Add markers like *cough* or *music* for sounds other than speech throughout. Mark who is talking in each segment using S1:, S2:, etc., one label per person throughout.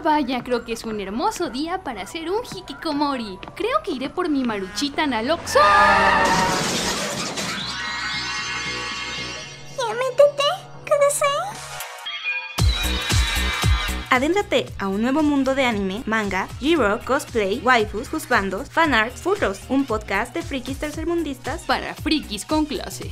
S1: vaya, creo que es un hermoso día para hacer un hikikomori. Creo que iré por mi maruchita Naloxo.
S2: Adéntrate a un nuevo mundo de anime, manga, G-Rock, cosplay, waifus, juzbandos, fanarts, furros, un podcast de frikis tercermundistas
S1: Para frikis con clase.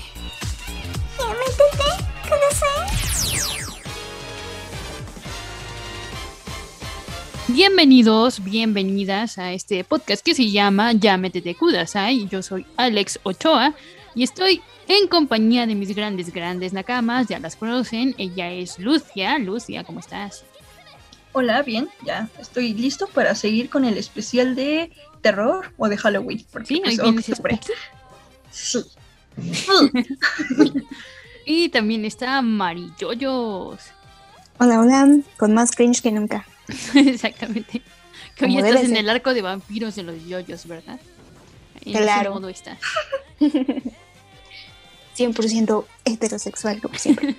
S1: Bienvenidos, bienvenidas a este podcast que se llama Ya Métete Kudasai. Yo soy Alex Ochoa y estoy en compañía de mis grandes, grandes nakamas. Ya las conocen. Ella es Lucia. Lucia, ¿cómo estás?
S3: Hola, bien, ya estoy listo para seguir con el especial de terror o de Halloween. Porque
S1: Sí, hoy
S3: pues,
S1: vienes
S3: octubre. Sí. *laughs*
S1: Y también está Mariyoyos.
S4: Hola, hola, con más cringe que nunca. *laughs*
S1: Exactamente. Que hoy estás en el arco de vampiros de los yoyos, ¿verdad? En ese
S4: Claro.
S1: modo estás.
S4: 100% heterosexual, como siempre.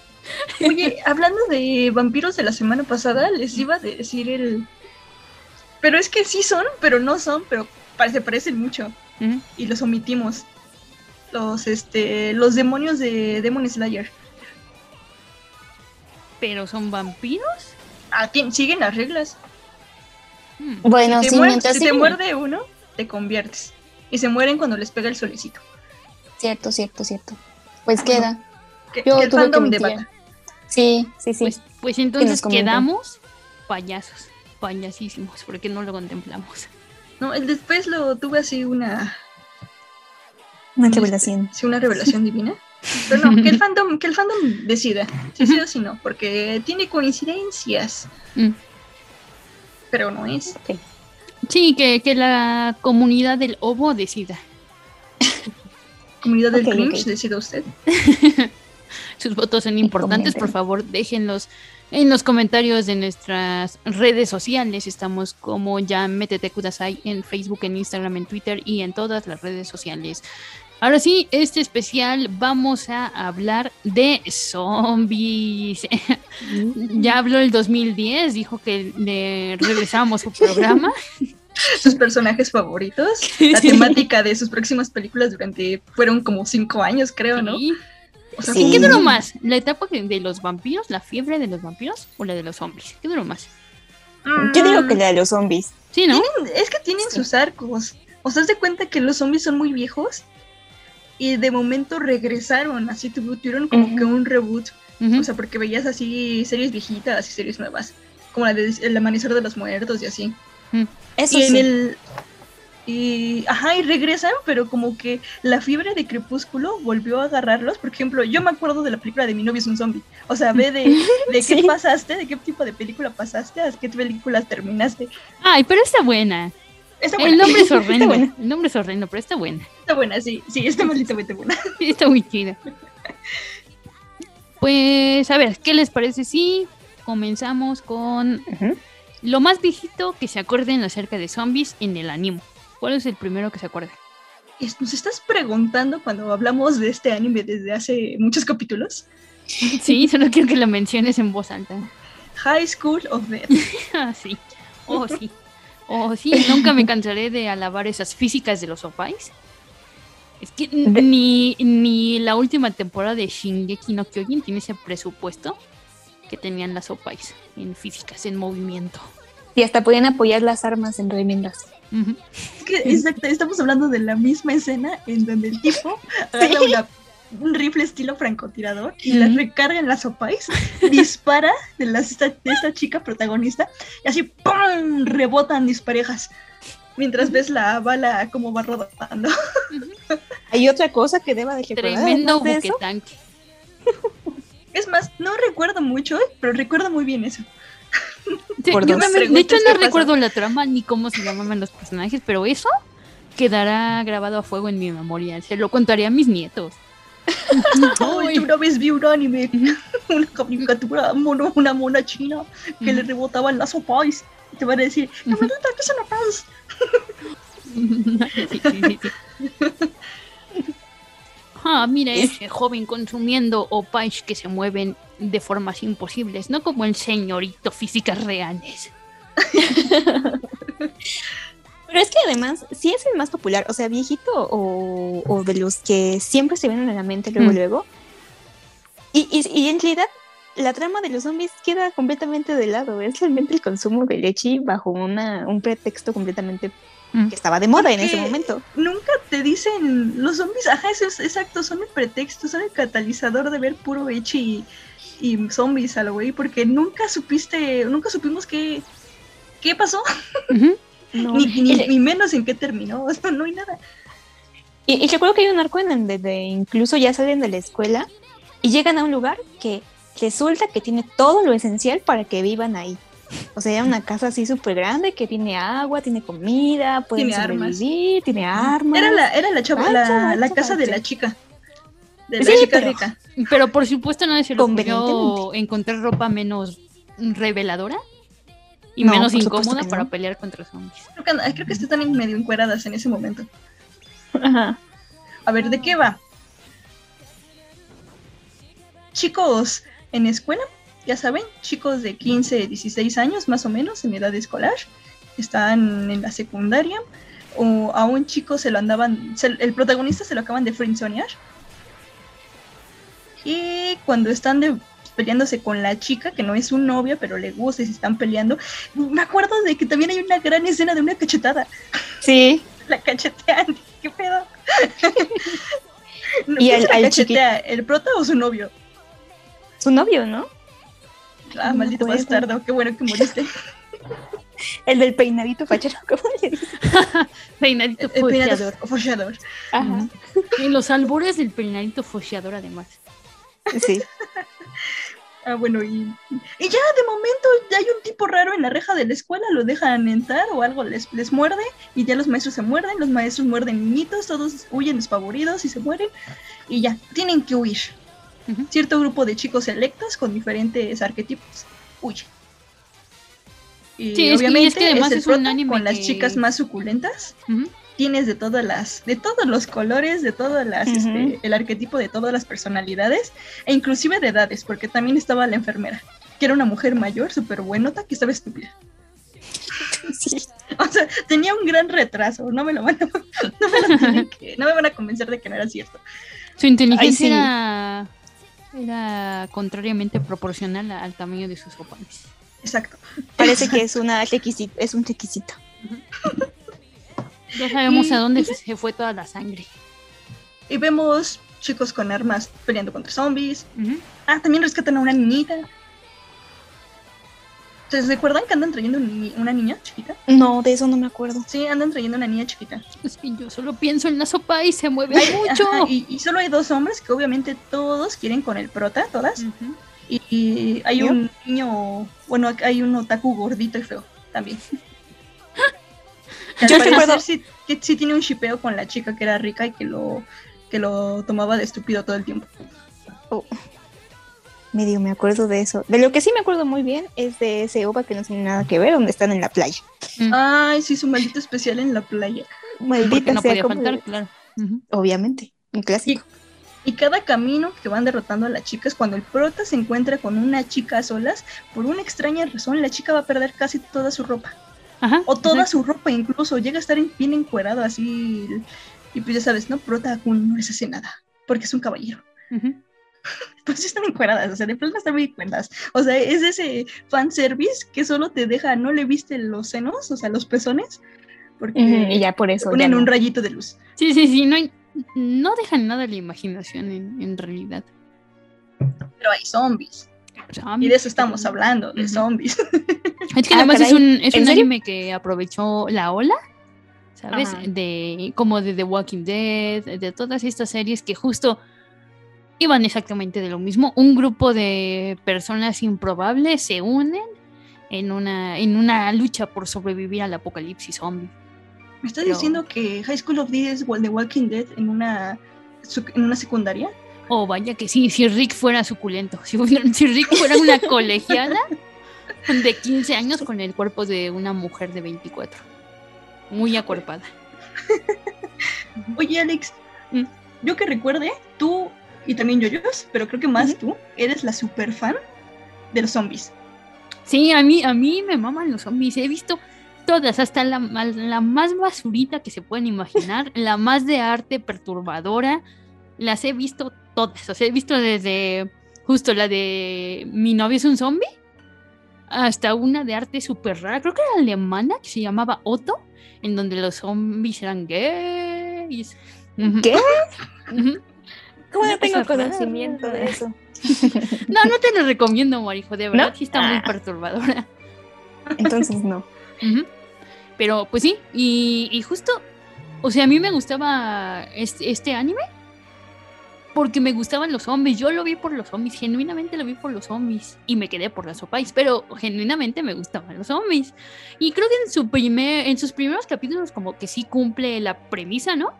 S4: *laughs*
S3: Oye, hablando de vampiros de la semana pasada, les iba a decir el. Pero es que sí son, pero no son, pero se parecen mucho. Y los omitimos. Los, este, los demonios de Demon Slayer.
S1: Pero son vampiros.
S3: Ah, tien- siguen las reglas.
S1: Hmm.
S4: Bueno,
S3: Si te,
S4: sí,
S3: muer-
S4: mientras
S3: si te muerde uno, te conviertes. Y se mueren cuando les pega el solecito.
S4: Cierto, cierto, cierto. Pues queda.
S3: Que,
S4: Yo
S3: que
S4: tuve que mentir. Sí, sí, sí.
S1: Pues, pues entonces quedamos payasos, payasísimos, porque no lo contemplamos.
S3: No, el después lo tuve así una,
S4: Una
S3: este,
S4: revelación.
S3: sí, una revelación divina. Pero no, que el *laughs* fandom, que el fandom decida, si sí o si no, porque tiene coincidencias,
S1: Mm.
S3: pero no es.
S1: Sí, que, que la comunidad del ovo decida.
S3: Comunidad del
S4: Ok,
S3: cringe, decida usted. *laughs*
S1: Sus votos son importantes, por favor, déjenlos en los comentarios de nuestras redes sociales. Estamos como ya métete Kudasai en Facebook, en Instagram, en Twitter y en todas las redes sociales. Ahora sí, este especial vamos a hablar de zombies. *laughs* ya habló el 2010, dijo que le regresamos su programa. *laughs*
S3: Sus personajes favoritos, *laughs* la temática de sus próximas películas durante, fueron como cinco años, creo, ¿no?
S1: Sí.
S3: O sea,
S4: Sí.
S1: ¿Qué duró más? ¿La etapa de los vampiros, la fiebre de los vampiros o la de los zombies? ¿Qué duró más?
S4: Yo digo que la de los zombies.
S1: Sí, ¿no?
S3: Es que tienen
S4: Sí.
S3: sus arcos. O sea, haz de cuenta que los zombies son muy viejos y de momento regresaron, así tuvieron como que un reboot. O sea, porque veías así series viejitas y series nuevas, como la de El Amanecer de los Muertos y así.
S4: Eso
S3: y en
S4: sí.
S3: el y ajá, y regresan, pero como que la fiebre de Crepúsculo volvió a agarrarlos. Por ejemplo, yo me acuerdo de la película de Mi novio es un zombie. O sea, ve de, *laughs* de qué pasaste, de qué tipo de película pasaste, a qué películas terminaste.
S1: Ay, pero está buena.
S3: Está
S1: El nombre es *laughs* horrendo. El nombre es horrendo, pero está buena.
S3: está buena, sí, sí, está malditamente buena. *laughs*
S1: Está muy chida. Pues, a ver, ¿qué les parece si comenzamos con lo más viejito que se acuerden acerca de zombies en el anime? ¿Cuál es el primero que se acuerden?
S3: Nos estás preguntando cuando hablamos de este anime desde hace muchos capítulos. *laughs*
S1: Sí, solo quiero que lo menciones en voz alta.
S3: High School of Death.
S1: Ah, sí. Oh, sí. Oh, sí. Nunca me cansaré de alabar esas físicas de los opais. Es que
S4: De-
S1: ni, ni la última temporada de Shingeki no Kyojin tiene ese presupuesto que tenían las opais en físicas, en movimiento.
S4: Y hasta podían apoyar las armas en.
S3: Es que exacto, estamos hablando de la misma escena en donde el tipo una- un rifle estilo francotirador y la recarga en las opais, *laughs* dispara de, las, esta, de esta chica protagonista y así ¡pum! rebotan disparejas. Mientras ves la bala como va rodando.
S4: Hay otra cosa que deba de recordar.
S1: Tremendo
S4: además de eso.
S1: buquetanque. *laughs*
S3: Es más, no recuerdo mucho, pero recuerdo muy bien eso.
S1: Sí,
S4: Por
S1: yo
S4: dos.
S1: también- de hecho, no recuerdo la trama ni cómo se llamaban los personajes, pero eso quedará grabado a fuego en mi memoria. Se lo contaré a mis nietos. *laughs*
S3: Ay, yo una vez vi un anime, *laughs* una caricatura, mono, una mona china que le rebotaban las sopais. Y te van a decir, no me gusta que son opais. *laughs*
S1: Sí, sí, sí, sí. Ah, mira ese joven consumiendo opais que se mueven de formas imposibles, no como el señorito físicas reales.
S4: Pero es que además, si es el más popular, o sea, viejito o, o de los que siempre se vienen a la mente luego,
S1: Mm.
S4: luego. Y, y, y en realidad, la trama de los zombies queda completamente de lado. Es realmente el consumo de leche bajo una, un pretexto completamente
S1: Mm.
S4: que estaba de moda en ese momento.
S3: Nunca te dicen, los zombies, ajá, eso es exacto, son el pretexto, son el catalizador de ver puro echi y, y zombies a lo güey, porque nunca supiste, nunca supimos qué, qué pasó,
S1: Ujú.
S4: No.
S3: ni, ni,
S4: Y-
S3: ni menos en qué terminó, *laughs* o sea, no hay nada.
S4: Y, y recuerdo que hay un arco en donde de- incluso ya salen de la escuela y llegan a un lugar que resulta que tiene todo lo esencial para que vivan ahí. O sea, una casa así súper grande que tiene agua, tiene comida, pueden
S3: Tiene armas.
S4: sobrevivir, tiene armas.
S3: Era la, era la, chava-
S4: Vaya,
S3: la, casa de la chica, de la
S4: Sí,
S3: chica
S4: pero-
S3: rica.
S1: Pero por supuesto nadie se le ocurrió encontrar ropa menos reveladora y
S4: No,
S1: menos incómoda para pelear contra zombies.
S3: Creo que, creo que están medio encueradas en ese momento.
S4: Ajá.
S3: A ver, ¿de qué va? Chicos en escuela, ya saben, chicos de 15, 16 años más o menos en edad escolar, están en la secundaria, o a un chico se lo andaban, se- el protagonista se lo acaban de friendzonear. Y cuando están de- peleándose con la chica, que no es su novia, pero le gusta y se están peleando, me acuerdo de que también hay una gran escena de una cachetada
S4: Sí. *laughs*
S3: la cachetean. ¿Qué pedo? *laughs* No,
S4: Y
S3: ¿quién
S4: al-
S3: se la
S4: al
S3: cachetea? ¿El prota o su novio?
S4: Su novio, ¿no?
S3: Ah,
S4: No
S3: maldito bastardo, qué bueno que moriste. *laughs*
S4: El del peinadito fachero, ¿cómo le dices?
S1: Peinadito
S3: El follador.
S4: Ajá.
S1: En los albores del peinadito focheador además.
S4: Sí. *laughs*
S3: Ah, bueno, y, y ya de momento ya hay un tipo raro en la reja de la escuela, lo dejan entrar o algo les, les muerde y ya los maestros se muerden, los maestros muerden niñitos, todos huyen despavoridos y se mueren y ya, tienen que huir. Cierto grupo de chicos selectos con diferentes arquetipos huyen. Y
S1: Sí, es que- y es
S3: obviamente
S1: que además
S3: el
S1: es un
S3: prota
S1: anime
S3: con las chicas más suculentas. Tienes de todas las, de todos los colores, de todas las, este, el arquetipo de todas las personalidades, e inclusive de edades, porque también estaba la enfermera, que era una mujer mayor, súper buenota, que estaba estúpida. *laughs*
S4: sí.
S3: O sea, tenía un gran retraso, no me lo van a, *laughs* no me, lo *laughs* que- no me van a convencer de que no era cierto.
S1: Su inteligencia
S4: sí.
S1: era, era contrariamente proporcional al tamaño de sus oponentes.
S3: Exacto.
S4: Parece que es una requisito, es un requisito.
S1: Ya sabemos
S3: Y-
S1: a dónde se- se fue toda la sangre.
S3: Y vemos chicos con armas peleando contra zombies. Ah, también rescatan a una niñita. ¿Se recuerdan que andan trayendo una niña chiquita?
S4: No, de eso no me acuerdo.
S3: Sí, andan trayendo una niña chiquita.
S1: Es que yo solo pienso en la sopa y se mueve *laughs*
S3: Hay-
S1: mucho.
S3: ajá, y, y solo hay dos hombres que obviamente todos quieren con el prota, todas. Y, y hay
S4: ¿Yo?
S3: un niño, bueno, hay un otaku gordito y feo también.
S4: Yo
S3: parecer
S4: recuerdo-
S3: sí, que sí tiene un shipeo con la chica que era rica y que lo, que lo tomaba de estúpido todo el tiempo.
S4: Medio me acuerdo de eso. De lo que sí me acuerdo muy bien es de ese OVA que no tiene nada que ver, donde están en la playa.
S3: Ay, sí, su maldito especial en la playa.
S1: Porque
S4: Maldita
S1: no
S4: sea,
S1: podía
S4: como-
S1: faltar, claro. Ujú.
S4: Obviamente, un clásico.
S3: Y cada camino que van derrotando a las chicas, cuando el prota se encuentra con una chica a solas, por una extraña razón, la chica va a perder casi toda su ropa.
S1: Ajá,
S3: O toda
S1: exacto.
S3: su ropa, incluso. Llega a estar en- bien encuerado así. Y pues ya sabes, ¿no? Prota Kun no les hace nada. Porque es un caballero.
S1: Ujú.
S3: Pues sí están encueradas, o sea, de plano están muy encueradas. O sea, es ese fanservice que solo te deja, no le viste los senos, o sea, los pezones, porque
S4: y ya por eso.
S3: ponen
S4: ya
S3: un rayito de luz.
S1: Sí, sí, sí, no, hay- no dejan nada a la imaginación en, en realidad.
S3: Pero hay zombies. Y de eso estamos hablando, de zombies. *laughs*
S1: Es que
S4: Ah,
S1: además es un, es
S4: ¿En
S1: un anime que aprovechó la ola, ¿sabes?
S4: Ajá.
S1: De como de The Walking Dead, de todas estas series que justo iban exactamente de lo mismo. Un grupo de personas improbables se unen en una, en una lucha por sobrevivir al apocalipsis zombie.
S3: ¿Me estás
S1: Pero-
S3: diciendo que High School of the es The Walking Dead en una, en una secundaria?
S1: Oh, vaya que sí, si Rick fuera suculento, *laughs* si, Rick fuera una *laughs* colegiala de 15 años con el cuerpo de una mujer de 24. Muy acuerpada. *laughs*
S3: Oye, Alex,
S1: Mm.
S3: yo que recuerde, tú y también Yoyos, pero creo que más tú, eres la super fan de los zombies.
S1: Sí, a mí, a mí me maman los zombies. He visto todas, hasta la, la más basurita que se pueden imaginar, la más de arte perturbadora. Las he visto todas. O sea, he visto desde justo la de Mi novio es un zombie hasta una de arte súper rara. Creo que era alemana que se llamaba Otto, en donde los zombies eran gays.
S4: ¿Qué? *laughs* ¿Cómo no tengo conocimiento de eso? *laughs*
S1: No, no te lo recomiendo, Marijo. De verdad,
S4: ¿No?
S1: sí está muy
S4: Ah.
S1: perturbadora.
S4: Entonces no.
S1: Pero pues sí, y, y justo, o sea, a mí me gustaba este, este anime porque me gustaban los zombies. Yo lo vi por los zombies, genuinamente lo vi por los zombies y me quedé por las sopais, pero genuinamente me gustaban los zombies. Y creo que en, su primer, en sus primeros capítulos como que sí cumple la premisa, ¿no?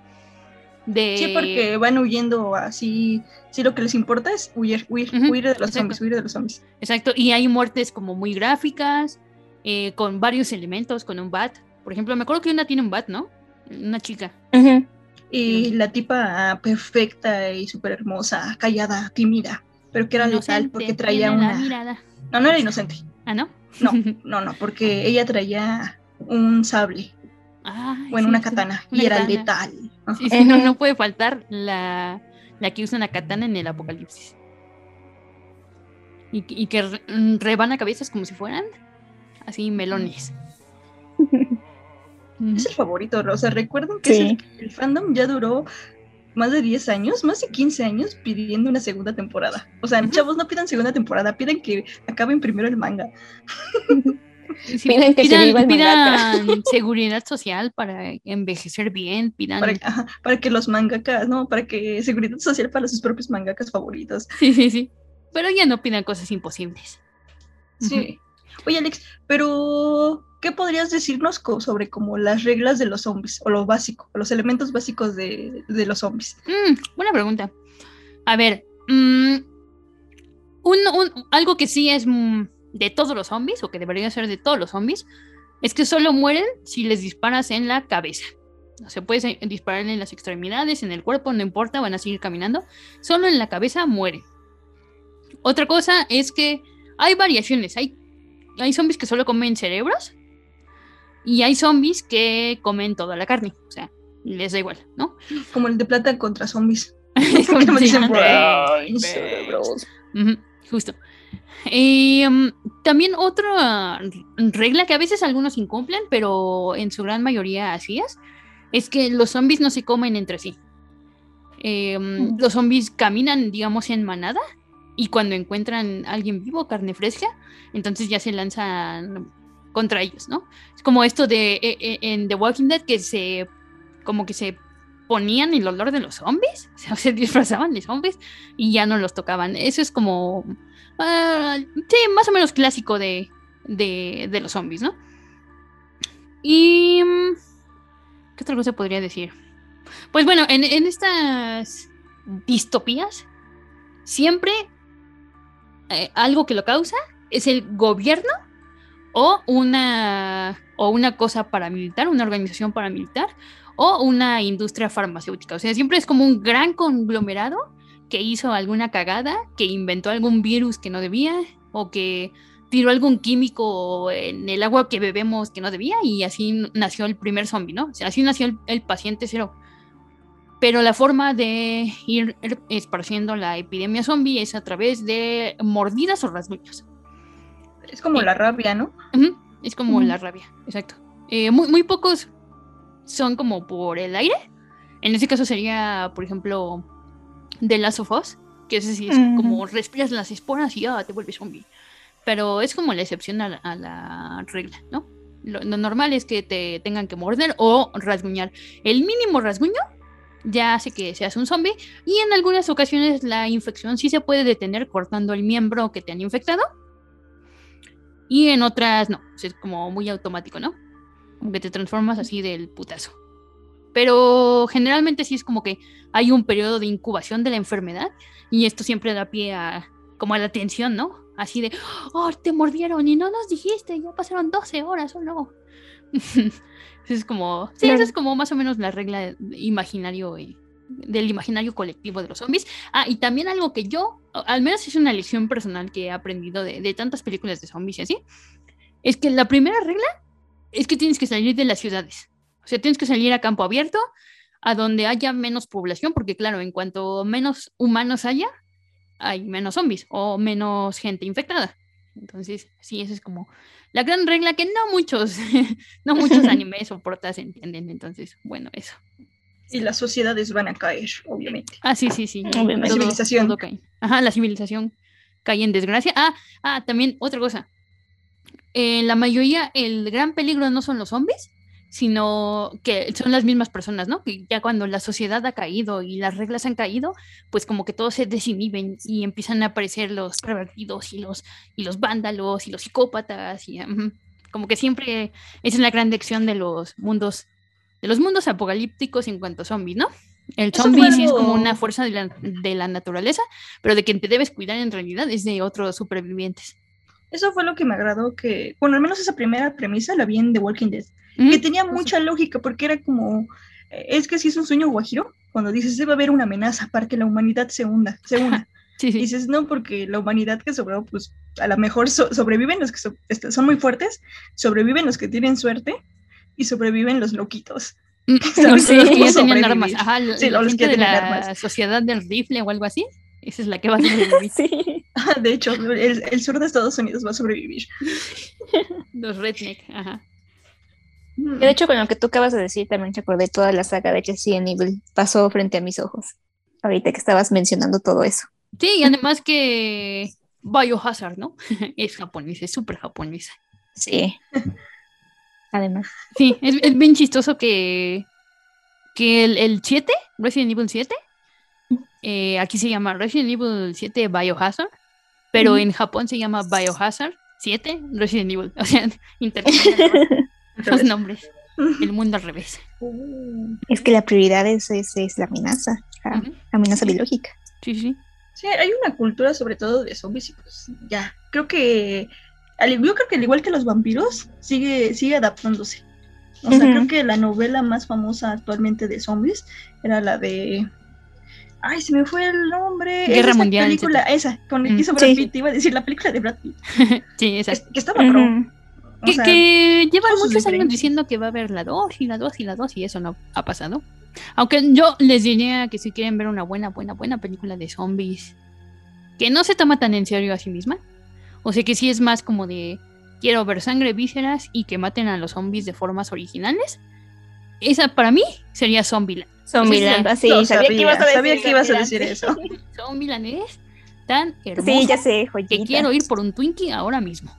S1: De...
S3: Sí, porque van huyendo así. Sí, lo que les importa es huir, huir, huir de los
S1: exacto.
S3: zombies, huir de los zombies.
S1: Exacto, y hay muertes como muy gráficas, eh, con varios elementos, con un bat. Por ejemplo, me acuerdo que una tiene un bat, ¿no? Una chica.
S4: Ujú.
S3: Y la tipa ah, perfecta y súper hermosa, callada, tímida, pero que era letal porque traía una.
S1: mirada.
S3: No, no era inocente.
S1: Ah, ¿no?
S3: No, *laughs* no, no, porque ella traía un sable,
S1: Ay,
S3: bueno,
S1: sí,
S3: una katana,
S1: una
S3: y era
S1: katana.
S3: letal.
S1: Sí, sí, no, no puede faltar la, la que usa una katana en el apocalipsis. Y, que- y que re- mm, rebana cabezas como si fueran así melones.
S3: Es el favorito, o sea, recuerden que es el, el fandom ya duró más de 10 años, más de 15 años pidiendo una segunda temporada. O sea, chavos, no pidan segunda temporada, piden que acaben primero el manga.
S1: Sí,
S4: Piden que se
S1: pidan,
S4: mangaka.
S1: pidan *laughs* *laughs* seguridad social para envejecer bien, pidan...
S3: Para, ajá, para que los mangakas, ¿no? Para que seguridad social para sus propios mangakas favoritos.
S1: Sí, sí, sí. Pero ya no pidan cosas imposibles.
S3: Sí. Oye, Alex, pero ¿qué podrías decirnos sobre como las reglas de los zombies? O lo básico, o los elementos básicos de, los zombies.
S1: Mm, buena pregunta. A ver, mm, algo que sí es mm, de todos los zombies, o que debería ser de todos los zombies, es que solo mueren si les disparas en la cabeza. No se puede disparar en las extremidades, en el cuerpo, no importa, van a seguir caminando. Solo en la cabeza mueren. Otra cosa es que hay variaciones. Hay, hay zombies que solo comen cerebros y hay zombies que comen toda la carne. O sea, les da igual, ¿no?
S3: Como el de plata contra zombies. *laughs*
S1: Como
S3: dicen,
S1: Brains,
S3: "Brains,
S1: brains".
S3: cerebros".
S1: Ujú, justo. Y, mm, también otra regla que a veces algunos incumplen, pero en su gran mayoría así es, es que los zombies no se comen entre sí. Eh, mm, Los zombies caminan, digamos, en manada y cuando encuentran a alguien vivo, carne fresca, entonces ya se lanzan contra ellos, ¿no? Es como esto de eh, eh, en The Walking Dead que se como que se ponían el olor de los zombies, *laughs* o sea, se disfrazaban de zombies y ya no los tocaban. Eso es como, ah, sí, más o menos clásico de, de, de los zombies, ¿no? Y... ¿Qué otra cosa podría decir? Pues bueno, en, en estas distopías, siempre eh, algo que lo causa es el gobierno o una, o una cosa paramilitar, una organización paramilitar o una industria farmacéutica. O sea, siempre es como un gran conglomerado que hizo alguna cagada, que inventó algún virus que no debía o que tiró algún químico en el agua que bebemos que no debía y así nació el primer zombie, ¿no? O sea, así nació el, paciente cero. Pero la forma de ir esparciendo la epidemia zombie es a través de mordidas o rasguños.
S3: Es como
S1: Sí.
S3: la rabia, ¿no?
S1: Es como la rabia, exacto. Eh, muy, muy pocos son como por el aire. En ese caso sería, por ejemplo, The Last of Us, que es
S4: Ujú.
S1: como respiras las esporas y ya te vuelves zombie. Pero es como la excepción a la, a la regla, ¿no? Lo, lo normal es que te tengan que morder o rasguñar. El mínimo rasguño ya hace que seas un zombie y en algunas ocasiones la infección sí se puede detener cortando el miembro que te han infectado y en otras no, es como muy automático, ¿no? Como que te transformas así del putazo. Pero generalmente sí es como que hay un periodo de incubación de la enfermedad y esto siempre da pie a como a la tensión, ¿no? Así de, oh, te mordieron y no nos dijiste, ya pasaron 12 horas o no. *laughs* es como, sí,
S4: Claro.
S1: esa es como más o menos la regla de imaginario y del imaginario colectivo de los zombies. Ah, y también algo que yo, al menos es una lección personal que he aprendido de, de tantas películas de zombies y así, es que la primera regla es que tienes que salir de las ciudades. O sea, tienes que salir a campo abierto, a donde haya menos población, porque claro, en cuanto menos humanos haya, hay menos zombies o menos gente infectada. Entonces, sí, esa es como la gran regla que no muchos, *laughs* no muchos *laughs* animes o portas entienden. Entonces, bueno, eso.
S3: Y las sociedades van a caer, obviamente.
S1: Ah, sí, sí, sí.
S4: Obviamente.
S3: La civilización.
S1: todo cae. Ajá, la civilización cae en desgracia. Ah, ah, también otra cosa. En la mayoría, el gran peligro no son los zombies, sino que son las mismas personas, ¿no? Que ya cuando la sociedad ha caído y las reglas han caído, pues como que todos se desinhiben y empiezan a aparecer los pervertidos y los, y los vándalos y los psicópatas y como que siempre esa es la gran lección de los mundos, de los mundos apocalípticos en cuanto a zombies, ¿no? El zombie sí es como una fuerza de la, de la naturaleza, pero de quien te debes cuidar en realidad es de otros supervivientes.
S3: Eso fue lo que me agradó que, bueno, al menos esa primera premisa la vi en The Walking Dead, que tenía mucha lógica porque era como, eh, es que si es un sueño guajiro, cuando dices debe haber una amenaza para que la humanidad se hunda, se una.
S1: Sí,
S3: Y
S1: sí.
S3: dices, no, porque la humanidad que sobró, pues a lo mejor so- sobreviven los que so- este, son muy fuertes, sobreviven los que tienen suerte y sobreviven los loquitos.
S1: Mm, *laughs*
S3: ¿Sabes?
S1: sí, los que ya
S3: ¿Cómo
S1: tenían armas. Ajá, la,
S3: Sí,
S1: la
S3: los que
S1: de
S3: tenían
S1: la
S3: armas.
S1: sociedad del rifle o algo así. Esa es la que va a *laughs* sobrevivir.
S4: Sí.
S3: De hecho, el, el sur de Estados Unidos va a sobrevivir. *laughs*
S1: Los redneck, ajá.
S3: Mm.
S4: De hecho, con lo que tú acabas de decir, también recordé toda la saga de Resident Evil. Pasó frente a mis ojos. Ahorita que estabas mencionando todo eso.
S1: Sí, y además que Biohazard, ¿no? es japonesa, es súper japonesa.
S4: Sí. Además.
S1: Sí, es, es bien chistoso que, que el, el 7, Resident Evil 7, eh, aquí se llama Resident Evil 7 Biohazard, pero en Japón se llama Biohazard 7 Resident Evil. *laughs* O sea, intercambian los, *laughs* nombres. El mundo al revés.
S4: Es que la prioridad es, es, es la amenaza. La amenaza biológica.
S1: Sí, sí.
S3: Sí, hay una cultura sobre todo de zombies y pues ya, creo que, yo creo que al igual que los vampiros, sigue, sigue adaptándose. O sea,
S4: Ujú.
S3: creo que la novela más famosa actualmente de zombies era la de... Ay, se me fue el nombre.
S1: Guerra
S3: esa
S1: Mundial,
S3: película, esa, con el que hizo Brad. Pitt, iba a decir la película de Brad Pitt, *laughs*
S1: Sí, esa.
S3: que, que estaba pro.
S4: Ujú.
S3: O
S1: Que,
S3: sea,
S1: que llevan muchos años diciendo que va a haber la 2 y la 2 y la 2 y eso no ha pasado. Aunque yo les diría que si quieren ver una buena, buena, buena película de zombies que no se toma tan en serio a sí misma, o sea que sí es más como de quiero ver sangre, vísceras y que maten a los zombies de formas originales, esa para mí sería Zombieland.
S4: Zombieland,
S1: Sí,
S4: sabía, que ibas a decir,
S3: sabía que ibas a decir eso. *laughs*
S1: Zombieland es tan hermosa
S4: Sí, ya sé, joyita.
S1: que quiero ir por un Twinkie ahora mismo.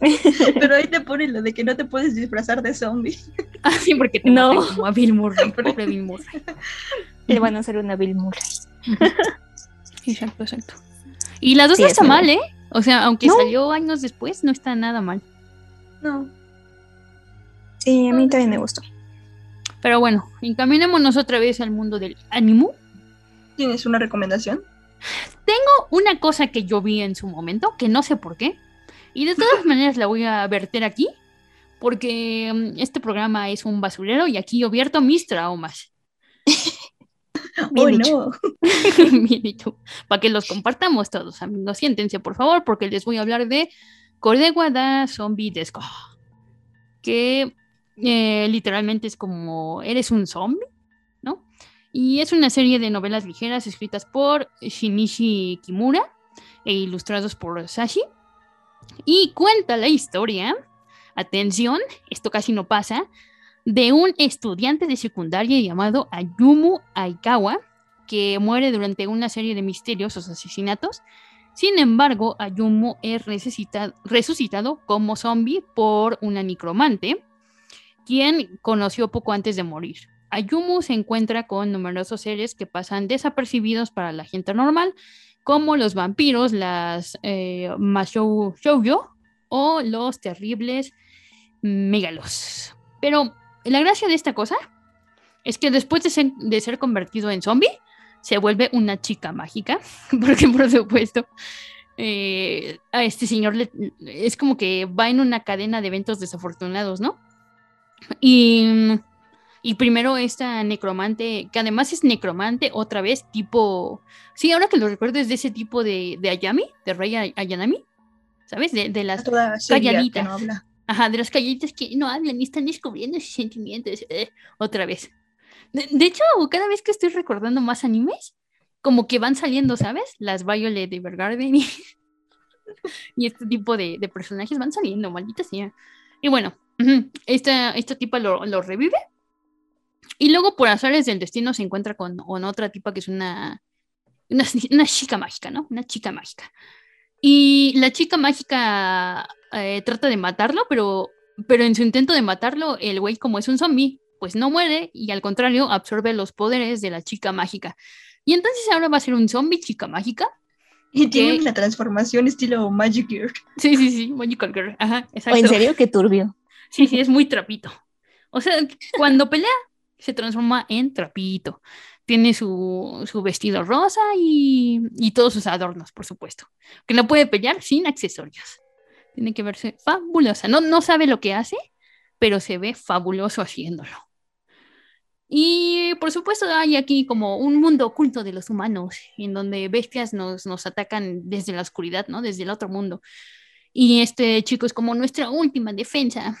S1: *laughs*
S3: Pero ahí te ponen lo de que no te puedes disfrazar de zombie. *laughs*
S1: Así porque te
S4: No.
S1: como a Bill Murray, pobre Bill Murray.
S4: Le van a hacer una Bill Murray.
S1: Exacto, exacto. Y las dos
S4: Sí,
S1: no
S4: es
S1: está mal, ¿eh? O sea, aunque
S4: No.
S1: salió años después, no está nada mal.
S3: No.
S4: Sí, a mí también me gustó.
S1: Pero bueno, encaminémonos otra vez al mundo del ánimo.
S3: ¿Tienes una recomendación?
S1: Una cosa que yo vi en su momento, que no sé por qué, y de todas *laughs* maneras la voy a verter aquí, porque mm, este programa es un basurero y aquí yo vierto mis traumas. *laughs* *laughs* *laughs*
S4: Bien dicho.
S3: no.
S1: Bien dicho. Para que los compartamos todos, amigos. Siéntense, por favor, porque les voy a hablar de Cordegua da Zombie Desco. Que eh, literalmente es como eres un zombie, ¿no? Y es una serie de novelas ligeras escritas por Shinichi Kimura e ilustrados por Sashi. Y cuenta la historia, atención, esto casi no pasa, de un estudiante de secundaria llamado Ayumu Aikawa, que muere durante una serie de misterios o asesinatos. Sin embargo, Ayumu es resucita- resucitado como zombie por una necromante, quien conoció poco antes de morir. Ayumu se encuentra con numerosos seres que pasan desapercibidos para la gente normal, como los vampiros, las eh, Mashou Shoujo o los terribles megalos. Pero la gracia de esta cosa es que después de ser, de ser convertido en zombie, se vuelve una chica mágica, *laughs* porque por supuesto eh, a este señor le- es como que va en una cadena de eventos desafortunados, ¿no? Y, y primero esta necromante, que además es necromante otra vez, tipo, sí, ahora que lo recuerdo es de ese tipo de, de Ayami, de Rey Ay- Ayanami, ¿sabes? De, de las calladitas.
S3: no.
S1: Ajá, de las calladitas que no hablan y están descubriendo sus sentimientos. eh, otra vez. De, de hecho, cada vez que estoy recordando más animes, como que van saliendo, ¿sabes? Las Violet Evergarden y, *laughs* y este tipo de, de personajes van saliendo, maldita sea. Y bueno, esta, esta tipa lo, lo revive. Y luego, por azares del destino, se encuentra con, con otra tipa que es una, una, una chica mágica, ¿no? Una chica mágica. Y la chica mágica eh, trata de matarlo, pero, pero en su intento de matarlo, el güey, como es un zombie, pues no muere y al contrario absorbe los poderes de la chica mágica. Y entonces ahora va a ser un zombie chica mágica.
S3: Y tiene
S1: Ok.
S3: una transformación estilo Magic Gear.
S1: Sí, sí, sí, Magical Girl. Ajá,
S4: ¿O
S1: exacto.
S4: en serio? Qué turbio.
S1: Sí, sí, es muy trapito. O sea, cuando pelea, se transforma en trapito. Tiene su, su vestido rosa y, y todos sus adornos, por supuesto. Que no puede pelear sin accesorios. Tiene que verse fabulosa. No, no sabe lo que hace, pero se ve fabuloso haciéndolo. Y por supuesto hay aquí como un mundo oculto de los humanos, en donde bestias nos, nos atacan desde la oscuridad, ¿no? Desde el otro mundo. Y este chico es como nuestra última defensa.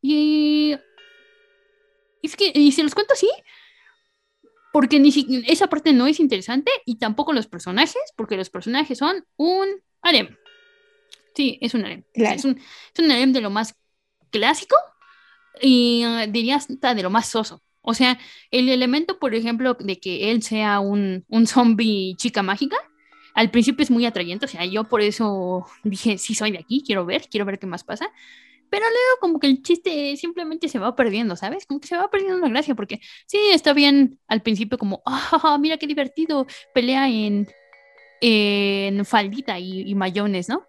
S1: Y es que, y se los cuento así, porque ni si- esa parte no es interesante y tampoco los personajes, porque los personajes son un harem. Sí, es un harem.
S4: Claro.
S1: Es, un, es un harem de lo más clásico y eh, diría hasta de lo más soso. O sea, el elemento, por ejemplo, de que él sea un, un zombie chica mágica, al principio es muy atrayente. O sea, yo por eso dije, sí, soy de aquí, quiero ver, quiero ver qué más pasa. Pero luego como que el chiste simplemente se va perdiendo, ¿sabes? Como que se va perdiendo la gracia, porque sí, está bien al principio como, *laughs* ah, mira qué divertido, pelea en, en faldita y, y mayones, ¿no?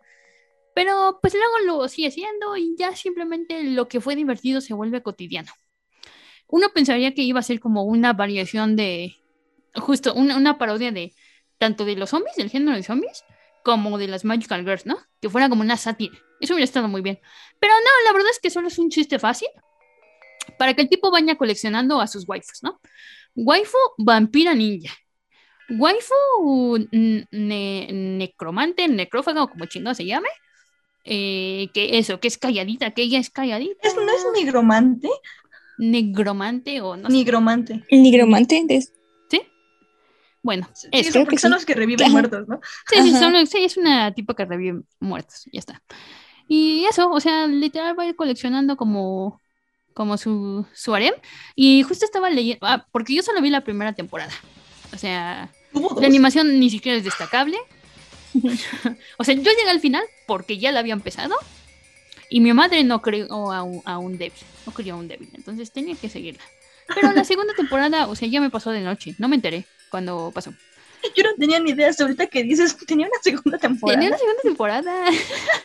S1: Pero pues luego lo sigue siendo y ya simplemente lo que fue divertido se vuelve cotidiano. Uno pensaría que iba a ser como una variación de, justo, una, una parodia de tanto de los zombies, del género de zombies, como de las Magical Girls, ¿no? Que fuera como una sátira. Eso hubiera estado muy bien. Pero no, la verdad es que solo es un chiste fácil para que el tipo vaya coleccionando a sus waifus, ¿no? Waifu vampira ninja. Waifu ne- necromante, necrófaga o como chingado se llame. Eh, que eso, que es calladita, que ella es calladita.
S3: ¿Es, ¿No es nigromante?
S1: Negromante o no sé.
S3: Nigromante.
S4: El nigromante.
S1: Bueno,
S3: Sí,
S1: eso.
S3: son-
S4: creo que
S3: son
S4: sí.
S3: los que reviven
S4: Ajá.
S3: muertos, ¿no?
S1: Sí, sí, son- sí, es una tipo que revive muertos, ya está. Y eso, o sea, literal va a ir coleccionando como, como su, su harem. Y justo estaba leyendo, ah, porque yo solo vi la primera temporada. O sea, la animación ni siquiera es destacable. *laughs* o sea, yo llegué al final porque ya la había empezado. Y mi madre no creó a un, a un débil, no creó a un débil, entonces tenía que seguirla. Pero la *laughs* segunda temporada, o sea, ya me pasó de noche, no me enteré cuando pasó.
S3: Yo no tenía ni idea hasta ahorita que dices que *laughs* tenía una segunda temporada.
S1: Tenía una segunda temporada.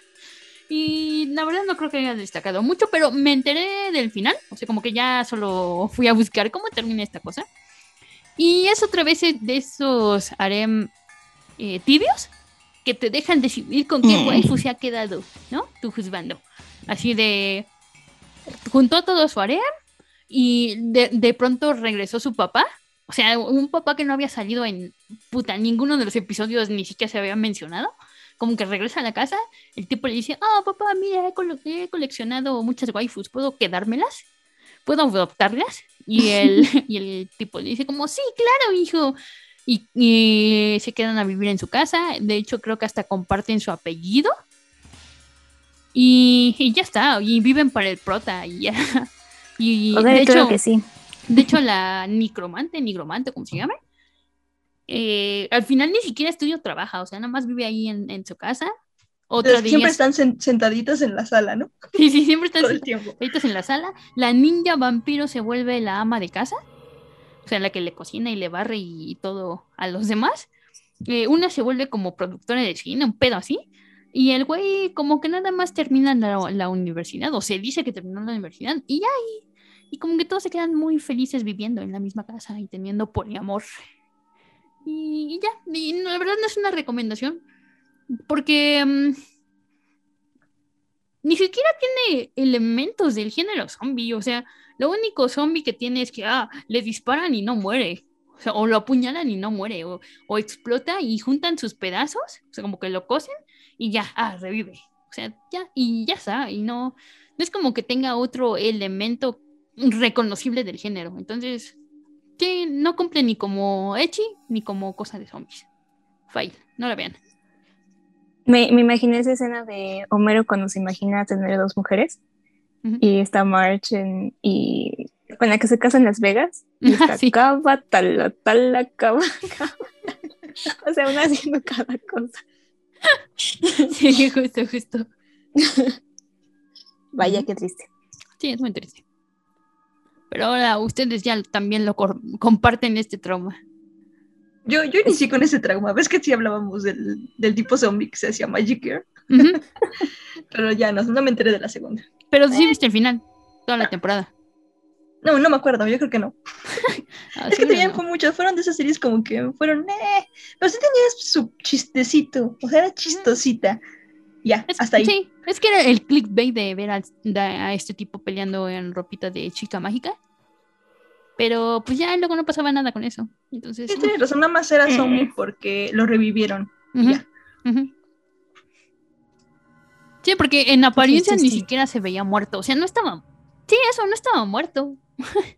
S1: *laughs* y la verdad no creo que haya destacado mucho, pero me enteré del final. O sea, como que ya solo fui a buscar cómo termina esta cosa. Y es otra vez de esos harem eh, tibios que te dejan decidir con qué
S4: Mm.
S1: waifu se ha quedado, ¿no? Tu juzgando. Así de. Juntó todo su harem y de, de pronto regresó su papá. O sea, un papá que no había salido en puta, ninguno de los episodios ni siquiera se había mencionado. Como que regresa a la casa, el tipo le dice, oh papá, mira, he, coleccionado muchas waifus, ¿puedo quedármelas? ¿Puedo adoptarlas? Y el, *laughs* *laughs* y el tipo le dice como, sí, claro, hijo. Y, y se quedan a vivir en su casa. De hecho, creo que hasta comparten su apellido. Y, y ya está, y viven para el prota y ya. *laughs* Y
S4: O sea,
S1: de hecho,
S4: que sí.
S1: De hecho, la nigromante, nigromante, como se llama, eh, al final ni siquiera estudio trabaja, o sea, nada más vive ahí en, en su casa. Otra
S3: siempre están sen- sentaditas en la sala, ¿no? *laughs*
S1: sí, sí, siempre están sentaditas en la sala. La ninja vampiro se vuelve la ama de casa o sea, la que le cocina y le barre y, todo a los demás. Eh, una se vuelve como productora de cine, un pedo así. Y el güey como que nada más termina la, la universidad, o se dice que terminó la universidad, y ya, y, y, como que todos se quedan muy felices viviendo en la misma casa y teniendo poliamor. Y, y ya, y la verdad no es una recomendación, porque um, ni siquiera tiene elementos del género zombie, o sea, lo único zombie que tiene es que, ah, le disparan y no muere. O, sea, o lo apuñalan y no muere. O, o, explota y juntan sus pedazos. O sea, como que lo cosen y ya, ah, revive. O sea, ya, y ya está. Y no, no es como que tenga otro elemento reconocible del género. Entonces, que no cumple ni como Echi ni como cosa de zombies. Fail, no la vean.
S4: Me, me imaginé esa escena de Homero cuando se imagina tener dos mujeres y está March en, y con la que se casa en Las Vegas. Y *laughs* está sí. cava, tala, tala, cava, cava. *laughs* o sea, una haciendo cada cosa. *laughs*
S1: sí, justo, justo.
S4: Vaya, qué triste.
S1: Sí, es muy triste. Pero ahora ustedes ya también lo comparten este trauma.
S3: Yo, yo inicié con ese trauma. ¿Ves que sí hablábamos del, del tipo zombie que se hacía Magic Girl? Uh -huh. Pero ya no, no me enteré de la segunda.
S1: Pero sí viste el final, toda la temporada.
S3: No, no me acuerdo, yo creo que no. ah, es que tenían no. muchas, fueron de esas series como que fueron, eh, pero sí tenía su chistecito, o sea, era chistosita. Ya,
S1: es,
S3: hasta ahí.
S1: Sí, es que era el clickbait de ver a, de, a, este tipo peleando en ropita de chica mágica. Pero pues ya luego no pasaba nada con eso. Entonces,
S3: sí, tienes razón, nada más era zombie porque lo revivieron. Uh -huh. Ya. Uh -huh.
S1: Sí, porque en apariencia sí, sí, sí. ni siquiera se veía muerto. O sea, no estaba. Sí, eso, no estaba muerto. *laughs*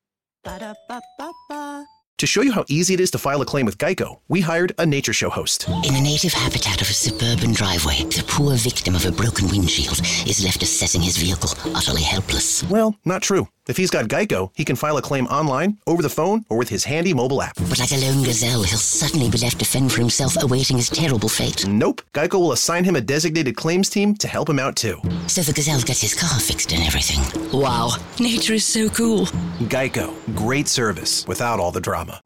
S5: Ba-da-ba-ba-ba.
S6: To show you how easy it is to file a claim with Geico, we hired a nature show host.
S7: In the native habitat of a suburban driveway, the poor victim of a broken windshield is left assessing his vehicle, utterly helpless.
S6: Well, not true. If he's got Geico, he can file a claim online, over the phone, or with his handy mobile app.
S7: But like a lone gazelle, he'll suddenly be left to fend for himself, awaiting his terrible fate.
S6: Nope. Geico will assign him a designated claims team to help him out too.
S7: So the gazelle gets his car fixed and everything. Wow, nature is so cool.
S6: Geico, great service without all the drama.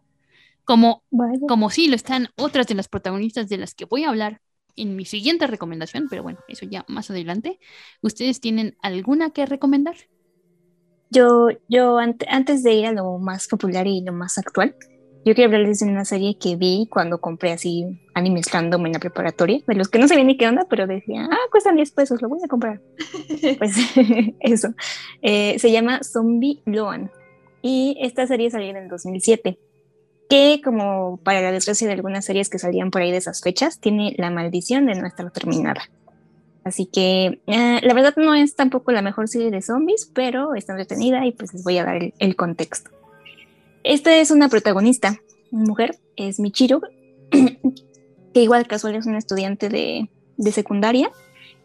S1: Como, como sí lo están otras de las protagonistas de las que voy a hablar en mi siguiente recomendación, pero bueno, eso ya más adelante. ¿Ustedes tienen alguna que recomendar?
S4: Yo, yo ante, antes de ir a lo más popular y lo más actual, yo quiero hablarles de una serie que vi cuando compré así animes random en la preparatoria, de los que no sabía ni qué onda, pero decía, ah, cuestan 10 pesos, lo voy a comprar. *laughs* pues *laughs* eso. Eh, se llama Zombie Loan y esta serie salió en el 2007 que como para la desgracia de algunas series que salían por ahí de esas fechas, tiene la maldición de no estar terminada. Así que eh, la verdad no es tampoco la mejor serie de zombies, pero está entretenida y pues les voy a dar el, contexto. Esta es una protagonista, una mujer, es Michiro, *clears throat* que igual casual es una estudiante de, de secundaria,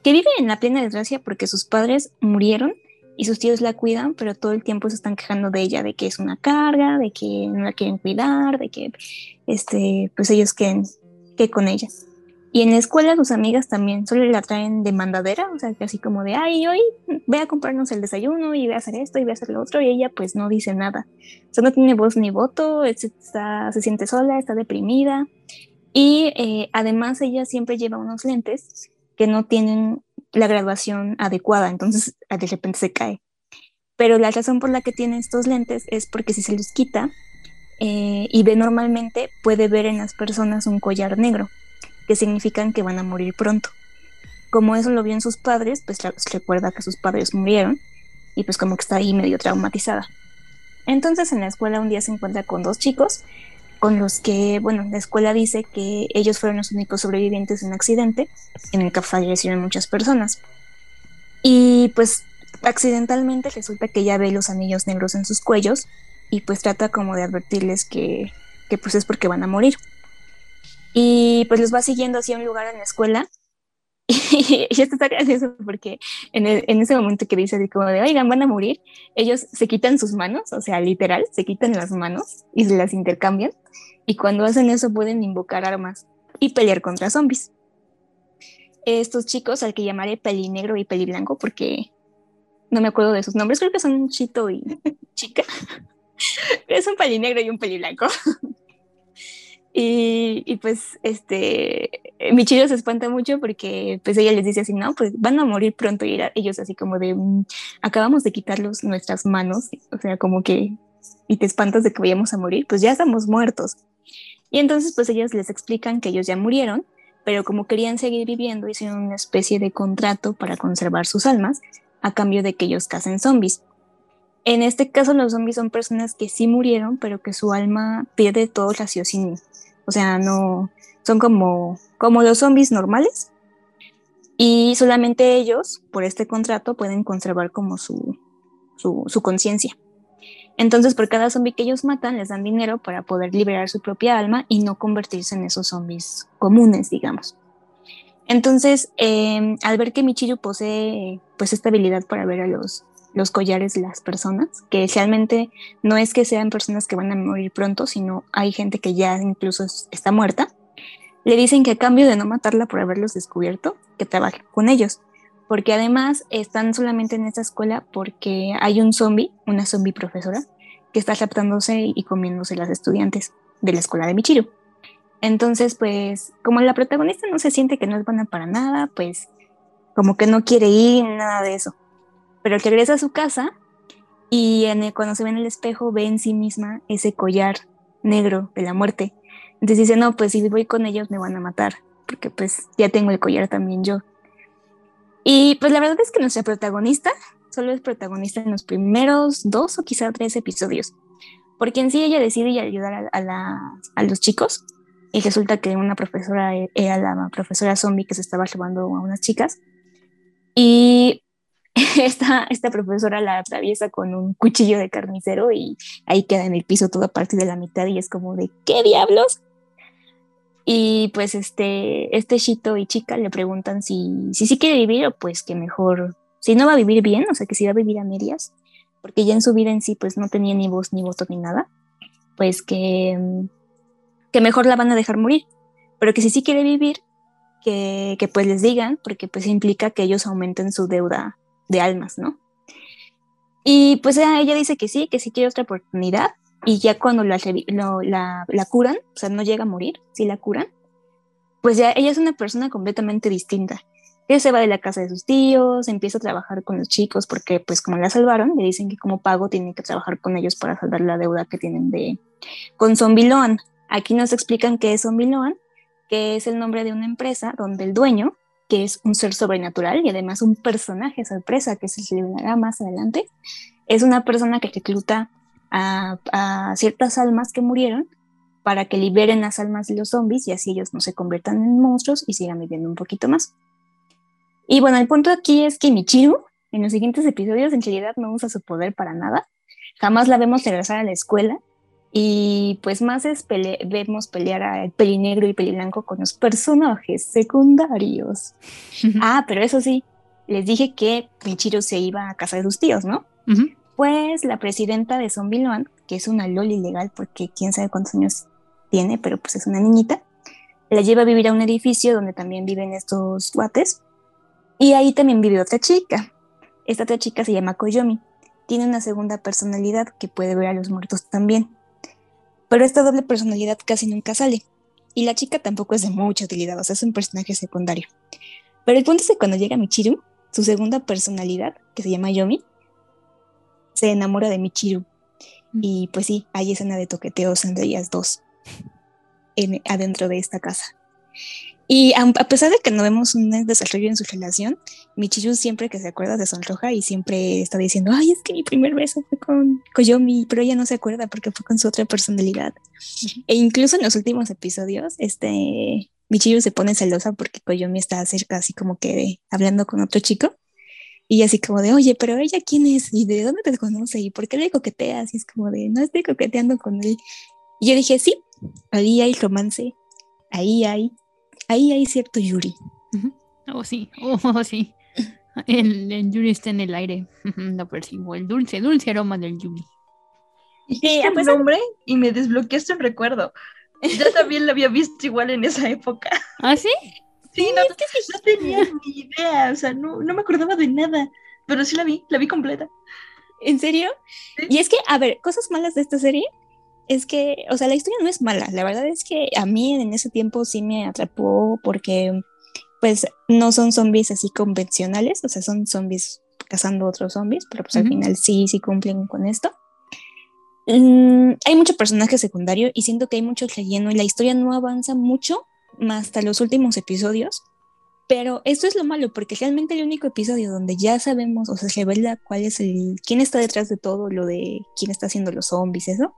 S4: que vive en la plena desgracia porque sus padres murieron y sus tíos la cuidan, pero todo el tiempo se están quejando de ella, de que es una carga, de que no la quieren cuidar, de que este, pues ellos queden que con ella. Y en la escuela sus amigas también solo la traen de mandadera, o sea, que así como de, ay, hoy ve a comprarnos el desayuno y ve a hacer esto y ve a hacer lo otro, y ella pues no dice nada. O sea, no tiene voz ni voto, está, se siente sola, está deprimida. Y eh, además ella siempre lleva unos lentes que no tienen la graduación adecuada, entonces de repente se cae. Pero la razón por la que tiene estos lentes es porque si se los quita eh, y ve normalmente, puede ver en las personas un collar negro, que significan que van a morir pronto. Como eso lo vio en sus padres, pues recuerda que sus padres murieron y pues como que está ahí medio traumatizada. Entonces en la escuela un día se encuentra con dos chicos con los que, bueno, la escuela dice que ellos fueron los únicos sobrevivientes de un accidente en el que fallecieron muchas personas. Y pues accidentalmente resulta que ella ve los anillos negros en sus cuellos y pues trata como de advertirles que que pues es porque van a morir. Y pues los va siguiendo hacia un lugar en la escuela. *laughs* Y, esto está gracioso porque en, en, ese momento que dice como de, oigan, van a morir, ellos se quitan sus manos, o sea, literal, se quitan las manos y se las intercambian. Y cuando hacen eso pueden invocar armas y pelear contra zombies. Estos chicos, al que llamaré peli negro y peli blanco, porque no me acuerdo de sus nombres, creo que son Chito y Chica. *laughs* es un peli negro y un peli blanco. *laughs* y, y, pues, este, Michiro se espanta mucho porque pues ella les dice así, no, pues van a morir pronto y ellos así como de, mm, acabamos de quitarlos nuestras manos, o sea, como que, y te espantas de que vayamos a morir, pues ya estamos muertos. Y entonces pues ellos les explican que ellos ya murieron, pero como querían seguir viviendo, hicieron una especie de contrato para conservar sus almas a cambio de que ellos casen zombies. En este caso los zombies son personas que sí murieron, pero que su alma pierde todo raciocinio. O sea, no son como, como los zombies normales. Y solamente ellos, por este contrato, pueden conservar como su, su, conciencia. Entonces, por cada zombie que ellos matan, les dan dinero para poder liberar su propia alma y no convertirse en esos zombies comunes, digamos. Entonces, em, al ver que Michiru posee pues esta habilidad para ver a los, los collares de las personas, que realmente no es que sean personas que van a morir pronto, sino hay gente que ya incluso está muerta, le dicen que a cambio de no matarla por haberlos descubierto, que trabaje con ellos porque además están solamente en esta escuela porque hay un zombie, una zombie profesora, que está raptándose y comiéndose las estudiantes de la escuela de Michiru. Entonces, pues, como la protagonista no se siente que no es buena para nada, pues, como que no quiere ir, nada de eso. Pero regresa a su casa y en cuando se ve en el espejo ve en sí misma ese collar negro de la muerte. Entonces dice, no, pues si voy con ellos me van a matar, porque pues ya tengo el collar también yo. Y pues la verdad es que nuestra protagonista solo es protagonista en los primeros dos o quizá tres episodios, porque en sí ella decide ayudar a, a, los chicos y resulta que una profesora era la profesora zombie que se estaba llevando a unas chicas y *laughs* esta, esta profesora la atraviesa con un cuchillo de carnicero y ahí queda en el piso toda parte de la mitad y es como de ¿qué diablos? Y pues este, este Shito y Chica le preguntan si, si sí quiere vivir o pues que mejor, si no va a vivir bien, o sea que si va a vivir a medias, porque ya en su vida en sí pues no tenía ni voz ni voto ni nada, pues que, que mejor la van a dejar morir, pero que si sí quiere vivir, que, que pues les digan, porque pues implica que ellos aumenten su deuda de almas, ¿no? Y pues ella dice que sí, que sí quiere otra oportunidad, y ya cuando la, la, curan, o sea, no llega a morir, si la curan, pues ya ella es una persona completamente distinta. Ella se va de la casa de sus tíos, empieza a trabajar con los chicos porque pues como la salvaron, le dicen que como pago tiene que trabajar con ellos para saldar la deuda que tienen de con Zombiloan. Aquí nos explican qué es Zombiloan, que es el nombre de una empresa donde el dueño, que es un ser sobrenatural y además un personaje sorpresa que se revelará más adelante, es una persona que recluta a, ciertas almas que murieron para que liberen las almas de los zombies y así ellos no se conviertan en monstruos y sigan viviendo un poquito más. Y bueno, el punto aquí es que Michiru en los siguientes episodios en realidad no usa su poder para nada. Jamás la vemos regresar a la escuela y pues más es vemos pelear a Pelinegro y Peliblanco con los personajes secundarios. ah, pero eso sí, les dije que Michiru se iba a casa de sus tíos, ¿no? pues la presidenta de Zombieland, que es una loli legal porque quién sabe cuántos años tiene, pero pues es una niñita, la lleva a vivir a un edificio donde también viven estos guates. Y ahí también vive otra chica. Esta otra chica se llama Koyomi. Tiene una segunda personalidad que puede ver a los muertos también. Pero esta doble personalidad casi nunca sale. Y la chica tampoco es de mucha utilidad, o sea, es un personaje secundario. Pero el punto es que cuando llega Michiru, su segunda personalidad, que se llama Yomi, se enamora de Michiru. Mm. Y pues sí, hay escena de toqueteos entre ellas dos en, adentro de esta casa. Y a, pesar de que no vemos un desarrollo en su relación, Michiru siempre que se acuerda de sonroja y siempre está diciendo, ay, es que mi primer beso fue con Koyomi, pero ella no se acuerda porque fue con su otra personalidad. E incluso en los últimos episodios, este, Michiru se pone celosa porque Koyomi está cerca así como que hablando con otro chico. Y así como de, oye, pero ella quién es y de dónde te conoce y por qué le coqueteas. Y es como de, no estoy coqueteando con él. Y yo dije, sí, ahí hay romance, ahí hay, ahí hay cierto Yuri.
S1: Oh, sí, oh, *laughs* sí. El, el Yuri está en el aire. *laughs* Lo percibo. El dulce, dulce aroma del Yuri.
S3: Dijiste el nombre y me desbloqueaste un recuerdo. Yo *laughs* también lo había visto igual en esa época.
S1: ¿Ah, sí?
S3: Sí, no, no tenía ni idea, o sea, no, no me acordaba de nada, pero sí la vi, la vi completa.
S4: ¿En serio? Y es que, a ver, cosas malas de esta serie es que, o sea, la historia no es mala, la verdad es que a mí en ese tiempo sí me atrapó porque, pues, no son zombies así convencionales, o sea, son zombies cazando otros zombies, pero pues al final sí, sí cumplen con esto. Mm, hay mucho personaje secundario y siento que hay mucho relleno y la historia no avanza mucho más hasta los últimos episodios. Pero esto es lo malo, porque realmente el único episodio donde ya sabemos, o sea, se revela cuál es el, quién está detrás de todo, lo de quién está haciendo los zombies, eso,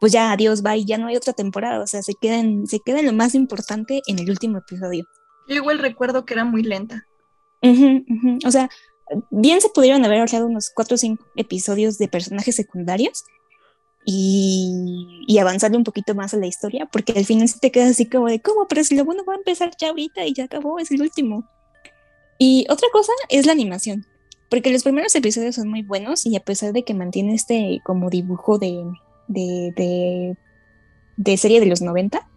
S4: pues ya adiós, bye, ya no hay otra temporada, o sea, se queda, en, se queda lo más importante en el último episodio.
S3: Yo igual recuerdo que era muy lenta.
S4: O sea, bien se pudieron haber ahorrado unos cuatro o cinco episodios de personajes secundarios y, y, avanzarle un poquito más a la historia, porque al final se te queda así como de, ¿cómo? Pero si lo bueno va a empezar ya ahorita y ya acabó, es el último. Y otra cosa es la animación, porque los primeros episodios son muy buenos y a pesar de que mantiene este como dibujo de, de, de, de serie de los 90,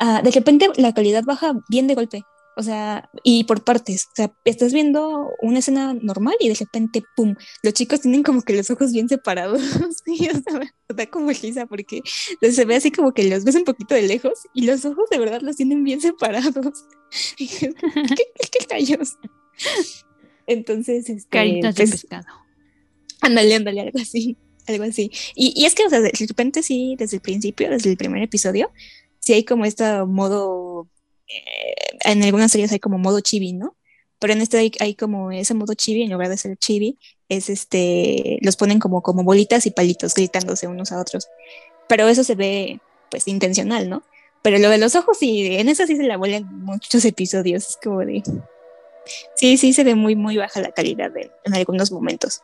S4: ah, de repente la calidad baja bien de golpe. O sea, y por partes. O sea, estás viendo una escena normal y de repente, ¡pum! Los chicos tienen como que los ojos bien separados. *laughs* y, o sea, da como risa porque se ve así como que los ves un poquito de lejos y los ojos de verdad los tienen bien separados. *laughs* ¿Qué, qué callos? Entonces, este,
S1: Caritas de
S4: pues,
S1: pescado.
S4: Ándale, ándale, algo así. Algo así. Y, y es que, o sea, de repente sí, desde el principio, desde el primer episodio, sí hay como este modo eh, en algunas series hay como modo chibi, ¿no? Pero en este hay, como ese modo chibi, en lugar de ser chibi, es este, los ponen como, como bolitas y palitos gritándose unos a otros. Pero eso se ve, pues, intencional, ¿no? Pero lo de los ojos, sí, en eso sí se la vuelan muchos episodios, es como de... Sí, sí, se ve muy, muy baja la calidad de, en algunos momentos.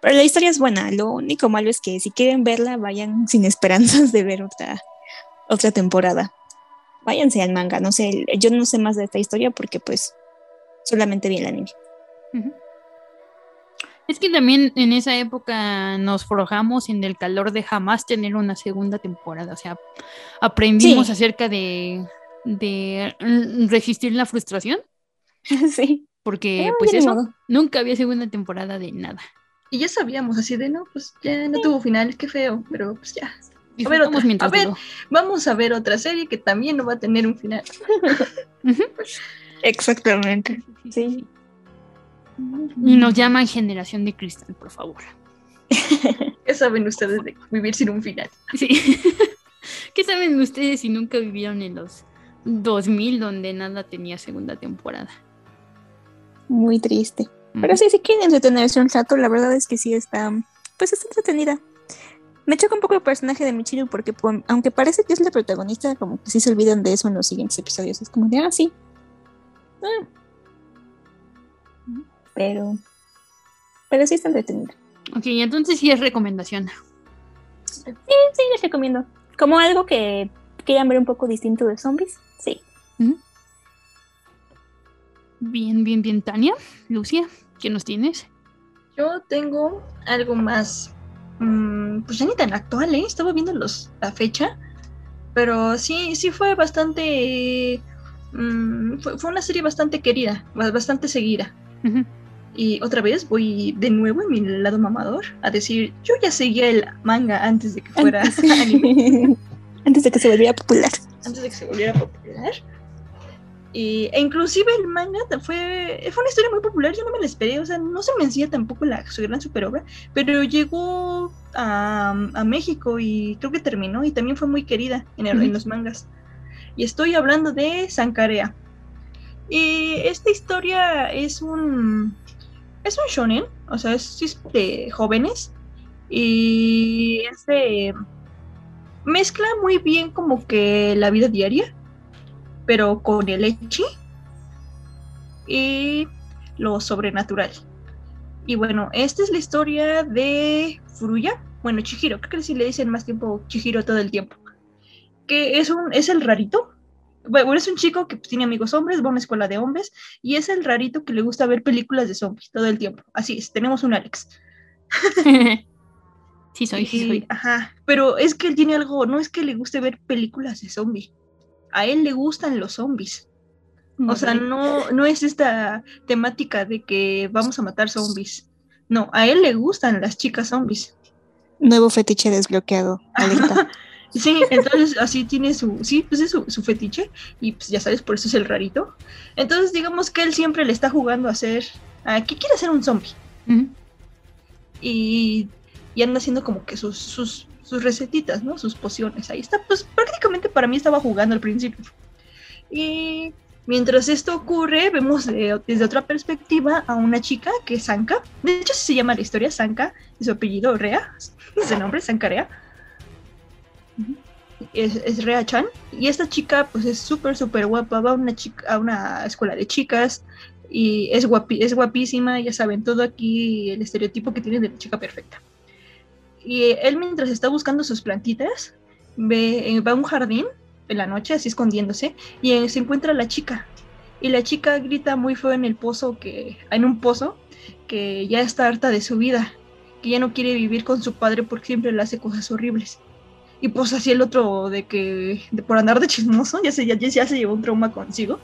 S4: Pero la historia es buena, lo único malo es que si quieren verla, vayan *laughs* sin esperanzas de ver otra, otra temporada váyanse al manga, no sé, yo no sé más de esta historia porque pues solamente vi el anime.
S1: Es que también en esa época nos forjamos en el calor de jamás tener una segunda temporada, o sea, aprendimos
S4: Sí.
S1: acerca de, de resistir la frustración. *laughs*
S4: Sí.
S1: Porque
S3: Ah,
S1: pues eso,
S3: modo.
S1: nunca había segunda temporada de nada.
S3: Y ya sabíamos así de, no, pues ya no tuvo final, qué feo, pero pues ya. A ver, otra.
S1: mientras
S3: A ver,
S1: duró.
S3: vamos a ver otra serie que también no va a tener un final. *laughs*
S4: Exactamente. Sí.
S1: Y nos llaman generación de cristal, por favor. *laughs*
S3: ¿Qué saben ustedes de vivir sin un final?
S1: Sí. ¿Qué saben ustedes si nunca vivieron en los 2000 donde nada tenía segunda temporada?
S4: Muy triste. Pero sí, si quieren entretenerse un rato, la verdad es que sí está, pues está entretenida. Me choca un poco el personaje de Michiru porque por- aunque parece que es la protagonista, como que sí se olvidan de eso en los siguientes episodios. Es como de, ah, sí. Ah. Pero, pero sí está entretenida.
S1: Ok, entonces sí es recomendación.
S4: Sí, sí, les recomiendo. Como algo que quieran ver un poco distinto de zombies, sí.
S1: Bien, bien, bien, Tania. Lucia, ¿qué nos tienes?
S3: Yo tengo algo más, mm, pues ya ni tan actual, ¿eh? Estaba viendo los, la fecha, pero sí, sí fue bastante, mm, fue, fue una serie bastante querida, ba- bastante seguida. Y otra vez voy de nuevo en mi lado mamador a decir, yo ya seguía el manga antes de que fuera anime, *laughs*
S4: Antes de que se volviera popular.
S3: antes de que se volviera popular. Y, e inclusive el manga fue, fue una historia muy popular, yo no me la esperé, o sea, no se me hacía tampoco la, su gran superobra, pero llegó a, a México y creo que terminó y también fue muy querida en, el- en
S4: Ujú.
S3: los mangas. Y estoy hablando de Sankarea. Y esta historia es un, es un shonen, o sea, es, es de jóvenes y es de, mezcla muy bien como que la vida diaria, pero con el echi y lo sobrenatural. Y bueno, esta es la historia de Furuya. Bueno, Chihiro, creo que sí le dicen más tiempo Chihiro todo el tiempo. que es, un, es el rarito. Bueno, es un chico que tiene amigos hombres, va a una escuela de hombres y es el rarito que le gusta ver películas de zombies todo el tiempo. Así es, tenemos un Alex. *laughs*
S1: sí, soy, sí, soy.
S3: Ajá, pero es que él tiene algo, no es que le guste ver películas de zombies. A él le gustan los zombies. O sea, no, no es esta temática de que vamos a matar zombies. No, a él le gustan las chicas zombies.
S4: Nuevo fetiche desbloqueado. *laughs*
S3: Sí, entonces así tiene su, sí, pues es su, su fetiche y pues ya sabes, por eso es el rarito. Entonces digamos que él siempre le está jugando a hacer, a que quiere hacer un zombie y, y anda haciendo como que sus, sus, sus recetitas, ¿no? Sus pociones. Ahí está, pues prácticamente para mí estaba jugando al principio. Y mientras esto ocurre, vemos de- desde otra perspectiva a una chica que es Sanka. De hecho, se llama la historia, Sanka, y su apellido Rea, *laughs* es el nombre, Sankarea. Es, es Rea Chan. Y esta chica, pues es súper, súper guapa. Va a una, a una escuela de chicas y es, es guapísima. Ya saben, todo aquí el estereotipo que tiene de la chica perfecta. Y él, mientras está buscando sus plantitas, ve, eh, va a un jardín en la noche, así escondiéndose, y eh, se encuentra la chica. Y la chica grita muy feo en el pozo, que en un pozo, que ya está harta de su vida, que ya no quiere vivir con su padre porque siempre le hace cosas horribles. Y pues así el otro de que por andar de chismoso ya se, ya, ya se llevó un trauma consigo.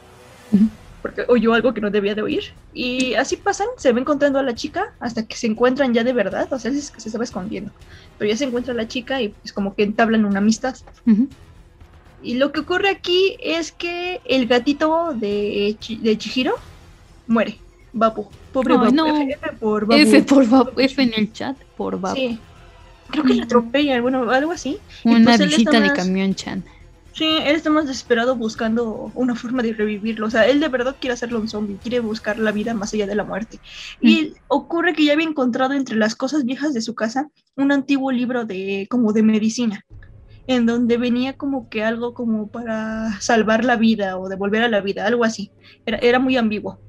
S3: Porque oyó algo que no debía de oír. Y así pasan, se va encontrando a la chica hasta que se encuentran ya de verdad. O sea, es que se estaba escondiendo. Pero ya se encuentra la chica y pues como que entablan una amistad. Y lo que ocurre aquí es que el gatito de, de Chihiro muere. Babu. Pobre Babu.
S1: no.
S3: F, por Babu.
S1: F por Babu, F en el chat por Babu.
S3: Sí. Creo que le atropella, bueno, algo así. Y
S1: Una
S3: pues
S1: visita de camión chan.
S3: Sí, él está más desesperado buscando una forma de revivirlo. O sea, él de verdad quiere hacerlo un zombie, quiere buscar la vida más allá de la muerte. Y ocurre que ya había encontrado entre las cosas viejas de su casa un antiguo libro de como de medicina, en donde venía como que algo como para salvar la vida o devolver a la vida, algo así. Era, era muy ambiguo.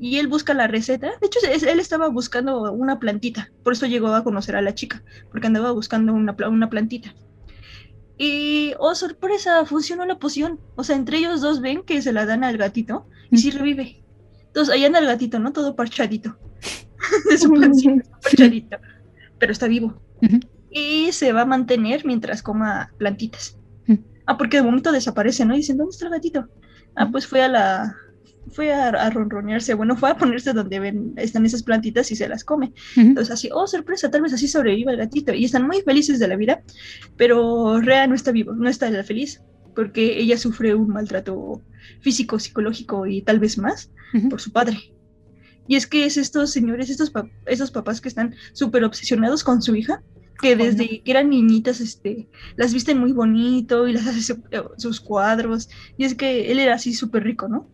S3: Y él busca la receta. De hecho, él estaba buscando una plantita. Por eso llegó a conocer a la chica, porque andaba buscando una, una plantita. Y, oh sorpresa, funcionó la poción. O sea, entre ellos dos ven que se la dan al gatito y sí revive. Entonces, ahí anda el gatito, ¿no? Todo parchadito. *laughs* de su pancita, parchadito. Pero está vivo. Y se va a mantener mientras coma plantitas. Ah, porque de momento desaparece, ¿no? Y dicen, ¿dónde está el gatito? Ah, pues fue a la. Fue a, a ronronearse, bueno, fue a ponerse donde ven, están esas plantitas y se las come. Entonces así, oh sorpresa, tal vez así sobreviva el gatito. Y están muy felices de la vida, pero Rea no está vivo, no está feliz, porque ella sufre un maltrato físico, psicológico y tal vez más por su padre. Y es que es estos señores, estos, pa- esos papás que están súper obsesionados con su hija, que desde que eran niñitas, este, las visten muy bonito y las hace su- eh, sus cuadros. Y es que él era así súper rico, ¿no?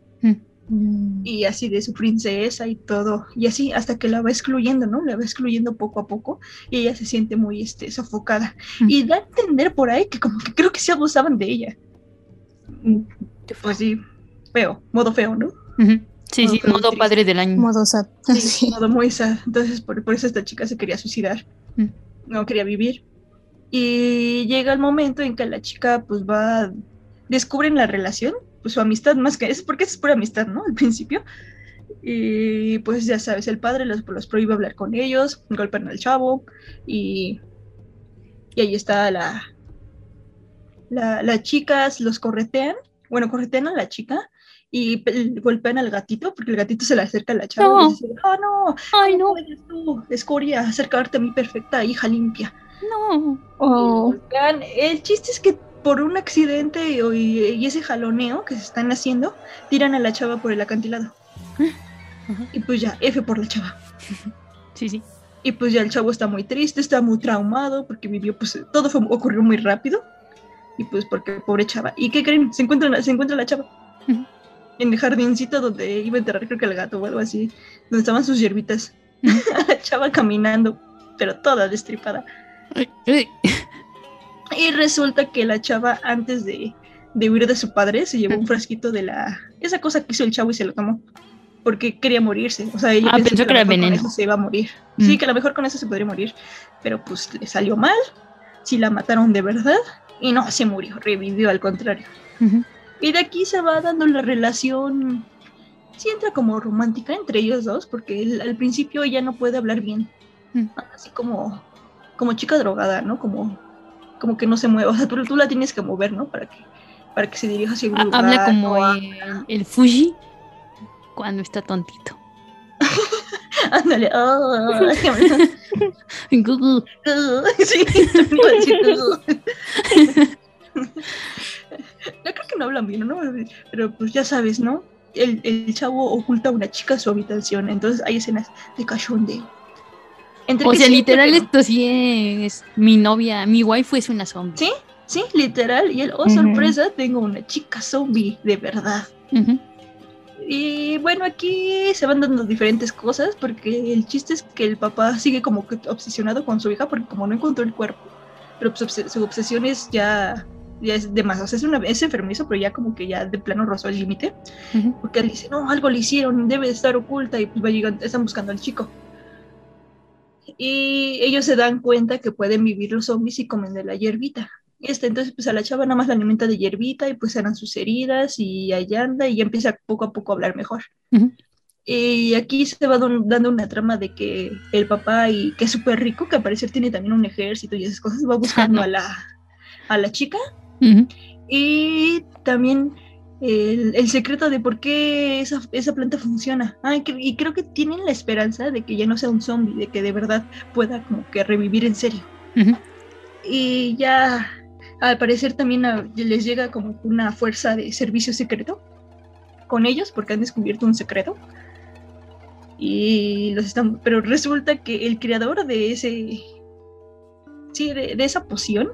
S3: Y así de su princesa y todo. Y así hasta que la va excluyendo, ¿no? La va excluyendo poco a poco y ella se siente muy este, sofocada. Y da a entender por ahí que como que creo que sí abusaban de ella. Mm, Pues sí, feo, modo feo, ¿no?
S1: Sí, sí,
S3: Modo
S1: modo
S3: triste.
S1: padre del año.
S4: Modo sad. *laughs*
S3: Sí, modo muy sad. Entonces, por, por eso esta chica se quería suicidar.
S1: Mm.
S3: No quería vivir. Y llega el momento en que la chica, pues va. Descubren la relación, su amistad más que es, porque es pura amistad, ¿no? Al principio. Y pues ya sabes, el padre los, los prohíbe hablar con ellos, golpean al chavo y. Y ahí está la. La, las chicas los corretean, bueno, corretean a la chica y pe- golpean al gatito porque el gatito se le acerca a la chava
S1: No.
S3: y dice, oh no,
S1: Ay,
S3: ¿cómo puedes tú, escoria, acercarte a mi perfecta hija limpia?
S1: No.
S4: Oh.
S3: El chiste es que por un accidente y, y ese jaloneo que se están haciendo, tiran a la chava por el acantilado. Y pues ya, F por la chava.
S1: Sí, sí.
S3: Y pues ya el chavo está muy triste, está muy traumado porque vivió, pues todo fue, ocurrió muy rápido. Y pues porque pobre chava. ¿Y qué creen? Se encuentra, se encuentra la chava. En el jardincito donde iba a enterrar creo que el gato o algo así. Donde estaban sus hierbitas. *laughs* la chava caminando, pero toda destripada. Y resulta que la chava antes de, de huir de su padre se llevó un frasquito de la... Esa cosa que hizo el chavo y se lo tomó. Porque quería morirse. O sea, ella
S1: Ah, pensó que era
S3: mejor con
S1: veneno.
S3: eso se iba a morir.
S1: Mm.
S3: Sí, que a lo mejor con eso se podría morir. Pero pues le salió mal. si la mataron de verdad. Y no, se murió, revivió al contrario. Y de aquí se va dando la relación, sí entra como romántica entre ellos dos, porque él- al principio ella no puede hablar bien. Así como, como chica drogada, ¿no? Como, como que no se mueve. O sea, tú, tú la tienes que mover, ¿no? Para que, para que se dirija hacia un lugar.
S1: Habla como
S3: o
S1: el, el Fuji cuando está tontito. *laughs*
S3: Ándale.
S1: Gugu.
S3: sí. *laughs* Yo creo que no hablan bien, ¿no? Pero pues ya sabes, ¿no? El, el chavo oculta a una chica en su habitación, entonces hay escenas de cachondeo. Entre
S1: O
S3: que
S1: sea,
S3: sí,
S1: literal,
S3: que
S1: esto sí es mi novia, mi waifu es una zombie.
S3: Sí, sí, literal. Y el, oh,
S1: Ujú.
S3: sorpresa, tengo una chica zombie, de verdad. Y bueno, aquí se van dando diferentes cosas porque el chiste es que el papá sigue como que obsesionado con su hija porque como no encontró el cuerpo, pero pues, su obsesión es ya, ya es de más, o sea, es, una, es enfermizo, pero ya como que ya de plano rozó el límite, porque él dice, no, algo le hicieron, debe de estar oculta y pues va llegando, están buscando al chico. Y ellos se dan cuenta que pueden vivir los zombies y comen de la hierbita. Y este, entonces, pues a la chava nada más la alimenta de hierbita y pues sanan sus heridas y ahí anda y ya empieza poco a poco a hablar mejor. Y aquí se va dando una trama de que el papá, y que es súper rico, que al parecer tiene también un ejército y esas cosas, va buscando *laughs* a, la, a la chica. Y también el, el secreto de por qué esa, esa planta funciona. Ah, y, cre- y creo que tienen la esperanza de que ya no sea un zombie, de que de verdad pueda como que revivir en serio. Y ya al parecer también a- les llega como una fuerza de servicio secreto con ellos porque han descubierto un secreto. Y los están, pero resulta que el creador de ese, sí, de, de esa poción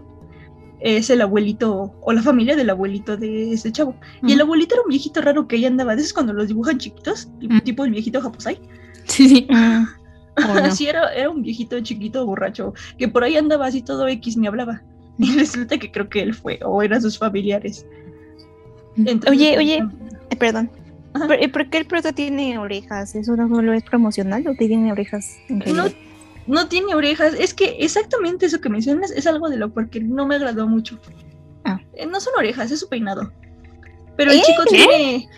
S3: es el abuelito o la familia del abuelito de ese chavo. Y el abuelito era un viejito raro que ahí andaba, de esos cuando los dibujan chiquitos, tipo, tipo el viejito japosai.
S1: Sí, sí. *laughs*
S3: Así era, era un viejito chiquito borracho que por ahí andaba así todo X ni hablaba. Y resulta que creo que él fue, o eran sus familiares. Entonces,
S4: Oye, oye, eh, perdón. ¿Por, eh, por qué el prota tiene orejas? ¿Eso no solo es promocional o tiene orejas en
S3: No? No tiene orejas. Es que exactamente eso que mencionas es algo de lo porque no me agradó mucho. Eh, No son orejas, es su peinado. Pero el
S4: ¿Eh?
S3: chico tiene.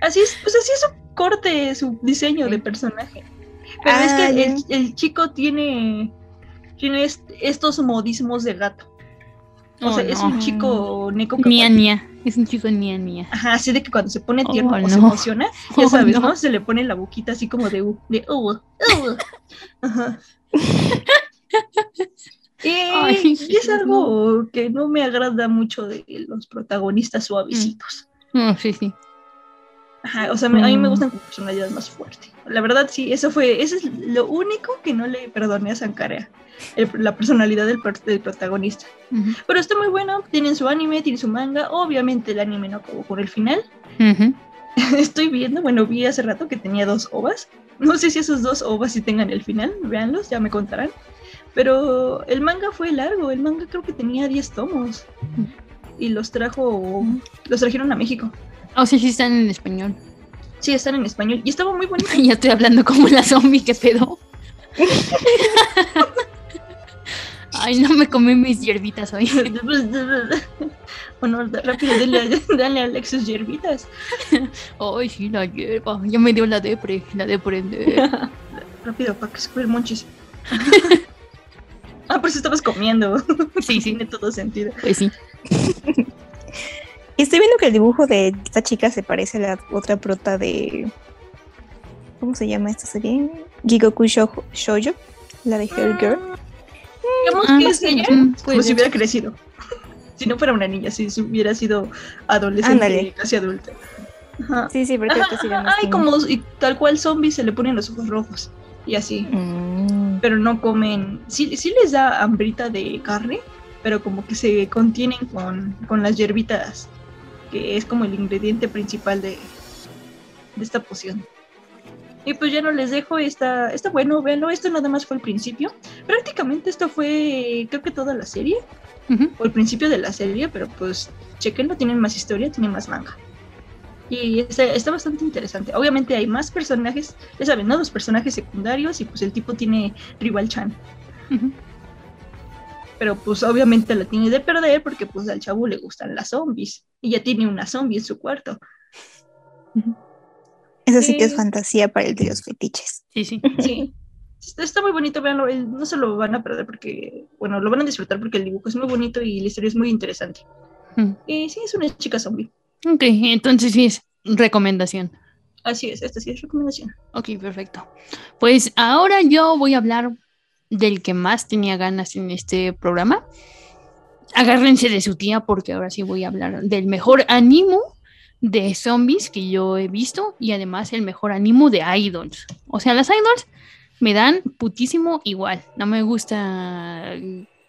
S3: así es, pues así es su corte, su diseño de personaje. Pero es
S4: Ah,
S3: que
S4: ya.
S3: el, el chico tiene. Tiene est- estos modismos de gato. O
S1: Oh,
S3: sea, es un chico neko
S1: Nia,
S3: kawaii.
S1: Es un chico nia, nia.
S3: Ajá, así de que cuando se pone tierno
S1: Oh,
S3: o se emociona, ya
S1: Oh,
S3: sabes,
S1: no.
S3: ¿no? Se le pone la boquita así como de uh, de uh, uh. Ajá. Y,
S1: Ay,
S3: y es algo que no me agrada mucho de los protagonistas suavecitos.
S1: No, sí, sí.
S3: Ajá, o sea, me- a mí me
S1: Mm.
S3: gustan con personalidad más fuerte. La verdad, sí, eso fue, eso es lo único que no le perdoné a Sankarea, el- la personalidad del, del protagonista. Pero está muy bueno, tienen su anime, tienen su manga, obviamente el anime no acabó por el final.
S1: Ujú. *laughs*
S3: Estoy viendo, bueno, vi hace rato que tenía dos ovas. No sé si esos dos ovas sí tengan el final, véanlos, ya me contarán. Pero el manga fue largo, el manga creo que tenía 10 tomos. Y los trajo, los trajeron a México.
S1: O sea, sí están en español.
S3: Sí, están en español. Y estaba muy bonito. *laughs*
S1: ya estoy hablando como la zombie, ¿qué pedo? *laughs* Ay, no me comí mis hierbitas hoy. *laughs*
S3: bueno, rápido, dale, dale a Alexis hierbitas.
S1: Ay, sí, la hierba. Ya me dio la depre, la de prender.
S3: rápido, para que se el monchis. ah, por eso estabas comiendo.
S1: Sí, sí.
S3: Tiene todo sentido.
S1: Pues sí.
S4: Y estoy viendo que el dibujo de esta chica se parece a la otra prota de. ¿Cómo se llama esta serie? Gigoku Shoujo- Shoujo, la de Hell Girl.
S3: Digamos
S4: Ah,
S3: que es ella, como si hubiera crecido. Si no fuera una niña, si hubiera sido adolescente, casi adulta. Ajá.
S4: Sí, sí, más
S3: Ay, como y tal cual zombie se le ponen los ojos rojos y así.
S4: Mm.
S3: Pero no comen. Sí, sí les da hambrita de carne, pero como que se contienen con, con las hierbitas, que es como el ingrediente principal de, de esta poción. Y pues ya no les dejo, está, está bueno, véanlo, esto nada más fue el principio. Prácticamente esto fue, creo que toda la serie, o el principio de la serie, pero pues chequenlo, tienen más historia, tienen más manga. Y está, está bastante interesante. Obviamente hay más personajes, ya saben, ¿no? Los personajes secundarios y pues el tipo tiene Rival Chan. pero pues obviamente la tiene de perder porque pues al chavo le gustan las zombies y ya tiene una zombie en su cuarto.
S4: Eso sí que es fantasía para el de los fetiches.
S1: Sí, sí. *laughs*
S3: Sí. Está muy bonito, véanlo, el- no se lo van a perder porque, bueno, lo van a disfrutar porque el dibujo es muy bonito y la historia es muy interesante.
S1: Mm.
S3: Y sí, es una chica zombie.
S1: Ok, entonces sí es recomendación.
S3: Así es, esta sí es recomendación.
S1: Ok, perfecto. Pues ahora yo voy a hablar del que más tenía ganas en este programa. Agárrense de su tía porque ahora sí voy a hablar del mejor ánimo de zombies que yo he visto y además el mejor ánimo de idols. O sea, las idols me dan putísimo igual. No me gusta,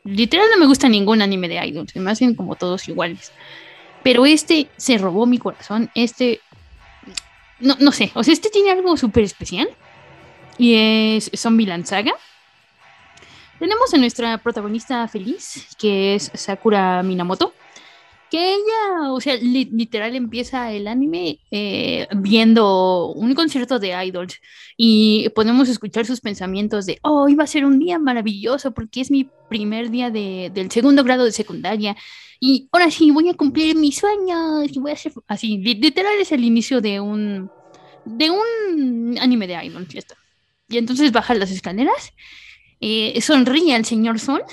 S1: literal no me gusta ningún anime de idols. Me hacen como todos iguales. Pero este se robó mi corazón. Este no, no sé, o sea, este tiene algo súper especial y es Zombieland Saga. Tenemos a nuestra protagonista feliz, que es Sakura Minamoto, que ella, o sea, li- literal empieza el anime eh, viendo un concierto de idols y podemos escuchar sus pensamientos de, oh, hoy va a ser un día maravilloso porque es mi primer día de- del segundo grado de secundaria y ahora sí voy a cumplir mis sueños y voy a ser así, li- literal es el inicio de un de un anime de idols, ya está. Y entonces baja las escaleras, eh, sonríe al señor Sol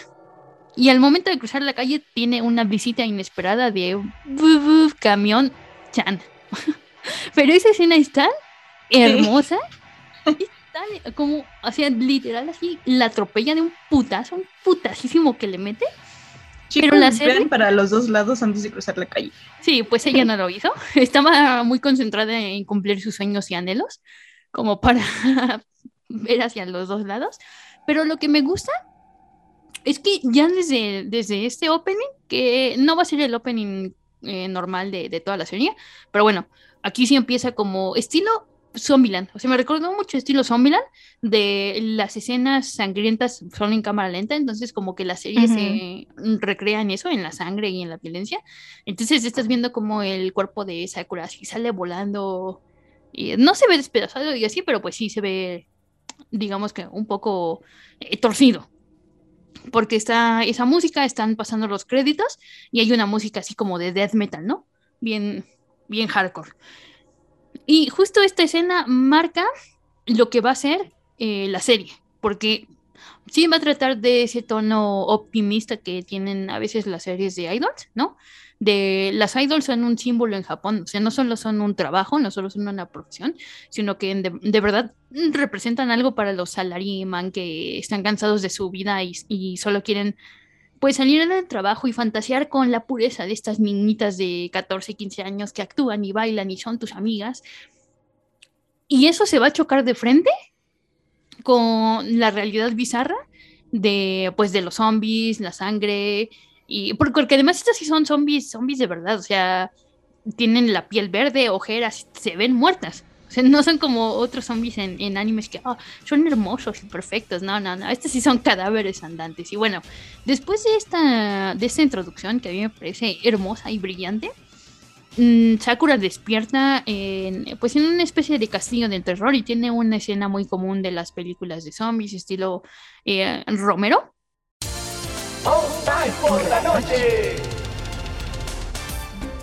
S1: y al momento de cruzar la calle tiene una visita inesperada de bu- bu- camión Chan. *laughs* Pero esa escena es tan hermosa, es tan como, o sea, literal así, la atropella de un putazo, un putasísimo que le mete.
S3: Chicos,
S1: Pero la serie-
S3: para los dos lados antes de cruzar la calle.
S1: Sí, pues ella no lo hizo. *laughs* Estaba muy concentrada en cumplir sus sueños y anhelos, como para *laughs* ver hacia los dos lados. Pero lo que me gusta es que ya desde, desde este opening, que no va a ser el opening eh, normal de, de toda la serie, pero bueno, aquí sí empieza como estilo Zombieland. O sea, me recordó mucho estilo Zombieland, de las escenas sangrientas son en cámara lenta, entonces como que la serie se recrea en eso, en la sangre y en la violencia. Entonces estás viendo como el cuerpo de Sakura así sale volando. Y no se ve despedazado y así, pero pues sí se ve, digamos que un poco eh, torcido. Porque está esa música, están pasando los créditos y hay una música así como de death metal, ¿no? Bien, bien hardcore. Y justo esta escena marca lo que va a ser eh, la serie, porque sí va a tratar de ese tono optimista que tienen a veces las series de idols, ¿no? De las idols son un símbolo en Japón, o sea, no solo son un trabajo, no solo son una profesión, sino que de, de verdad representan algo para los salaryman que están cansados de su vida y, y solo quieren pues salir del trabajo y fantasear con la pureza de estas niñitas de 14, 15 años que actúan y bailan y son tus amigas. Y eso se va a chocar de frente con la realidad bizarra de pues de los zombies, la sangre y porque, además estas sí son zombies, zombies de verdad, o sea, tienen la piel verde, ojeras, se ven muertas. O sea, no son como otros zombies en, en animes que ah, son hermosos y perfectos. No, no, no. Estos sí son cadáveres andantes. Y bueno, después de esta, de esta introducción que a mí me parece hermosa y brillante, Sakura despierta en, pues en una especie de castillo del terror y tiene una escena muy común de las películas de zombies, estilo eh, Romero.
S8: Spice por la noche.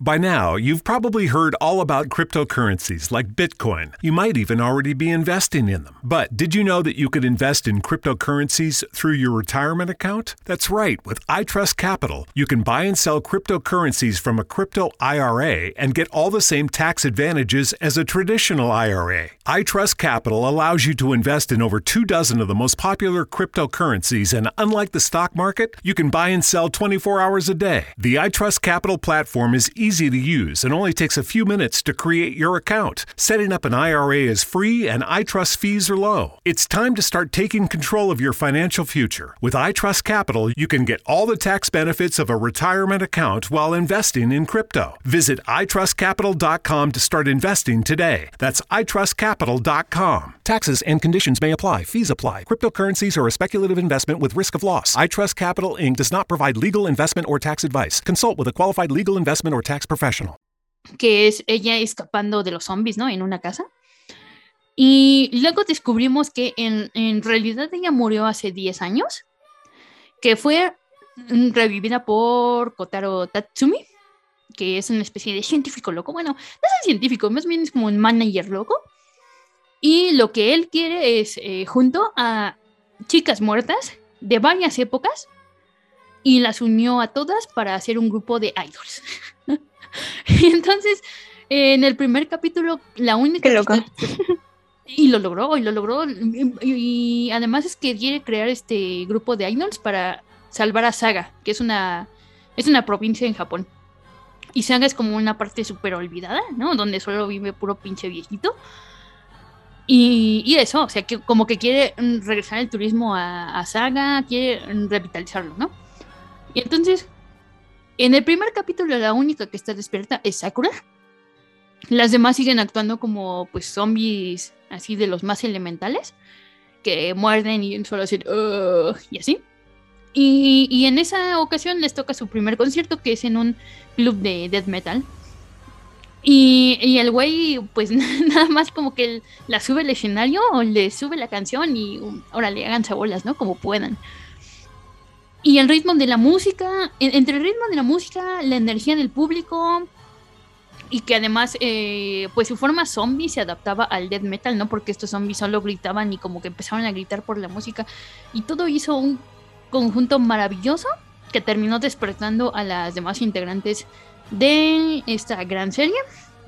S9: By now, you've probably heard all about cryptocurrencies like Bitcoin. You might even already be investing in them. But did you know that you could invest in cryptocurrencies through your retirement account? That's right. With iTrust Capital, you can buy and sell cryptocurrencies from a crypto IRA and get all the same tax advantages as a traditional IRA. iTrust Capital allows you to invest in over two dozen of the most popular cryptocurrencies, and unlike the stock market, you can buy and sell 24 hours a day. The iTrust Capital platform is easy to use and only takes a few minutes to create your account. Setting up an IRA is free and iTrust fees are low. It's time to start taking control of your financial future. With iTrust Capital, you can get all the tax benefits of a retirement account while investing in crypto. Visit itrustcapital.com to start investing today. That's itrustcapital.com. Taxes and conditions may apply. Fees apply. Cryptocurrencies are a speculative investment with risk of loss. iTrust Capital Inc. does not provide legal investment or tax advice. Consult with a qualified legal investment or tax professional.
S1: que es ella escapando de los zombies, ¿no? En una casa. Y luego descubrimos que en, en realidad ella murió hace 10 años, que fue mm, revivida por Kotaro Tatsumi, que es una especie de científico loco. Bueno, no es un científico, más bien es como un manager loco. Y lo que él quiere es, eh, junto a chicas muertas de varias épocas, y las unió a todas para hacer un grupo de idols. *laughs* y entonces, en el primer capítulo, la única...
S4: Qué loco.
S1: Y lo logró, y lo logró. Y, y además es que quiere crear este grupo de idols para salvar a Saga, que es una, es una provincia en Japón. Y Saga es como una parte súper olvidada, ¿no? Donde solo vive puro pinche viejito. Y, eso, o sea, que como que quiere mm, regresar el turismo a, Saga, quiere mm, revitalizarlo, ¿no? Y entonces, en el primer capítulo, la única que está despierta es Sakura. Las demás siguen actuando como pues zombies así de los más elementales, que muerden y solo "Ugh", y así. Y, y en esa ocasión les toca su primer concierto, que es en un club de death metal. Y, el güey, pues *laughs* nada más como que la sube al escenario o le sube la canción y um, órale, háganse bolas, ¿no? Como puedan. Y el ritmo de la música, en- entre el ritmo de la música, la energía del público y que además, eh, pues su forma zombie se adaptaba al death metal, ¿no? Porque estos zombies solo gritaban y como que empezaron a gritar por la música y todo hizo un conjunto maravilloso que terminó despertando a las demás integrantes de esta gran serie,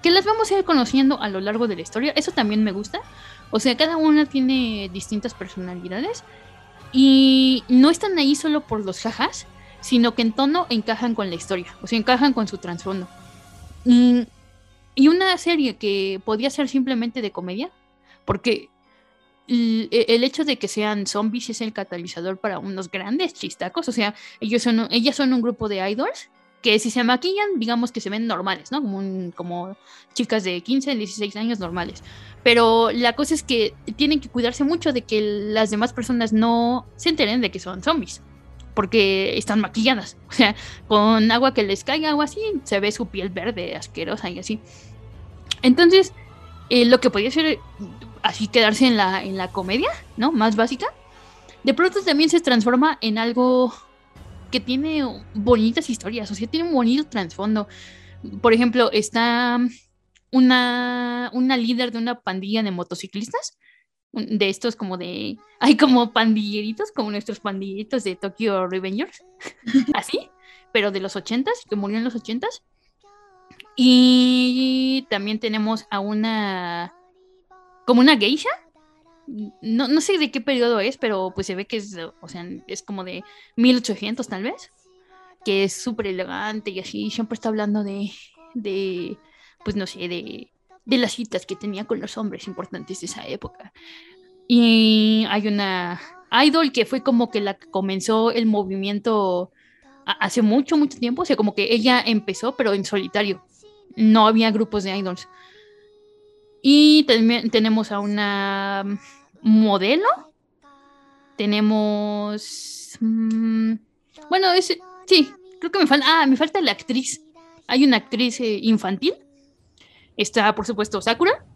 S1: que las vamos a ir conociendo a lo largo de la historia. Eso también me gusta. O sea, cada una tiene distintas personalidades y no están ahí solo por los jajas, sino que en tono encajan con la historia, o sea, encajan con su trasfondo. Mm, y una serie que podía ser simplemente de comedia, porque e- el hecho de que sean zombies es el catalizador para unos grandes chistacos, o sea, ellos son, ellas son un grupo de idols que si se maquillan, digamos que se ven normales, ¿no? Como, un- como chicas de 15, 16 años normales. Pero la cosa es que tienen que cuidarse mucho de que las demás personas no se enteren de que son zombies. Porque están maquilladas. *laughs* O sea, con agua que les caiga o así, se ve su piel verde, asquerosa y así. Entonces, eh, lo que podía ser así quedarse en la, en la comedia, ¿no? Más básica. De pronto también se transforma en algo que tiene bonitas historias, o sea, tiene un bonito trasfondo. Por ejemplo, está una, una líder de una pandilla de motociclistas, de estos como de, hay como pandilleritos, como nuestros pandilleritos de Tokyo Revengers, *laughs* así, pero de los ochentas, que murió en los ochentas. Y también tenemos a una, como una geisha, no, no sé de qué periodo es, pero pues se ve que es, o sea, es como de 1800 tal vez, que es súper elegante y así, siempre está hablando de, de pues no sé, de, de las citas que tenía con los hombres importantes de esa época. Y hay una idol que fue como que la que comenzó el movimiento hace mucho, mucho tiempo, o sea, como que ella empezó, pero en solitario, no había grupos de idols. Y también tenemos a una modelo. Tenemos. mm, bueno, es, sí, creo que me falta. Ah, me falta la actriz. Hay una actriz eh, infantil. Está, por supuesto, Sakura.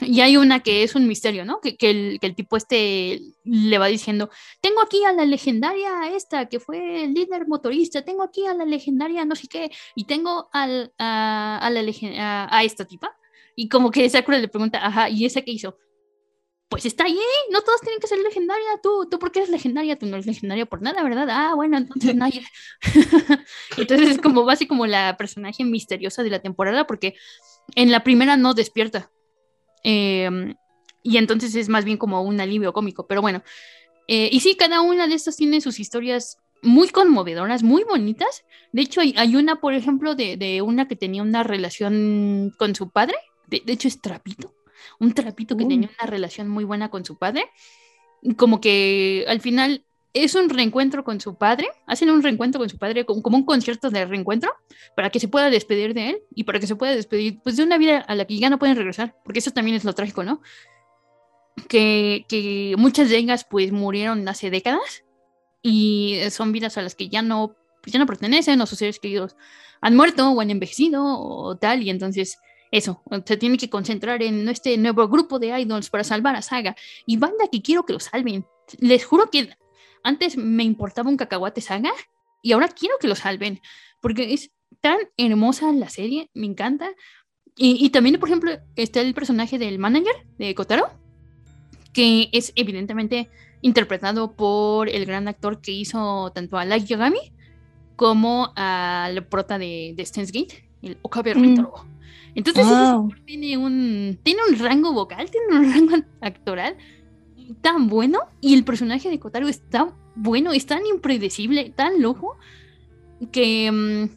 S1: Y hay una que es un misterio, ¿no? Que, que el, que el tipo este le va diciendo, tengo aquí a la legendaria esta, que fue el líder motorista, tengo aquí a la legendaria no sé qué, y tengo al, a, la a, a esta tipa. Y como que Sakura le pregunta, ajá, ¿y esa qué hizo? Pues está ahí, no todos tienen que ser legendaria, tú, tú porque eres legendaria, tú no eres legendaria por nada, ¿verdad? Ah, bueno, entonces *laughs* nadie. *laughs* entonces es como base como la personaje misteriosa de la temporada, porque en la primera no despierta. Eh, y entonces es más bien como un alivio cómico, pero bueno. Eh, y sí, cada una de estas tiene sus historias muy conmovedoras, muy bonitas. De hecho, hay, hay una, por ejemplo, de, de, una que tenía una relación con su padre. De, de hecho, es Trapito. Un trapito que tenía una relación muy buena con su padre. Como que al final es un reencuentro con su padre. Hacen un reencuentro con su padre, como, un concierto de reencuentro, para que se pueda despedir de él y para que se pueda despedir pues, de una vida a la que ya no pueden regresar. Porque eso también es lo trágico, ¿no? Que, que muchas de ellas pues murieron hace décadas y son vidas a las que ya no, ya no pertenecen o sus seres queridos han muerto o han envejecido o tal y entonces eso, se tiene que concentrar en este nuevo grupo de idols para salvar a Saga y banda que quiero que lo salven. Les juro que antes me importaba un cacahuate Saga y ahora quiero que lo salven porque es tan hermosa la serie, me encanta. Y, y también, por ejemplo, está el personaje del manager de Kotaro, que es evidentemente interpretado por el gran actor que hizo tanto a Light Yagami como al prota de, de Steins Gate, el Okabe Rintaro. Mm. Entonces wow. tiene un tiene un rango vocal, tiene un *laughs* rango actoral tan bueno y el personaje de Kotaro es tan bueno, es tan impredecible, tan loco que um,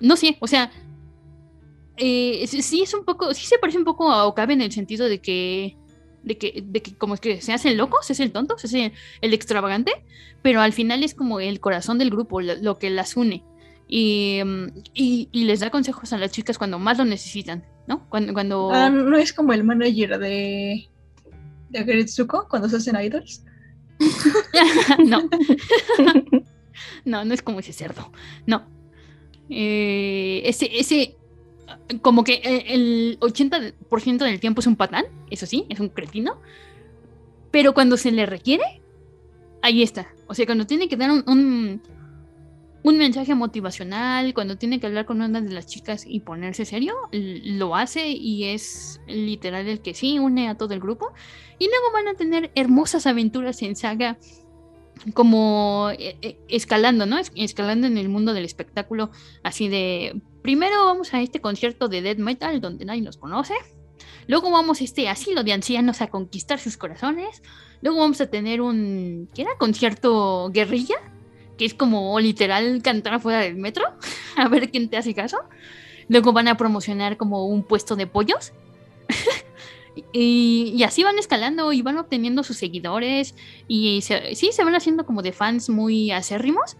S1: no sé, o sea, eh, sí es un poco, sí se parece un poco a Okabe en el sentido de que de que, de que como es que se hacen locos, es el tonto, se hace el extravagante, pero al final es como el corazón del grupo, lo, lo que las une. Y, y, y, les da consejos a las chicas cuando más lo necesitan, ¿no? Cuando, cuando...
S3: Ah, no es como el manager de, de cuando se hacen idols. *laughs*
S1: no. *laughs* no, no es como ese cerdo. No. Eh, ese, ese, como que el 80% del tiempo es un patán, eso sí, es un cretino, pero cuando se le requiere, ahí está. O sea, cuando tiene que dar un, un, un, mensaje motivacional, cuando tiene que hablar con una de las chicas y ponerse serio, lo hace y es literal el que sí une a todo el grupo. Y luego van a tener hermosas aventuras en saga como eh, escalando, ¿no? Escalando en el mundo del espectáculo, así de primero vamos a este concierto de death metal donde nadie nos conoce. Luego vamos a este asilo de ancianos a conquistar sus corazones. Luego vamos a tener un. ¿Qué era? Concierto guerrilla. Que es como literal cantar afuera del metro. *laughs* a ver quién te hace caso. Luego van a promocionar como un puesto de pollos. *laughs* y, y, así van escalando y van obteniendo sus seguidores. Y se, sí, se van haciendo como de fans muy acérrimos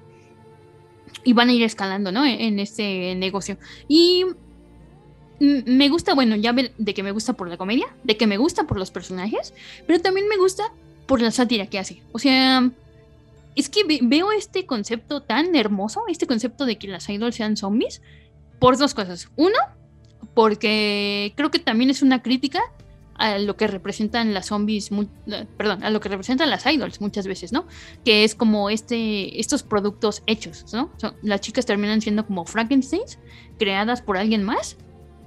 S1: y van a ir escalando, ¿no? En, en este negocio. Y me gusta, bueno, ya de que me gusta por la comedia, de que me gusta por los personajes, pero también me gusta por la sátira que hace. O sea, es que veo este concepto tan hermoso, este concepto de que las idols sean zombies, por dos cosas. Uno, porque creo que también es una crítica a lo que representan las zombies, eh, perdón, a lo que representan las idols muchas veces, ¿no? Que es como este, estos productos hechos, ¿no? Las chicas terminan siendo como Frankensteins, creadas por alguien más,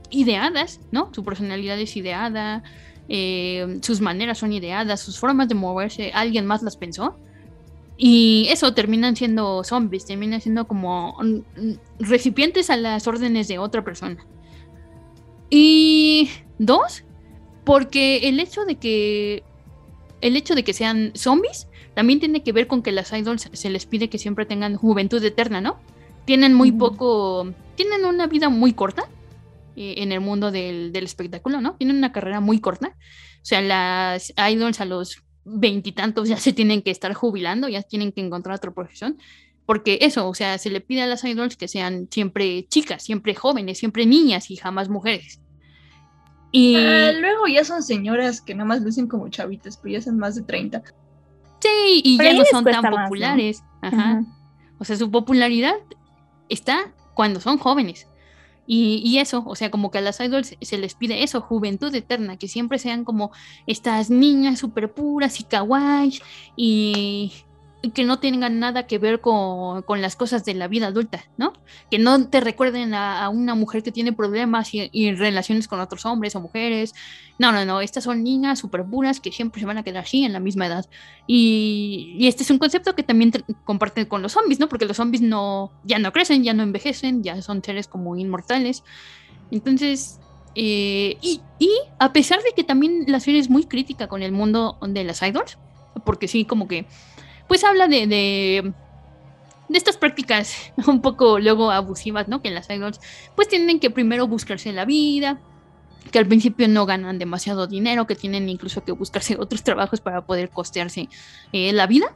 S1: ideadas, ¿no? Su personalidad es ideada, eh, sus maneras son ideadas, sus formas de moverse, alguien más las pensó. Y eso terminan siendo zombies, terminan siendo como recipientes a las órdenes de otra persona. Y dos, porque el hecho de que el hecho de que sean zombies también tiene que ver con que las idols se les pide que siempre tengan juventud eterna, ¿no? Tienen muy poco, tienen una vida muy corta eh, en el mundo del, del, espectáculo, ¿no? Tienen una carrera muy corta. O sea, las idols a los veintitantos ya se tienen que estar jubilando, ya tienen que encontrar otra profesión. Porque eso, o sea, se le pide a las idols que sean siempre chicas, siempre jóvenes, siempre niñas y jamás mujeres.
S3: Y uh, luego ya son señoras que nada más lucen como chavitas, pero ya son más de 30.
S1: Sí, y pero ya no son tan populares. Más, ¿no? Ajá. Uh -huh. O sea, su popularidad está cuando son jóvenes. Y, y, eso, o sea, como que a las idols se les pide eso, juventud eterna, que siempre sean como estas niñas súper puras y kawaii y, que no tengan nada que ver con, con, las cosas de la vida adulta, ¿no? Que no te recuerden a, una mujer que tiene problemas y, y, relaciones con otros hombres o mujeres. No, no, no, estas son niñas súper puras que siempre se van a quedar así en la misma edad. Y, y este es un concepto que también comparten con los zombies, ¿no? Porque los zombies no, ya no crecen, ya no envejecen, ya son seres como inmortales. Entonces, eh, y, y a pesar de que también la serie es muy crítica con el mundo de las idols, porque sí, como que pues habla de, de, de estas prácticas *laughs* un poco luego abusivas, ¿no? Que las idols pues tienen que primero buscarse la vida, que al principio no ganan demasiado dinero, que tienen incluso que buscarse otros trabajos para poder costearse eh, la vida.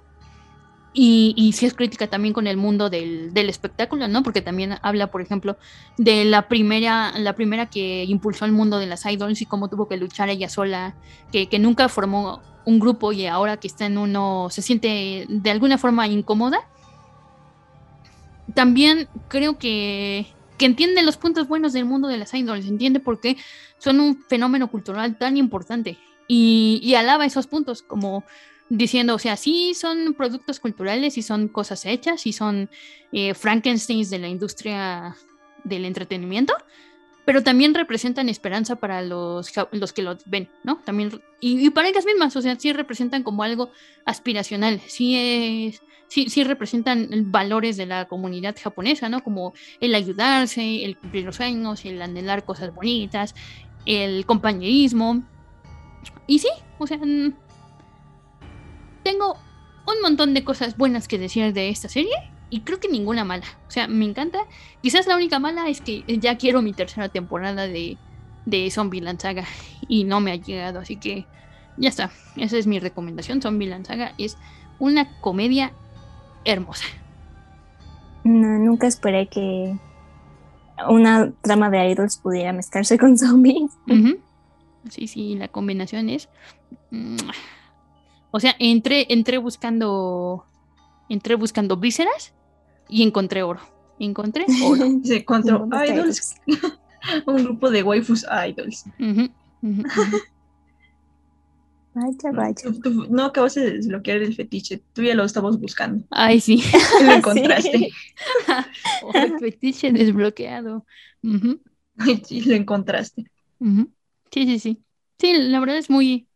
S1: Y, y sí es crítica también con el mundo del, del, espectáculo, ¿no? Porque también habla, por ejemplo, de la primera, la primera que impulsó el mundo de las idols y cómo tuvo que luchar ella sola, que, que nunca formó un grupo y ahora que está en uno se siente de alguna forma incómoda. También creo que, que entiende los puntos buenos del mundo de las idols, entiende por qué son un fenómeno cultural tan importante y, y alaba esos puntos como diciendo, o sea, sí son productos culturales y son cosas hechas y son eh, Frankensteins de la industria del entretenimiento, pero también representan esperanza para los, los que lo ven, ¿no? También, y, y, para ellas mismas, o sea, sí representan como algo aspiracional, sí, es, sí, sí representan valores de la comunidad japonesa, ¿no? Como el ayudarse, el cumplir los sueños, el anhelar cosas bonitas, el compañerismo. Y sí, o sea, tengo un montón de cosas buenas que decir de esta serie y creo que ninguna mala. O sea, me encanta. Quizás la única mala es que ya quiero mi tercera temporada de, de Zombieland Saga y no me ha llegado, así que ya está. Esa es mi recomendación. Zombieland Saga es una comedia hermosa.
S4: No, nunca esperé que una trama de idols pudiera mezclarse con zombies.
S1: Uh -huh. Sí, sí, la combinación es... O sea, entré, entré buscando. Entré buscando vísceras y encontré oro. Encontré oro. *laughs*
S3: Se encontró idols. *laughs* Un grupo de waifus idols.
S1: Uh -huh, uh -huh, uh -huh.
S4: Vaya, vaya.
S3: Tú, tú, no acabas de desbloquear el fetiche. Tú ya lo estabas buscando.
S1: Ay, sí. *laughs*
S3: Y lo encontraste.
S1: Sí. oh, el fetiche desbloqueado.
S3: Sí, lo encontraste.
S1: Sí, sí, sí. Sí, la verdad es muy,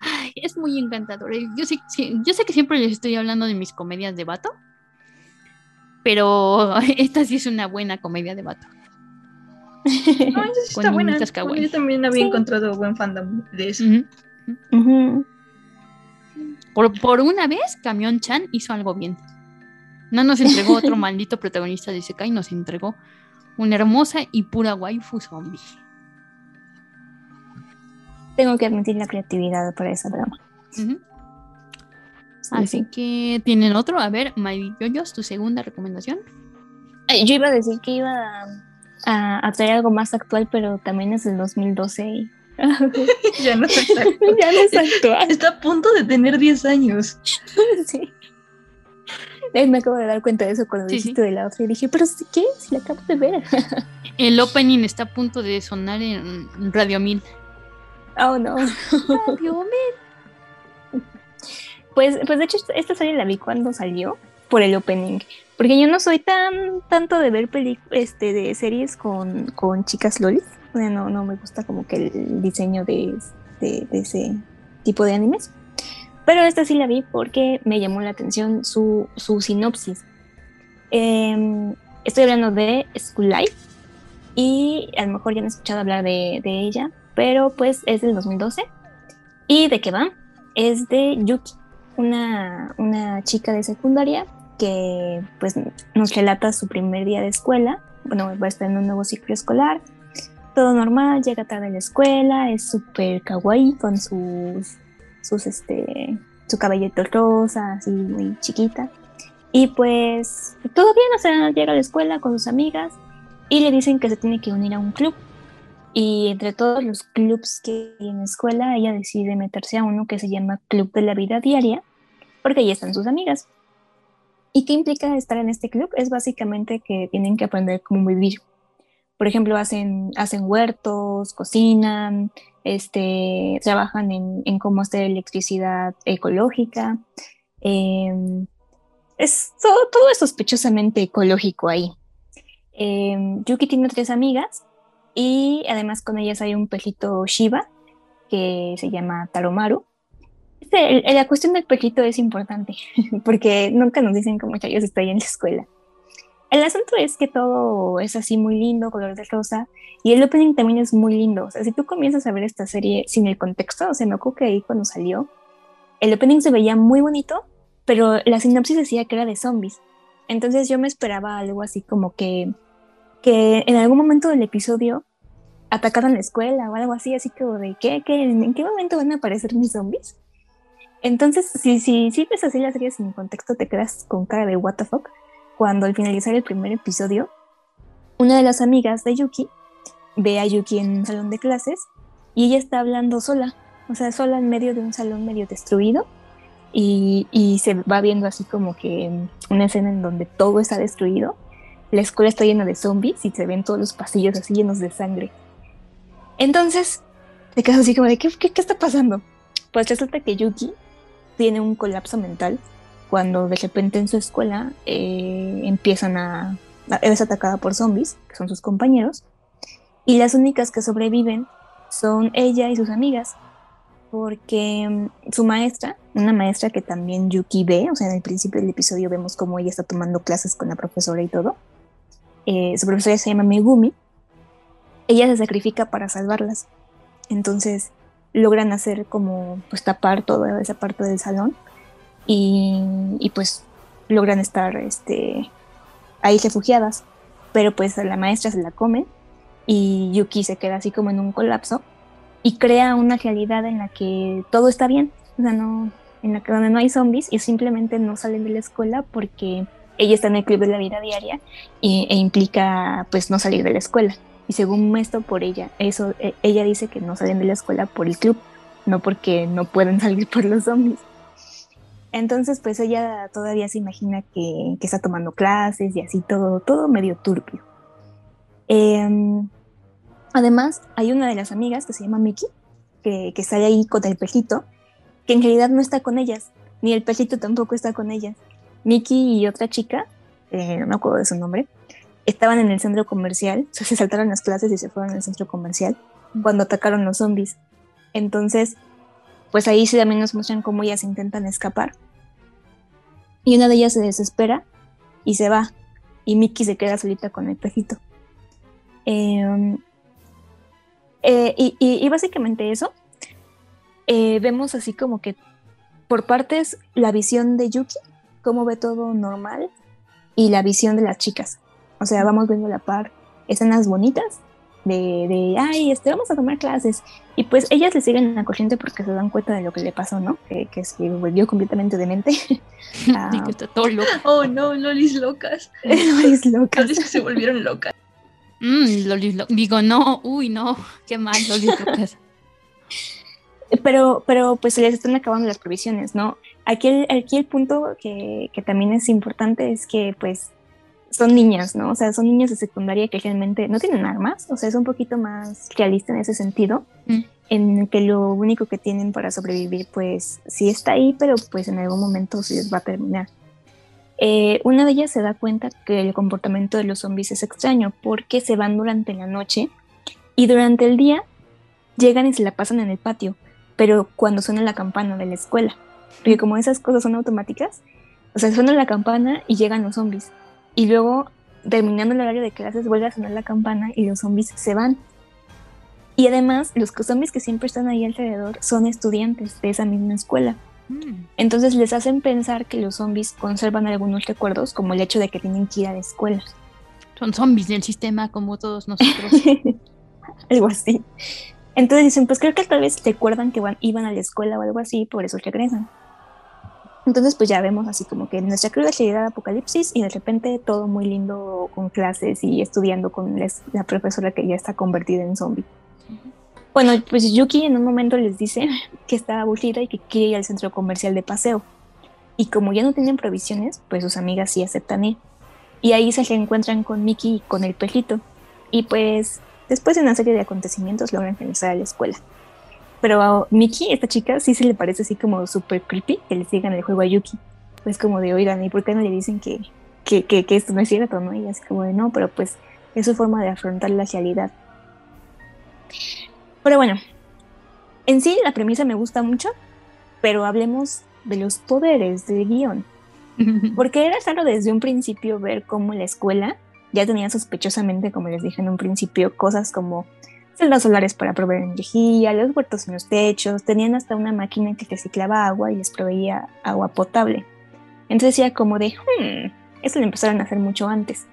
S1: Ay, es muy encantador. Yo sé, sí, yo sé que siempre les estoy hablando de mis comedias de vato, pero *laughs* esta sí es una buena comedia de vato.
S3: No, sí *laughs* está buena. Yo también había sí. encontrado buen fandom de eso.
S1: Uh -huh. Uh -huh. Por, por, una vez, Camión Chan hizo algo bien. No nos entregó otro *laughs* maldito protagonista de Sekai, nos entregó una hermosa y pura waifu zombie
S4: tengo que admitir la creatividad para esa drama.
S1: Uh -huh. sí, Así sí. que tienen otro. A ver, My Yoyos, tu segunda recomendación.
S4: Yo iba a decir que iba a, a, traer algo más actual, pero también es del 2012. Y... *laughs*
S3: ya no es *laughs* actual.
S4: ya no es actual.
S3: Está a punto de tener 10 años. *laughs*
S4: sí. Me acabo de dar cuenta de eso cuando sí, dijiste sí. de la otra y dije, pero ¿qué? Si la acabo de ver.
S1: El opening está a punto de sonar en Radio 1000.
S4: Oh, no. Pues, pues de hecho, esta serie la vi cuando salió por el opening. Porque yo no soy tan tanto de ver este, de series con, con chicas lolis. No, no me gusta como que el diseño de, de, de, ese tipo de animes. Pero esta sí la vi porque me llamó la atención su, su sinopsis. Eh, estoy hablando de School Life. Y a lo mejor ya han escuchado hablar de, de ella pero pues es del 2012. ¿Y de qué va? Es de Yuki, una, una chica de secundaria que pues nos relata su primer día de escuela, bueno, va a estar en un nuevo ciclo escolar, todo normal, llega tarde a la escuela, es súper kawaii con sus, sus, este, su cabellito rosa, así muy chiquita. Y pues todo bien, o sea, llega a la escuela con sus amigas y le dicen que se tiene que unir a un club y entre todos los clubs que hay en la escuela, ella decide meterse a uno que se llama Club de la Vida Diaria, porque ahí están sus amigas. ¿Y qué implica estar en este club? Es básicamente que tienen que aprender cómo vivir. Por ejemplo, hacen, hacen huertos, cocinan, este, trabajan en, en cómo hacer electricidad ecológica. Eh, es todo, todo es sospechosamente ecológico ahí. Eh, Yuki tiene tres amigas y además con ellas hay un perrito Shiba que se llama Taromaru. Este, la cuestión del perrito es importante *laughs* porque nunca nos dicen cómo ellos están en la escuela. El asunto es que todo es así muy lindo, color de rosa, y el opening también es muy lindo. O sea, si tú comienzas a ver esta serie sin el contexto, o sea, me acuerdo que ahí cuando salió, el opening se veía muy bonito, pero la sinopsis decía que era de zombies. Entonces yo me esperaba algo así como que, que en algún momento del episodio atacaran la escuela o algo así, así como de ¿qué, qué, ¿en qué momento van a aparecer mis zombies? Entonces, si, si, si ves así la serie sin contexto, te quedas con cara de what the fuck. Cuando al finalizar el primer episodio, una de las amigas de Yuki ve a Yuki en un salón de clases y ella está hablando sola, o sea, sola en medio de un salón medio destruido y, y se va viendo así como que una escena en donde todo está destruido, la escuela está llena de zombies y se ven todos los pasillos así llenos de sangre. Entonces, te quedas así como de, ¿qué, qué, qué está pasando? Pues resulta que Yuki tiene un colapso mental cuando de repente en su escuela eh, empiezan a, es atacada por zombies, que son sus compañeros, y las únicas que sobreviven son ella y sus amigas, porque mm, su maestra, una maestra que también Yuki ve, o sea, en el principio del episodio vemos cómo ella está tomando clases con la profesora y todo, eh, su profesora se llama Megumi, ella se sacrifica para salvarlas, entonces logran hacer como pues tapar toda esa parte del salón y, y pues logran estar este, ahí refugiadas, pero pues la maestra se la comen y Yuki se queda así como en un colapso y crea una realidad en la que todo está bien, o sea, no, en la que donde no hay zombies y simplemente no salen de la escuela porque ella está en el club de la vida diaria y, e implica pues no salir de la escuela. Y según esto por ella, eso e, ella dice que no salen de la escuela por el club, no porque no pueden *laughs* salir por los zombies. Entonces, pues ella todavía se imagina que, que está tomando clases y así todo, todo medio turbio. Eh, además, hay una de las amigas que se llama Mickey, que, que sale ahí con el pejito, que en realidad no está con ellas, ni el pejito tampoco está con ellas. Mickey y otra chica, eh, no me acuerdo de su nombre, estaban en el centro comercial, se saltaron las clases y se fueron al centro comercial cuando atacaron los zombies. Entonces, pues ahí sí también nos muestran cómo ellas intentan escapar. Y una de ellas se desespera y se va. Y Mickey se queda solita con el pejito. Eh, eh, y, básicamente eso. Eh, vemos así como que por partes la visión de Yuki, cómo ve todo normal, y la visión de las chicas. O sea, vamos viendo la par escenas bonitas de, de, ay, este, vamos a tomar clases. Y pues ellas le siguen la corriente porque se dan cuenta de lo que le pasó, ¿no? Que, que se volvió completamente demente. *laughs*
S1: ah, que está todo loco.
S3: Oh, no, lolis locas. *laughs*
S4: lolis locas.
S3: Lolis que se volvieron locas.
S1: Mm, lolis lo Digo, no, uy, no, qué mal, lolis locas. *laughs*
S4: Pero, pero pues se les están acabando las provisiones, ¿no? Aquí el, aquí el punto que, que también es importante es que pues son niñas, ¿no? O sea, son niñas de secundaria que realmente no tienen armas, o sea, es un poquito más realista en ese sentido, mm. en que lo único que tienen para sobrevivir, pues sí está ahí, pero pues en algún momento les va a terminar. Eh, una de ellas se da cuenta que el comportamiento de los zombies es extraño porque se van durante la noche y durante el día llegan y se la pasan en el patio, pero cuando suena la campana de la escuela, porque como esas cosas son automáticas, o sea, suena la campana y llegan los zombies y luego, terminando el horario de clases, vuelve a sonar la campana y los zombies se van. Y además, los zombies que siempre están ahí alrededor son estudiantes de esa misma escuela. Mm. Entonces les hacen pensar que los zombies conservan algunos recuerdos, como el hecho de que tienen que ir a la escuela.
S1: Son zombies del sistema como todos nosotros. *laughs*
S4: algo así. Entonces dicen, pues creo que tal vez recuerdan que van, iban a la escuela o algo así, por eso regresan. Entonces, pues ya vemos así como que nuestra cruda de apocalipsis y de repente todo muy lindo con clases y estudiando con la profesora que ya está convertida en zombie. Bueno, pues Yuki en un momento les dice *laughs* que está aburrida y que quiere ir al centro comercial de paseo. Y como ya no tienen provisiones, pues sus amigas sí aceptan ir. Y ahí se reencuentran con Mickey y con el perrito. Y pues después de una serie de acontecimientos logran regresar a la escuela. Pero a Miki, esta chica, sí se le parece así como súper creepy que le sigan el juego a Yuki. Pues como de, oigan, ¿y por qué no le dicen que, que, que, que esto no es cierto, no? Y así como de, no, pero pues es su forma de afrontar la realidad. Pero bueno, en sí la premisa me gusta mucho, pero hablemos de los poderes del guion. *laughs* Porque era raro desde un principio ver cómo la escuela ya tenía sospechosamente, como les dije en un principio, cosas como celdas solares para proveer energía, los huertos en los techos, tenían hasta una máquina que reciclaba agua y les proveía agua potable. Entonces ya como de, hmm, eso lo empezaron a hacer mucho antes.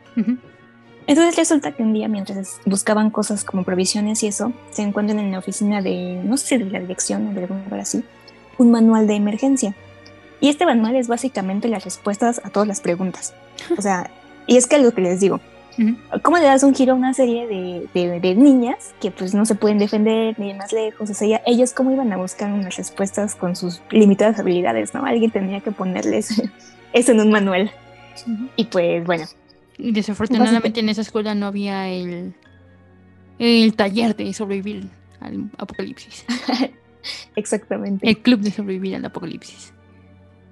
S4: Entonces resulta que un día mientras buscaban cosas como provisiones y eso, se encuentran en la oficina de, no sé, de la dirección o de algún lugar así, un manual de emergencia. Y este manual es básicamente las respuestas a todas las preguntas. O sea, y es que algo que les digo, ¿cómo le das un giro a una serie de, de, de niñas que pues no se pueden defender ni más lejos? O sea, ya, ellas cómo iban a buscar unas respuestas con sus limitadas habilidades, ¿no? Alguien tenía que ponerles *laughs* eso en un manual. Y pues bueno.
S1: Y desafortunadamente en esa escuela no había el, el taller de sobrevivir al apocalipsis. *laughs*
S4: Exactamente.
S1: El club de sobrevivir al apocalipsis.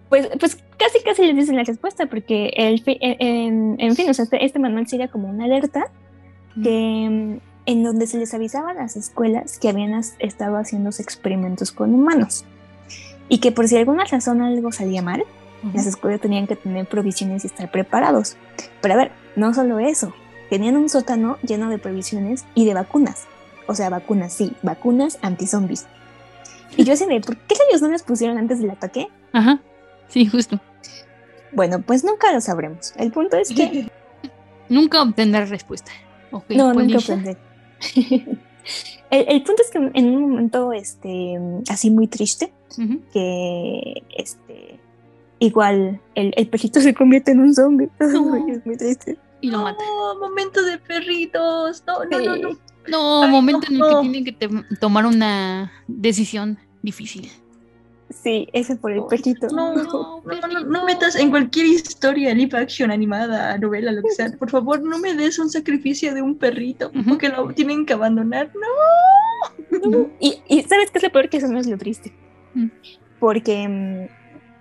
S4: Pues, pues casi casi les dicen la respuesta, porque el, en, en fin, o sea, este, este manual sería como una alerta que, en donde se les avisaba a las escuelas que habían estado haciendo experimentos con humanos y que por si alguna razón algo salía mal, las escuelas tenían que tener provisiones y estar preparados. Pero a ver, no solo eso, tenían un sótano lleno de provisiones y de vacunas. O sea, vacunas, sí, vacunas anti-zombies. Y yo decía, ¿por qué ellos no las pusieron antes del ataque?
S1: Ajá, sí, justo.
S4: Bueno, pues nunca lo sabremos. El punto es que... *laughs*
S1: nunca obtendré respuesta.
S4: no, nunca obtendré. *laughs* el, el, punto es que en un momento este, así muy triste, que este, igual el, el, perrito se convierte en un zombie. *laughs* es muy triste.
S1: Y lo mata.
S3: No, momento de perritos. No, no, no, no.
S1: No, momento en el que tienen que tomar una decisión difícil.
S4: Sí, ese por el perrito.
S3: No, *laughs* no, no, no, metas en cualquier historia, live action, animada, novela, lo que sea. Por favor, no me des un sacrificio de un perrito porque lo tienen que abandonar. No.
S4: Y, y, ¿sabes qué es lo peor? Que eso no es lo triste. Porque.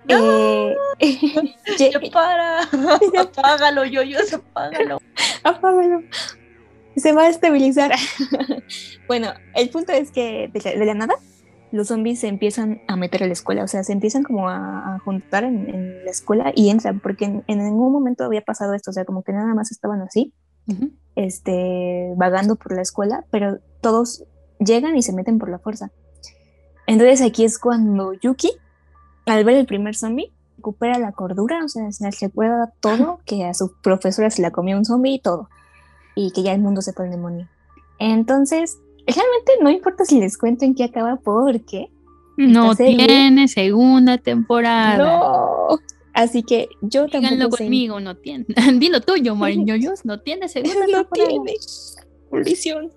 S3: Eh, *laughs* ya para. apágalo, yo, yo, apágalo. *laughs*
S4: apágalo. Se va a estabilizar. bueno, el punto es que de la nada los zombies se empiezan a meter a la escuela, o sea, se empiezan como a, juntar en, la escuela y entran, porque en, ningún momento había pasado esto, o sea, como que nada más estaban así, este, vagando por la escuela, pero todos llegan y se meten por la fuerza. Entonces aquí es cuando Yuki, al ver el primer zombie, recupera la cordura, o sea, se recuerda todo, que a su profesora se la comió un zombie y todo, y que ya el mundo se fue al demonio. Entonces, realmente no importa si les cuento en qué acaba porque
S1: no tiene segunda temporada.
S4: No. Así que yo
S1: Díganlo conmigo, no tiene. *laughs* Dilo tuyo, *laughs* Mariñoyos, no tiene segunda
S4: no tiene. Maldición.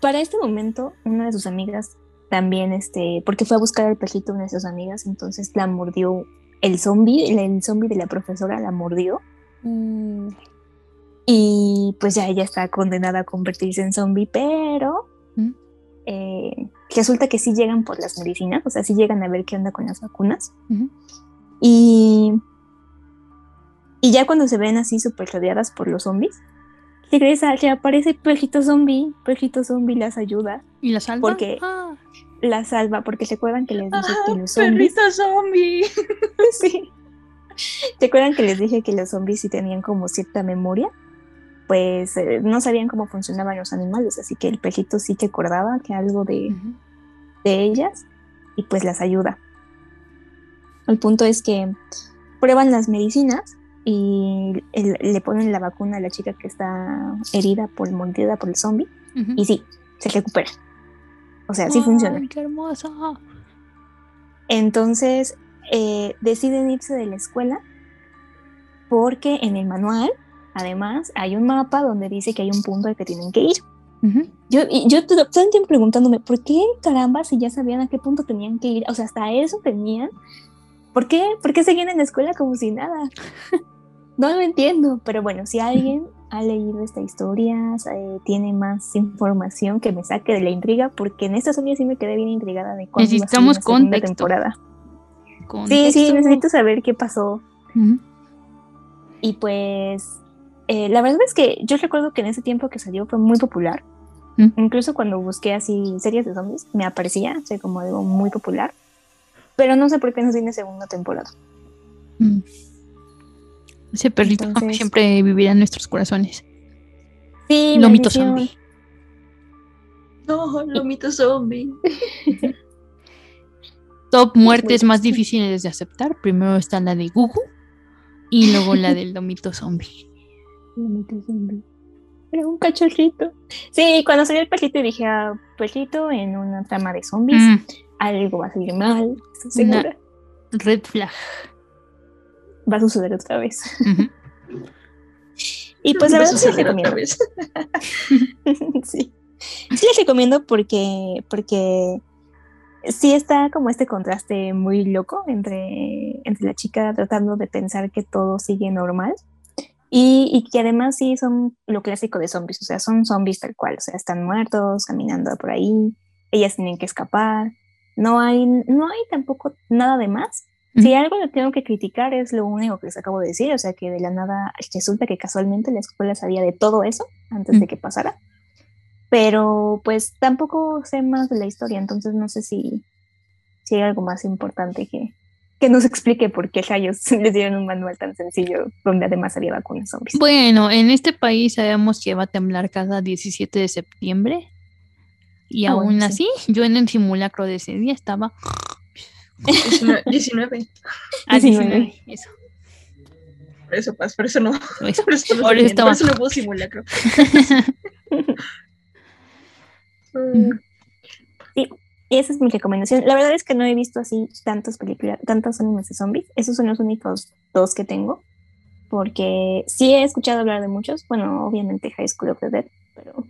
S4: Para este momento, una de sus amigas también, este, porque fue a buscar al perrito una de sus amigas, entonces la mordió el zombie, el, zombie de la profesora la mordió. Mm. Y pues ya ella está condenada a convertirse en zombie, pero eh, resulta que sí llegan por las medicinas, o sea, sí llegan a ver qué onda con las vacunas. Y, y ya cuando se ven así súper rodeadas por los zombies, regresa, aparece Perrito Zombie, Perrito Zombie las ayuda.
S1: ¿Y la salva?
S4: Porque
S1: ah.
S4: la salva, porque se acuerdan que les dije que los
S3: zombies... Perrito Zombie. *laughs*
S4: sí. ¿Se acuerdan que les dije que los zombies sí tenían como cierta memoria? Pues eh, no sabían cómo funcionaban los animales, así que el perrito sí que acordaba que algo de, de ellas y pues las ayuda. El punto es que prueban las medicinas y le ponen la vacuna a la chica que está herida por mordida por el zombie y sí, se recupera. O sea, sí funciona.
S1: ¡Qué!
S4: Entonces eh, deciden irse de la escuela porque en el manual Además, hay un mapa donde dice que hay un punto al que tienen que ir. Yo, y yo todo el tiempo preguntándome, ¿por qué caramba si ya sabían a qué punto tenían que ir? O sea, hasta eso tenían. ¿Por qué, ¿Por qué seguían en la escuela como si nada? *laughs* no lo entiendo, pero bueno, si alguien ha leído esta historia, eh, tiene más información que me saque de la intriga, porque en esta historia sí me quedé bien intrigada de
S1: cuándo Necesitamos va a ser
S4: temporada. Sí, sí, necesito saber qué pasó. Y pues eh, la verdad es que yo recuerdo que en ese tiempo que salió fue muy popular. ¿Mm? Incluso cuando busqué así series de zombies, me aparecía o como algo muy popular. Pero no sé por qué no tiene segunda temporada.
S1: Mm. Ese perrito siempre vivirá en nuestros corazones.
S4: Sí,
S1: Lomito zombie.
S3: No, Lomito zombie. *laughs*
S1: Top muertes más difíciles de aceptar. Primero está la de Gugu. Y luego la del lomito zombie.
S4: Era un cachorrito. Sí, cuando salió el perrito dije, ah, perrito en una trama de zombies,
S1: Mm.
S4: algo va a salir mal, estoy segura.
S1: Red flag.
S4: Va a suceder otra vez. *laughs* Y pues la verdad sí les recomiendo.
S3: vez. *laughs*
S4: sí. Sí les recomiendo porque, porque sí está como este contraste muy loco entre, entre la chica tratando de pensar que todo sigue normal y, y que además sí son lo clásico de zombies, o sea, son zombies tal cual, o sea, están muertos, caminando por ahí, ellas tienen que escapar, no hay, no hay tampoco nada de más. Si algo le tengo que criticar es lo único que les acabo de decir, o sea que de la nada resulta que casualmente la escuela sabía de todo eso antes de que pasara, pero pues tampoco sé más de la historia, entonces no sé si, si hay algo más importante que, que nos explique por qué rayos *laughs* les dieron un manual tan sencillo donde además había vacunas zombies.
S1: Bueno, en este país sabemos que va a temblar cada 17 de septiembre. Y
S4: Ah,
S1: aún
S4: bueno,
S1: así, yo en el simulacro de ese día estaba
S3: 19. 19.
S1: a 19. Eso.
S3: Por eso, Paz, por eso no. *laughs*
S1: Eso.
S3: Por eso, estamos
S1: Por eso
S3: durmiendo,
S1: estaba-
S3: por eso no hubo simulacro. Mm, *laughs*
S4: Sí, esa es mi recomendación. La verdad es que no he visto así tantas películas, tantos animes de zombies. Esos son los únicos dos que tengo. Porque sí he escuchado hablar de muchos. Bueno, obviamente High School of the Dead, pero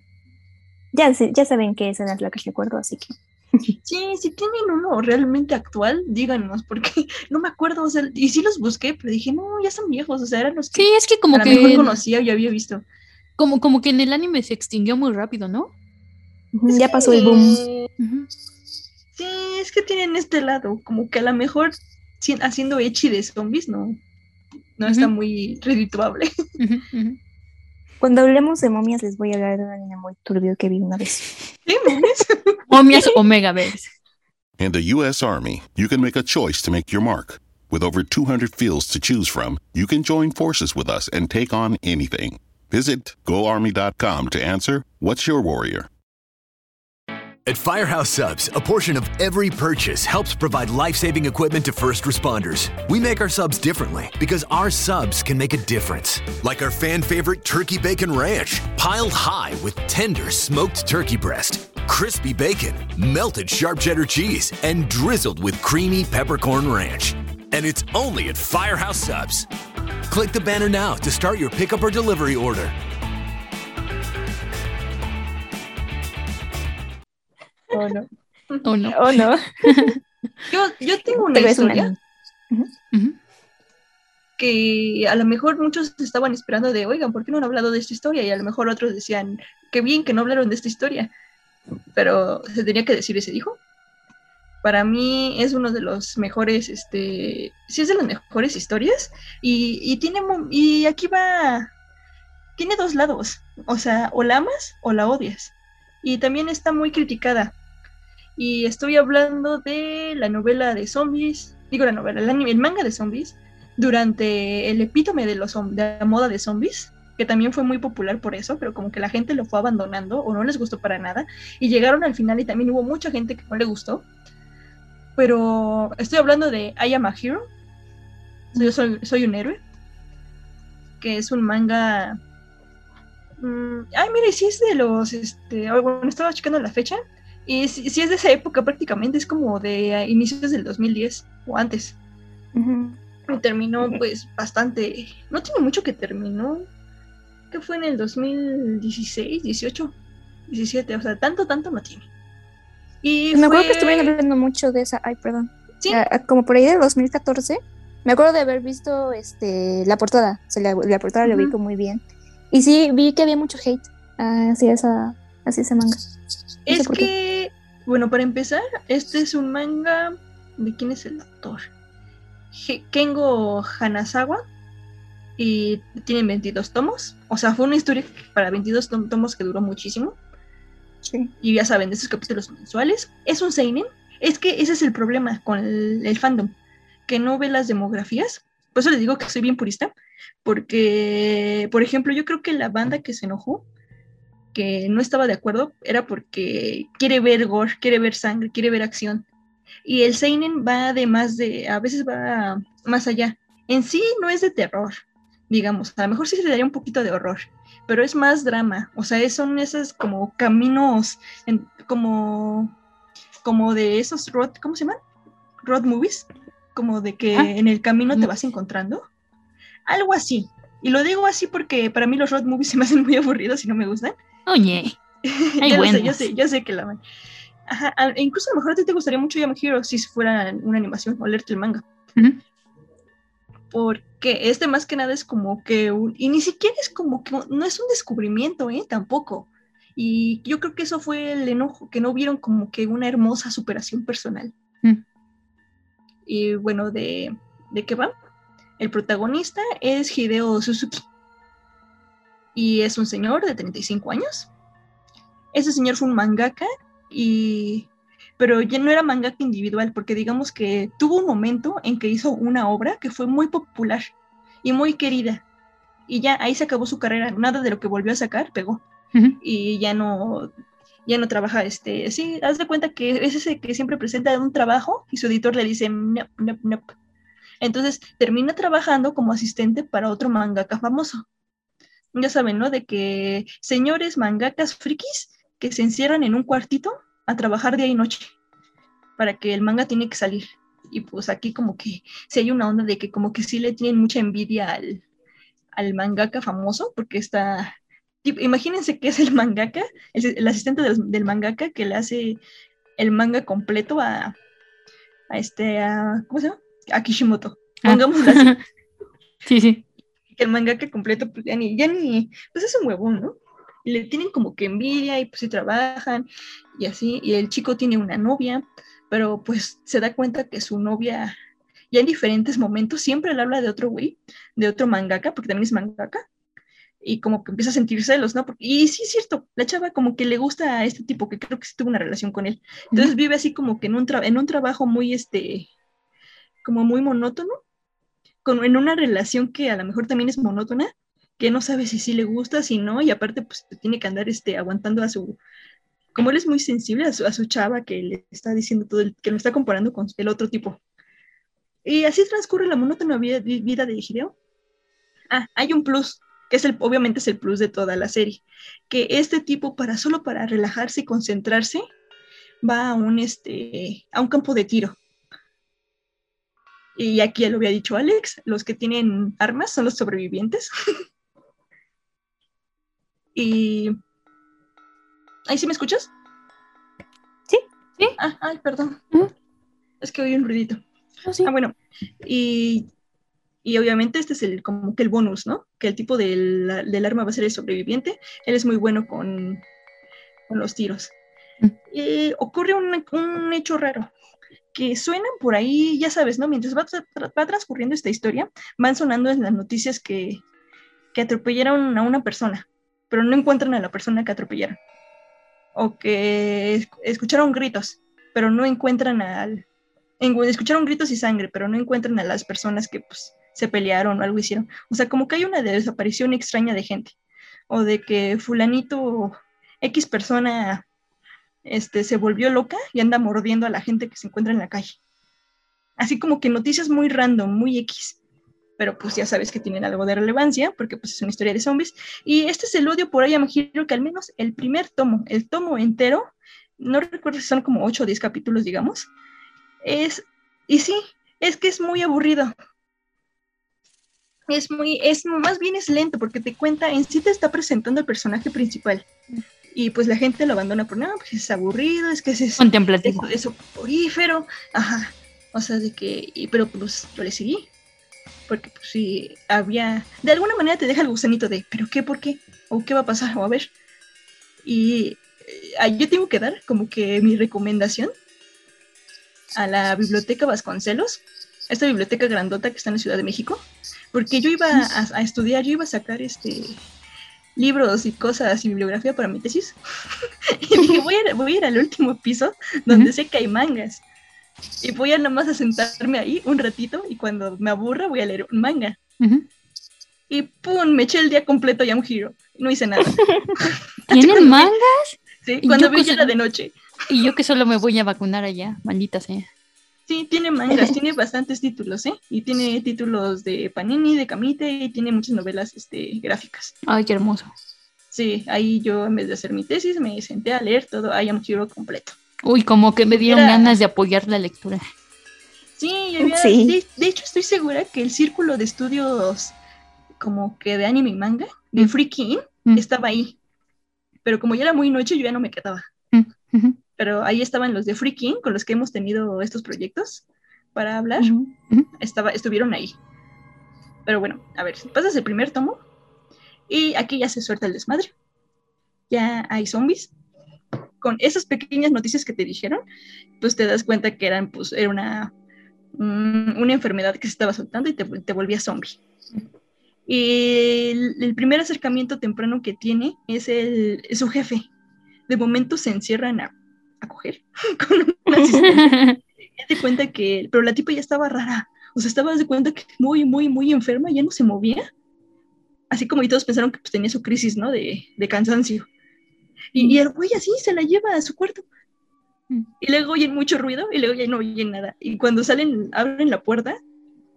S4: ya, ya saben que esa es la que recuerdo, así que. *laughs*
S3: Sí, si tienen uno realmente actual, díganos, porque no me acuerdo, o sea, y sí los busqué, pero dije, no, ya son viejos, o sea, eran los que
S1: Sí, es que como
S3: a
S1: que
S3: mejor conocía y había visto.
S1: como, como que en el anime se extinguió muy rápido, ¿no?
S4: Ya pasó el boom.
S3: Sí, es que tienen este lado, como que a lo mejor si- haciendo echi de zombies no, no está
S1: Ujú.
S3: muy redituable. *laughs*
S1: Ujú, ujú.
S4: Cuando hablemos de momias, les voy a hablar de un anime muy turbio que vi una vez.
S3: ¿Qué momias? *laughs*
S1: Momias Omega Verse.
S10: In the U.S. Army, you can make a choice to make your mark. With over 200 fields to choose from, you can join forces with us and take on anything. Visit goarmy.com to answer What's Your Warrior?
S11: At Firehouse Subs, a portion of every purchase helps provide life saving equipment to first responders. We make our subs differently because our subs can make a difference. Like our fan favorite Turkey Bacon Ranch, piled high with tender smoked turkey breast, crispy bacon, melted sharp cheddar cheese, and drizzled with creamy peppercorn ranch. And it's only at Firehouse Subs. Click the banner now to start your pickup or delivery order.
S4: Oh, no.
S1: Oh, no.
S4: Oh, no. *laughs*
S3: Yo, yo tengo una
S4: Pero
S3: historia que a lo mejor muchos estaban esperando de, oigan, ¿por qué no han hablado de esta historia? Y a lo mejor otros decían, qué bien que no hablaron de esta historia. Pero se tenía que decir y se dijo. Para mí es uno de los mejores, este, sí es de las mejores historias. Y, y tiene, y aquí va, tiene dos lados. O sea, o la amas o la odias. Y también está muy criticada. Y estoy hablando de la novela de zombies, digo la novela, el, anime, el manga de zombies, durante el epítome de, los, de la moda de zombies, que también fue muy popular por eso, pero como que la gente lo fue abandonando o no les gustó para nada, y llegaron al final y también hubo mucha gente que no le gustó. Pero estoy hablando de I Am a Hero, yo soy, un héroe, que es un manga... mm, ay, mire, sí es de los... Este, bueno, estaba checando la fecha, y si, si es de esa época prácticamente, es como de inicios del 2010 o antes. Y terminó pues bastante, no tiene mucho que terminó, que fue en el 2016, 18, 17, o sea, tanto, tanto no tiene. Y
S4: Me acuerdo que estuvieron hablando mucho de esa. Ay, perdón.
S3: Sí.
S4: Ah, ah, como por ahí de 2014. Me acuerdo de haber visto este, la portada. O sea, la, la portada lo
S3: Ujú.
S4: ubico muy bien. Y sí, vi que había mucho hate hacia, esa, hacia ese manga. No sé
S3: Es que, bueno, para empezar, este es un manga, ¿de quién es el autor? Kengo Hanazawa, y tiene 22 tomos, o sea, fue una historia para 22 tom- tomos que duró muchísimo. Y ya saben, de esos capítulos mensuales. Es un seinen. Es que ese es el problema con el, el fandom, que no ve las demografías. Por eso les digo que soy bien purista, porque, por ejemplo, yo creo que la banda que se enojó, que no estaba de acuerdo, era porque quiere ver gore, quiere ver sangre, quiere ver acción. Y el seinen va de más de, a veces va más allá. en sí no es de terror, digamos, a lo mejor sí se le daría un poquito de horror, pero es más drama, o sea, son esos como caminos, en- como, como de esos road, ¿cómo se llaman? Road movies, como de que
S1: Ah.
S3: en el camino te
S1: Mm.
S3: vas encontrando, algo así. Y lo digo así porque para mí los road movies *laughs* se me hacen muy aburridos y no me gustan.
S1: Oye, *laughs* hay
S3: yo lo sé, yo sé, yo sé que la van. Ajá, e incluso a lo mejor a ti te gustaría mucho Yama Hero si fuera una animación o leerte el manga. Porque este más que nada es como que un- y ni siquiera es como que no es un descubrimiento, ¿eh? Tampoco. Y yo creo que eso fue el enojo, que no vieron como que una hermosa superación personal.
S1: Mm.
S3: Y bueno, ¿de, ¿de qué va? El protagonista es Hideo Suzuki. Y es un señor de 35 años. Ese señor fue un mangaka y pero ya no era mangaka individual porque digamos que tuvo un momento en que hizo una obra que fue muy popular y muy querida. Y ya ahí se acabó su carrera nada de lo que volvió a sacar pegó. Y ya no ya no trabaja este sí haz de cuenta que es ese que siempre presenta un trabajo y su editor le dice no no no entonces termina trabajando como asistente para otro mangaka famoso ya saben no de que señores mangakas frikis que se encierran en un cuartito a trabajar día y noche para que el manga tiene que salir. Y pues aquí como que si hay una onda de que como que sí le tienen mucha envidia al, al mangaka famoso, porque está, tipo, imagínense que es el mangaka, el, el asistente del, del mangaka que le hace el manga completo a, a este, a, ¿cómo se llama? A Kishimoto.
S1: Ah.
S3: Pongámoslo así. *laughs*
S1: sí, sí.
S3: Que el mangaka completo, pues ya ni, ya ni, pues es un huevón, ¿no? Y le tienen como que envidia y pues sí trabajan y así, y el chico tiene una novia, pero pues se da cuenta que su novia, ya en diferentes momentos, siempre le habla de otro güey, de otro mangaka, porque también es mangaka, y como que empieza a sentir celos, ¿no? Porque- y sí es cierto, la chava como que le gusta a este tipo, que creo que sí tuvo una relación con él. Entonces vive así como que en un, en un trabajo muy, este, como muy monótono, en una relación que a lo mejor también es monótona, que no sabe si sí le gusta, si no, y aparte pues tiene que andar este, aguantando a su, como él es muy sensible a su, a su chava que le está diciendo todo, el, que lo está comparando con el otro tipo. Y así transcurre la monótona vida, vida de Hideo. Ah, hay un plus, que es el, obviamente es el plus de toda la serie, que este tipo para solo para relajarse y concentrarse va a un, este, a un campo de tiro. Y aquí ya lo había dicho Alex, los que tienen armas son los sobrevivientes. *laughs* y... ¿Ahí sí me escuchas?
S4: Sí.
S1: Sí.
S3: Ah, ay, perdón. Es que oí un ruidito.
S1: Ah, sí.
S3: Ah, bueno. Y, y obviamente este es el como que el bonus, ¿no? Que el tipo del, del arma va a ser el sobreviviente. Él es muy bueno con, con los tiros.
S1: Mm.
S3: Y ocurre un, un hecho raro que suenan por ahí, ya sabes, ¿no? Mientras va, va transcurriendo esta historia, van sonando en las noticias que, que atropellaron a una persona, pero no encuentran a la persona que atropellaron. O que es- escucharon gritos, pero no encuentran al... escucharon gritos y sangre, pero no encuentran a las personas que pues, se pelearon o algo hicieron. O sea, como que hay una desaparición extraña de gente. O de que fulanito X persona este, se volvió loca y anda mordiendo a la gente que se encuentra en la calle. Así como que noticias muy random, muy X. Pero pues ya sabes que tienen algo de relevancia, porque pues es una historia de zombies. Y este es el odio por ahí, imagino que al menos el primer tomo, el tomo entero, no recuerdo si son como 8 o 10 capítulos, digamos, es, y sí, es que es muy aburrido. Es muy, es más bien es lento porque te cuenta, en sí te está presentando el personaje principal. Y pues la gente lo abandona por, no, pues es aburrido, es que es, es,
S1: Contemplativo.
S3: es soporífero, ajá. O sea, de que, y- pero pues yo le seguí. Porque pues sí, había, de alguna manera te deja el gusanito de, pero qué, por qué, o qué va a pasar, o a ver. Y eh, yo tengo que dar como que mi recomendación a la biblioteca Vasconcelos, esta biblioteca grandota que está en la Ciudad de México, porque yo iba a, a estudiar, yo iba a sacar este libros y cosas y bibliografía para mi tesis. *laughs* y dije, voy a, ir- voy a ir al último piso donde sé que hay mangas. Y voy a nada más a sentarme ahí un ratito y cuando me aburra voy a leer un manga. Y pum, me eché el día completo ya un giro. No hice nada. *laughs* *laughs*
S1: ¿Tienen mangas?
S3: Sí, cuando vi era de noche.
S1: Y yo que solo me voy a vacunar allá, maldita sea.
S3: Sí, tiene mangas, tiene bastantes títulos, ¿eh? Y tiene títulos de Panini, de Camite y tiene muchas novelas este, gráficas.
S1: Ay, qué hermoso.
S3: Sí, ahí yo en vez de hacer mi tesis me senté a leer todo I Am Hero completo.
S1: Uy, como que me dieron
S3: Era-
S1: ganas de apoyar la lectura.
S3: Sí, había-
S1: Sí.
S3: De, de hecho estoy segura que el círculo de estudios como que de anime y manga, de Freaky
S1: Mm.
S3: estaba ahí. Pero como ya era muy noche, yo ya no me quedaba.
S1: Ujú.
S3: Pero ahí estaban los de Freaky con los que hemos tenido estos proyectos para hablar. Estaba, estuvieron ahí. Pero bueno, a ver, pasas el primer tomo y aquí ya se suelta el desmadre. Ya hay zombies. Con esas pequeñas noticias que te dijeron, pues te das cuenta que eran, pues, era una, un- una enfermedad que se estaba soltando y te, te volvía zombie. Y el, el primer acercamiento temprano que tiene es, el, es su jefe. De momento se encierran a, a coger *laughs* con un asistente. Ya te cuenta que, pero la tipa ya estaba rara. O sea, estaba de cuenta que muy, muy, muy enferma, ya no se movía. Así como y todos pensaron que pues, tenía su crisis, ¿no? De, de cansancio. Y, y el güey así se la lleva a su cuarto. Y luego oyen mucho ruido y luego ya no oyen nada. Y cuando salen, abren la puerta,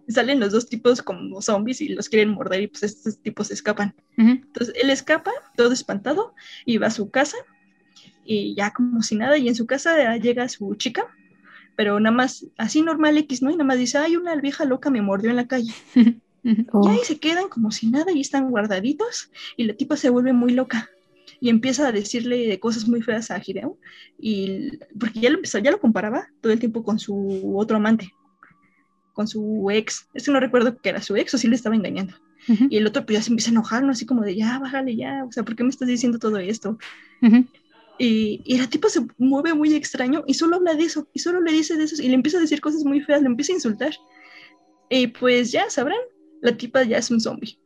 S3: salen los dos tipos como zombies y los quieren morder y pues estos tipos se escapan. Entonces él escapa, todo espantado, y va a su casa y ya como si nada, y en su casa llega su chica, pero nada más, así normal X, ¿no? Y nada más dice, ay, una vieja loca me mordió en la calle. *laughs* Y ahí se quedan como si nada y están guardaditos y la tipa se vuelve muy loca y empieza a decirle cosas muy feas a Hideo y porque ya lo empezó, ya lo comparaba todo el tiempo con su otro amante, con su ex. Este no recuerdo que era su ex o si le estaba engañando. Y el otro pues ya se empieza a enojar, ¿no? Así como de, ya, bájale, ya, o sea, ¿por qué me estás diciendo todo esto? Y, y la tipa se mueve muy extraño y solo habla de eso, y solo le dice de eso, y le empieza a decir cosas muy feas, le empieza a insultar. Y pues ya sabrán, la tipa ya es un zombie.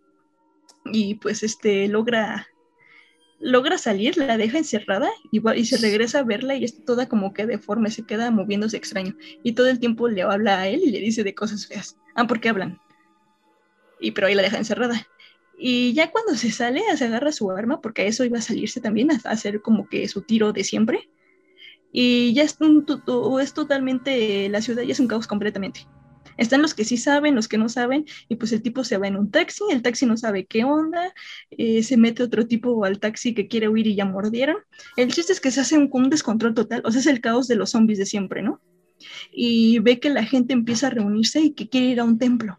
S3: Y pues este logra logra salir, la deja encerrada y, va- y se regresa a verla y está toda como que deforme, se queda moviéndose extraño. Y todo el tiempo le habla a él y le dice de cosas feas. Ah, porque hablan. Y pero ahí la deja encerrada. Y ya cuando se sale, se agarra su arma, porque eso iba a salirse también, a hacer como que su tiro de siempre. Y ya es, un, es totalmente, la ciudad ya es un caos completamente. Están los que sí saben, los que no saben, y pues el tipo se va en un taxi, el taxi no sabe qué onda, eh, se mete otro tipo al taxi que quiere huir y ya mordieron. El chiste es que se hace un, un descontrol total, o sea, es el caos de los zombies de siempre, ¿no? Y ve que la gente empieza a reunirse y que quiere ir a un templo.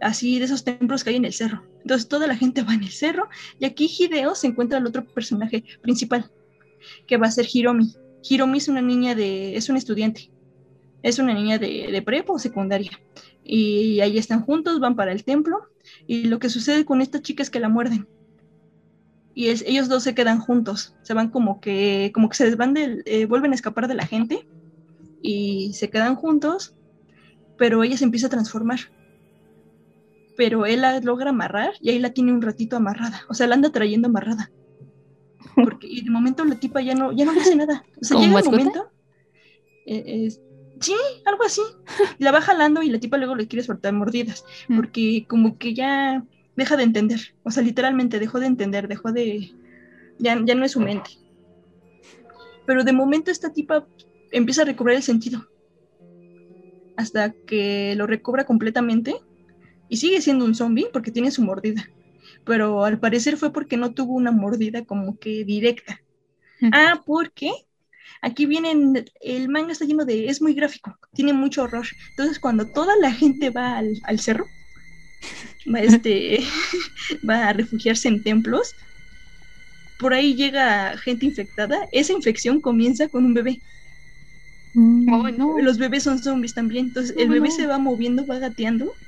S3: Así de esos templos que hay en el cerro. Entonces toda la gente va en el cerro y aquí Hideo se encuentra el otro personaje principal, que va a ser Hiromi. Hiromi es una niña de, es una estudiante, es una niña de, de prepa o secundaria. Y ahí están juntos, van para el templo y lo que sucede con esta chica es que la muerden. Y es- ellos dos se quedan juntos, se van como que, como que se van del, eh, vuelven a escapar de la gente y se quedan juntos, pero ella se empieza a transformar pero él la logra amarrar y ahí la tiene un ratito amarrada. O sea, la anda trayendo amarrada. *laughs* Porque y de momento la tipa ya no, ya no hace nada. O sea,
S1: ¿Como
S3: llega
S1: mascota?
S3: momento. eh, eh, sí, algo así. La va jalando y la tipa luego le quiere soltar mordidas. Porque como que ya deja de entender. O sea, literalmente dejó de entender, dejó de. Ya, ya no es su mente. Pero de momento esta tipa empieza a recobrar el sentido. Hasta que lo recobra completamente y sigue siendo un zombie porque tiene su mordida. Pero al parecer fue porque no tuvo una mordida como que directa. Ah, porque Aquí vienen, el manga está lleno de, es muy gráfico, tiene mucho horror. Entonces cuando toda la gente va al, al cerro, va, este, *laughs* va a refugiarse en templos, por ahí llega gente infectada, esa infección comienza con un bebé.
S1: Mm.
S3: Los bebés son zombies también, entonces el
S1: Oh,
S3: bebé
S1: no.
S3: se va moviendo, va gateando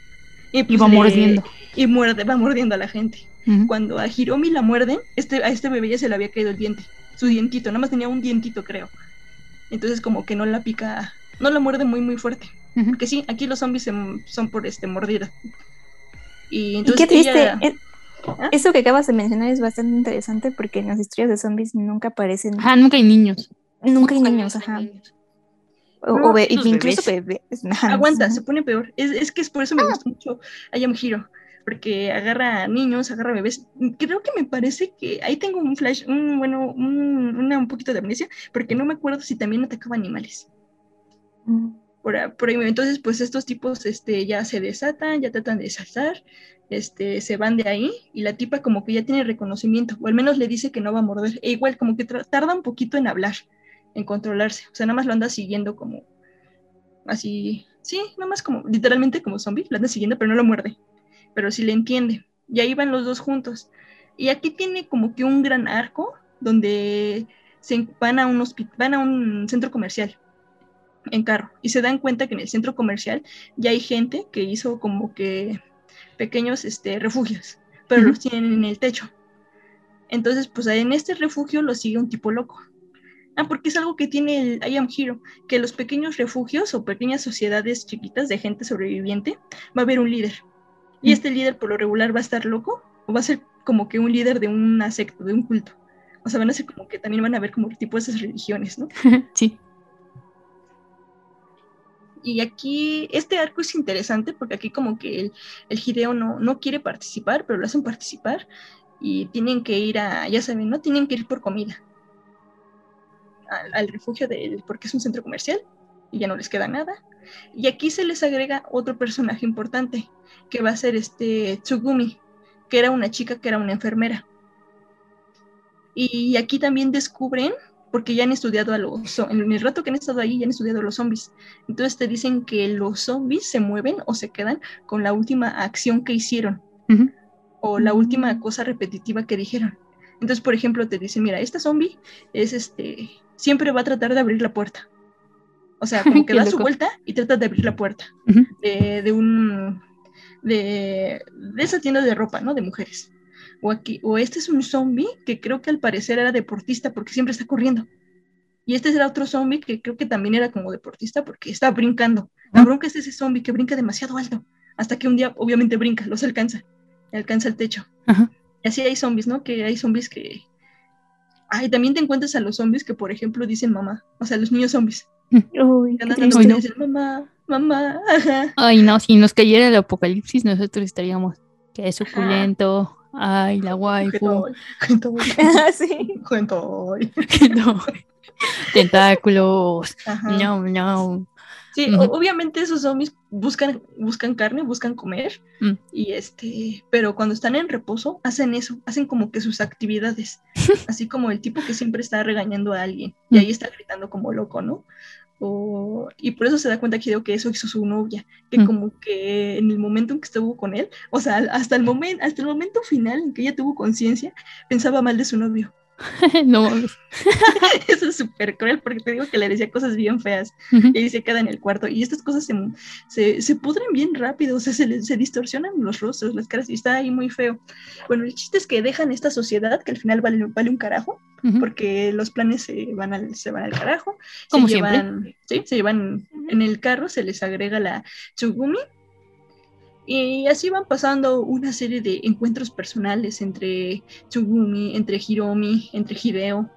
S3: y,
S1: Y va mordiendo.
S3: Y muerde, va mordiendo a la gente. Cuando a Hiromi la muerden, este, a este bebé ya se le había caído el diente, su dientito, nada más tenía un dientito creo. Entonces como que no la pica, no la muerde muy muy fuerte.
S1: Ujú.
S3: Porque sí, aquí los zombies se- son por este mordida. Y
S4: Y
S3: entonces
S4: qué triste.
S3: ella-
S4: eh, Eso que acabas de mencionar es bastante interesante porque en las historias de zombies nunca aparecen.
S1: Ajá, nunca hay niños.
S4: Nunca hay niños, ajá. O,
S3: No,
S4: o be- incluso
S3: bebés. Aguanta, se pone peor. Es, es que es por eso me gusta mucho I Am Hero, porque agarra niños, agarra bebés. Creo que me parece que ahí tengo un flash, un bueno, un, una- un poquito de amnesia, porque no me acuerdo si también atacaba animales.
S4: Mm.
S3: Por, a- por ahí, entonces, pues estos tipos este, ya se desatan, ya tratan de saltar, este, se van de ahí y la tipa como que ya tiene reconocimiento, o al menos le dice que no va a morder. E igual como que tarda un poquito en hablar, en controlarse. O sea, nada más lo anda siguiendo como así, sí, nada más como literalmente como zombie, lo anda siguiendo, pero no lo muerde. Pero sí le entiende. Y ahí van los dos juntos. Y aquí tiene como que un gran arco donde se van a un hospi- van a un centro comercial en carro y se dan cuenta que en el centro comercial ya hay gente que hizo como que pequeños este, refugios, pero
S1: Ujú.
S3: los tienen en el techo. Entonces, pues en este refugio lo sigue un tipo loco. Ah, porque es algo que tiene el I Am Hero, que los pequeños refugios o pequeñas sociedades chiquitas de gente sobreviviente va a haber un líder. Y
S1: Mm.
S3: este líder por lo regular va a estar loco o va a ser como que un líder de una secta, de un culto. O sea, van a ser como que también van a ver como tipo esas religiones, ¿no? *laughs*
S1: sí.
S3: Y aquí este arco es interesante porque aquí como que el, el Hideo no, no quiere participar, pero lo hacen participar y tienen que ir a, ya saben, ¿no? Tienen que ir por comida al, al refugio del, porque es un centro comercial y ya no les queda nada. Y aquí se les agrega otro personaje importante, que va a ser este Tsugumi, que era una chica que era una enfermera. Y aquí también descubren, porque ya han estudiado a los, en el rato que han estado ahí, ya han estudiado a los zombies. Entonces te dicen que los zombies se mueven o se quedan con la última acción que hicieron o la última cosa repetitiva que dijeron. Entonces, por ejemplo, te dicen, mira, esta zombie es este, siempre va a tratar de abrir la puerta. O sea, como *laughs* que da su vuelta y trata de abrir la puerta de, de un de, de esa tienda de ropa, ¿no? De mujeres. O aquí, o este es un zombie que creo que al parecer era deportista porque siempre está corriendo. Y este era otro zombie que creo que también era como deportista porque está brincando. La bronca es ese zombie que brinca demasiado alto. Hasta que un día obviamente brinca, los alcanza. Alcanza el techo.
S1: Ajá.
S3: Y así hay zombies, ¿no? Que hay zombies que... Ay, también te encuentras a los zombies que, por ejemplo, dicen mamá. O sea, los niños zombies. *laughs*
S4: Uy,
S3: Que
S4: qué
S3: andan dando
S4: triste.
S3: y dicen mamá, mamá, ajá.
S1: Ay, no, si nos cayera el apocalipsis, nosotros estaríamos. Que es suculento. Ay, la waifu.
S4: Ah, *laughs* *laughs* sí.
S1: No. Tentáculos.
S3: Ajá.
S1: No, no.
S3: Sí,
S1: Ujú.
S3: o- obviamente esos zombies buscan, buscan carne, buscan comer,
S1: Mm.
S3: y este, pero cuando están en reposo, hacen eso, hacen como que sus actividades, *laughs* así como el tipo que siempre está regañando a alguien, y
S1: Mm.
S3: ahí está gritando como loco, ¿no? O- y por eso se da cuenta Hideo que eso hizo su novia, que
S1: Mm.
S3: como que en el momento en que estuvo con él, o sea, hasta el momento, hasta el momento final en que ella tuvo conciencia, pensaba mal de su novio. *laughs*
S1: no mames. *laughs*
S3: Eso es súper cruel porque te digo que le decía cosas bien feas y se queda en el cuarto. Y estas cosas se, se, se pudren bien rápido, o sea, se, se distorsionan los rostros, las caras y está ahí muy feo. Bueno, el chiste es que dejan esta sociedad que al final vale, vale un carajo porque los planes se van al, se van al carajo. Se llevan, sí, se llevan en el carro, se les agrega la Tsugumi. Y así van pasando una serie de encuentros personales entre Tsugumi, entre Hiromi, entre Hideo,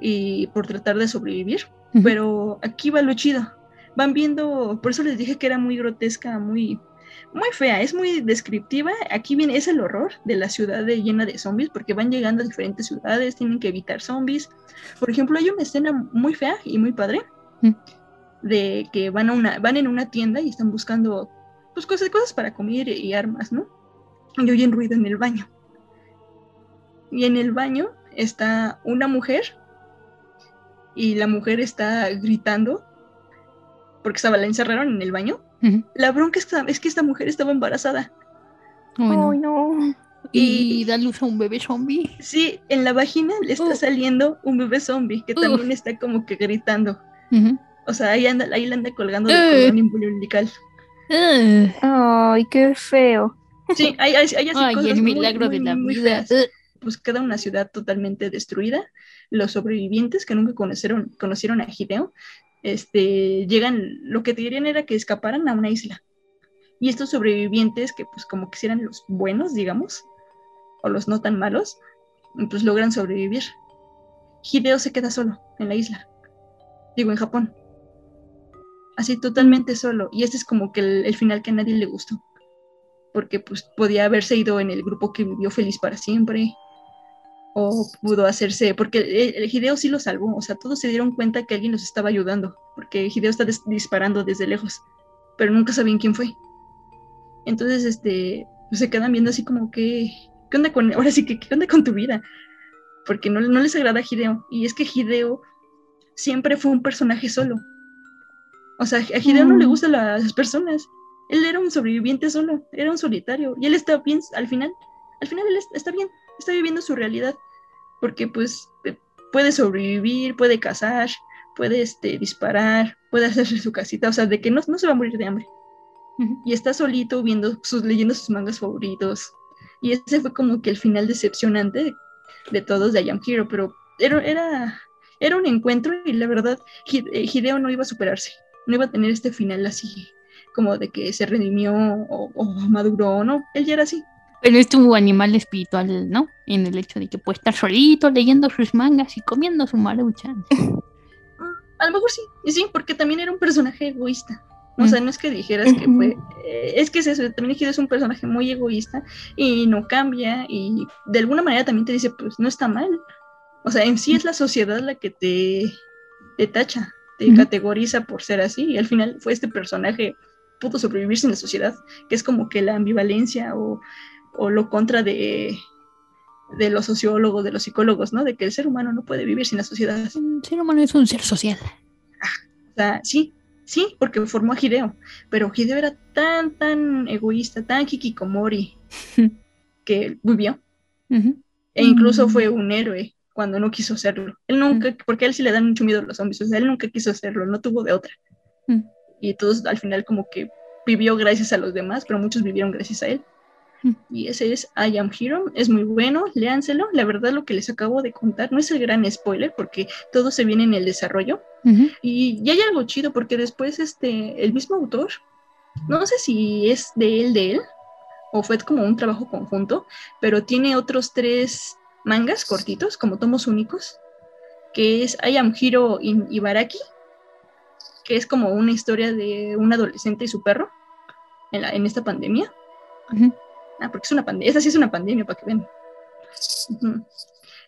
S3: y por tratar de sobrevivir. Pero aquí va lo chido. Van viendo, por eso les dije que era muy grotesca, muy, muy fea, es muy descriptiva. Aquí viene, es el horror de la ciudad de- llena de zombies, porque van llegando a diferentes ciudades, tienen que evitar zombies. Por ejemplo, hay una escena muy fea y muy padre de que van a una, van en una tienda y están buscando pues cosas, cosas para comer y armas, ¿no? Y oyen ruido en el baño. Y en el baño está una mujer y la mujer está gritando porque estaba, la encerraron en el baño. La bronca es que, es que esta mujer estaba embarazada.
S1: Bueno.
S4: Ay, no.
S1: Y da luz a un bebé zombie.
S3: Sí, en la vagina le está saliendo un bebé zombie que también está como que gritando. O sea, ahí anda, ahí la anda colgando del
S1: Eh.
S3: cordón
S4: Ay, qué feo.
S3: Sí, hay, hay, hay así
S1: Ay,
S3: cosas
S1: el milagro
S3: muy,
S1: de la
S3: muy
S1: vida.
S3: feas. Pues queda una ciudad totalmente destruida. Los sobrevivientes que nunca conocieron, conocieron a Hideo, este, llegan, lo que querían era que escaparan a una isla. Y estos sobrevivientes, que pues como que eran los buenos, digamos, o los no tan malos, pues logran sobrevivir. Hideo se queda solo en la isla. Digo, en Japón. Así totalmente solo. Y este es como que el, final que a nadie le gustó. Porque pues podía haberse ido en el grupo que vivió feliz para siempre. O pudo hacerse, porque el, el Hideo sí lo salvó. O sea, todos se dieron cuenta que alguien los estaba ayudando. Porque Hideo está disparando desde lejos. Pero nunca sabían quién fue. Entonces, este, pues se quedan viendo así como que, ¿qué onda con, ahora sí que, qué onda con tu vida? Porque no, no les agrada a Hideo. Y es que Hideo siempre fue un personaje solo. O sea, a Hideo no le
S4: Mm.
S3: gustan las personas. Él era un sobreviviente solo, era un solitario. Y él está bien, al final, al final él es- está bien, está viviendo su realidad. Porque pues eh, puede sobrevivir, puede cazar, puede este, disparar, puede *laughs* hacerse su casita. O sea, de que no, no se va a morir de hambre. Y está solito viendo sus, leyendo sus mangas favoritos. Y ese fue como que el final decepcionante de, de todos de I Am Hero, pero era, era, era un encuentro y la verdad eh, Hideo no iba a superarse, no iba a tener este final así como de que se redimió o, o maduró, no, él ya era así.
S1: Pero es tu animal espiritual, ¿no? En el hecho de que puede estar solito leyendo sus mangas y comiendo su maruchan.
S3: A lo mejor sí, y sí, porque también era un personaje egoísta. O sea, no es que dijeras que fue. *laughs* eh, es que es eso, también es un personaje muy egoísta y no cambia y de alguna manera también te dice, pues no está mal. O sea, en sí es la sociedad la que te, te tacha, te categoriza por ser así y al final fue este personaje pudo sobrevivir sin la sociedad, que es como que la ambivalencia o, o lo contra de, de los sociólogos, de los psicólogos, ¿no? De que el ser humano no puede vivir sin la sociedad.
S1: El ser humano es un ser social.
S3: O sea, sí, sí, porque formó a Hideo, pero Hideo era tan, tan egoísta, tan kikikomori, *laughs* que vivió. E incluso fue un héroe cuando no quiso serlo. Él nunca, porque a él sí le dan mucho miedo los zombies, o sea, él nunca quiso serlo, no tuvo de otra.
S1: Mm.
S3: Y todos al final como que vivió gracias a los demás, pero muchos vivieron gracias a él.
S1: Mm.
S3: Y ese es I Am Hero, es muy bueno, léanselo. La verdad lo que les acabo de contar no es el gran spoiler porque todo se viene en el desarrollo. Y, y hay algo chido porque después este, el mismo autor, no sé si es de él, de él, o fue como un trabajo conjunto, pero tiene otros tres mangas cortitos, como tomos únicos, que es I Am Hero in Ibaraki, que es como una historia de un adolescente y su perro en, la- en esta pandemia. Ah, porque es una pandemia, esa sí es una pandemia, para que vean. Ujú.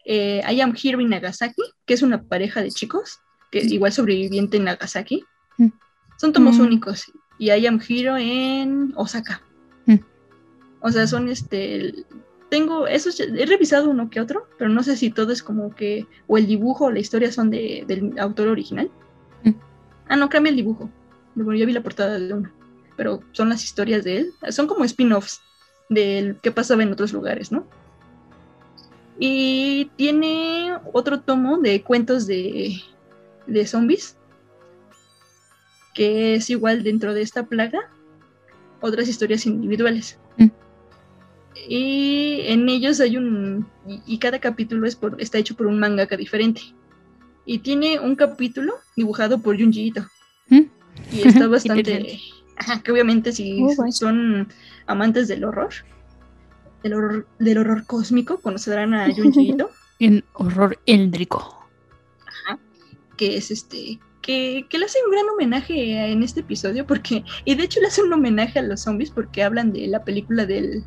S3: Eh, I Am Hero in Nagasaki, que es una pareja de chicos, que es igual sobreviviente en Nagasaki. Son tomos
S1: Mm.
S3: únicos. Y I Am Hero en Osaka. O sea, son este. Tengo, esos, he revisado uno que otro, pero no sé si todo es como que, o el dibujo o la historia son de, del autor original.
S1: Mm.
S3: Ah, no, cambia el dibujo. Bueno, yo vi la portada de uno, pero son las historias de él. Son como spin-offs del que pasaba en otros lugares, ¿no? Y tiene otro tomo de cuentos de, de zombies, que es igual dentro de esta plaga, otras historias individuales. Y en ellos hay un. Y, y cada capítulo es por, está hecho por un mangaka diferente. Y tiene un capítulo dibujado por Junji Ito. Y está *laughs* bastante. Ajá, que obviamente si
S1: Oh,
S3: son amantes del horror, del horror, del horror cósmico, conocerán a Junji Ito. *laughs*
S1: En horror éldrico.
S3: que es este que, que le hace un gran homenaje en este episodio porque y de hecho le hace un homenaje a los zombies porque hablan de la película del mm,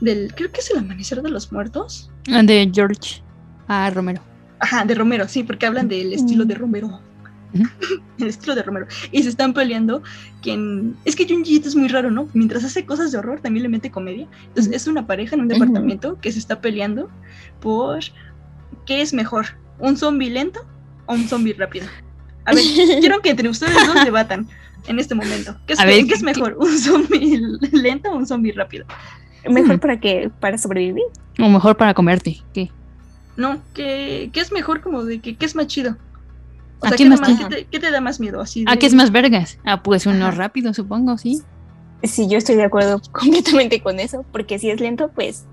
S3: del creo que es el amanecer de los muertos.
S1: Ah, De George. A. Romero.
S3: ajá de Romero sí porque hablan del estilo de Romero. *laughs* El estilo de Romero. Y se están peleando quien es que Junji es muy raro no mientras hace cosas de horror también le mete comedia. Entonces es una pareja en un departamento que se está peleando por qué es mejor ¿Un zombie lento o un zombie rápido? A ver, *laughs* quiero que entre ustedes dos debatan en este momento. ¿Qué es,
S1: A ver,
S3: ¿qué es mejor? ¿Un zombie *laughs* lento o un zombie rápido?
S4: Mejor *laughs* para que para sobrevivir.
S1: O mejor para comerte. ¿Qué?
S3: No, ¿qué, qué es mejor como de que qué es más chido? O
S1: ¿A
S3: sea,
S1: qué
S3: ¿qué,
S1: más
S3: qué te, qué te da más miedo? Así
S1: ¿A
S3: de-
S1: qué es más vergas? Ah, pues uno rápido, supongo, sí.
S4: Sí, yo estoy de acuerdo *laughs* completamente con eso, porque si es lento, pues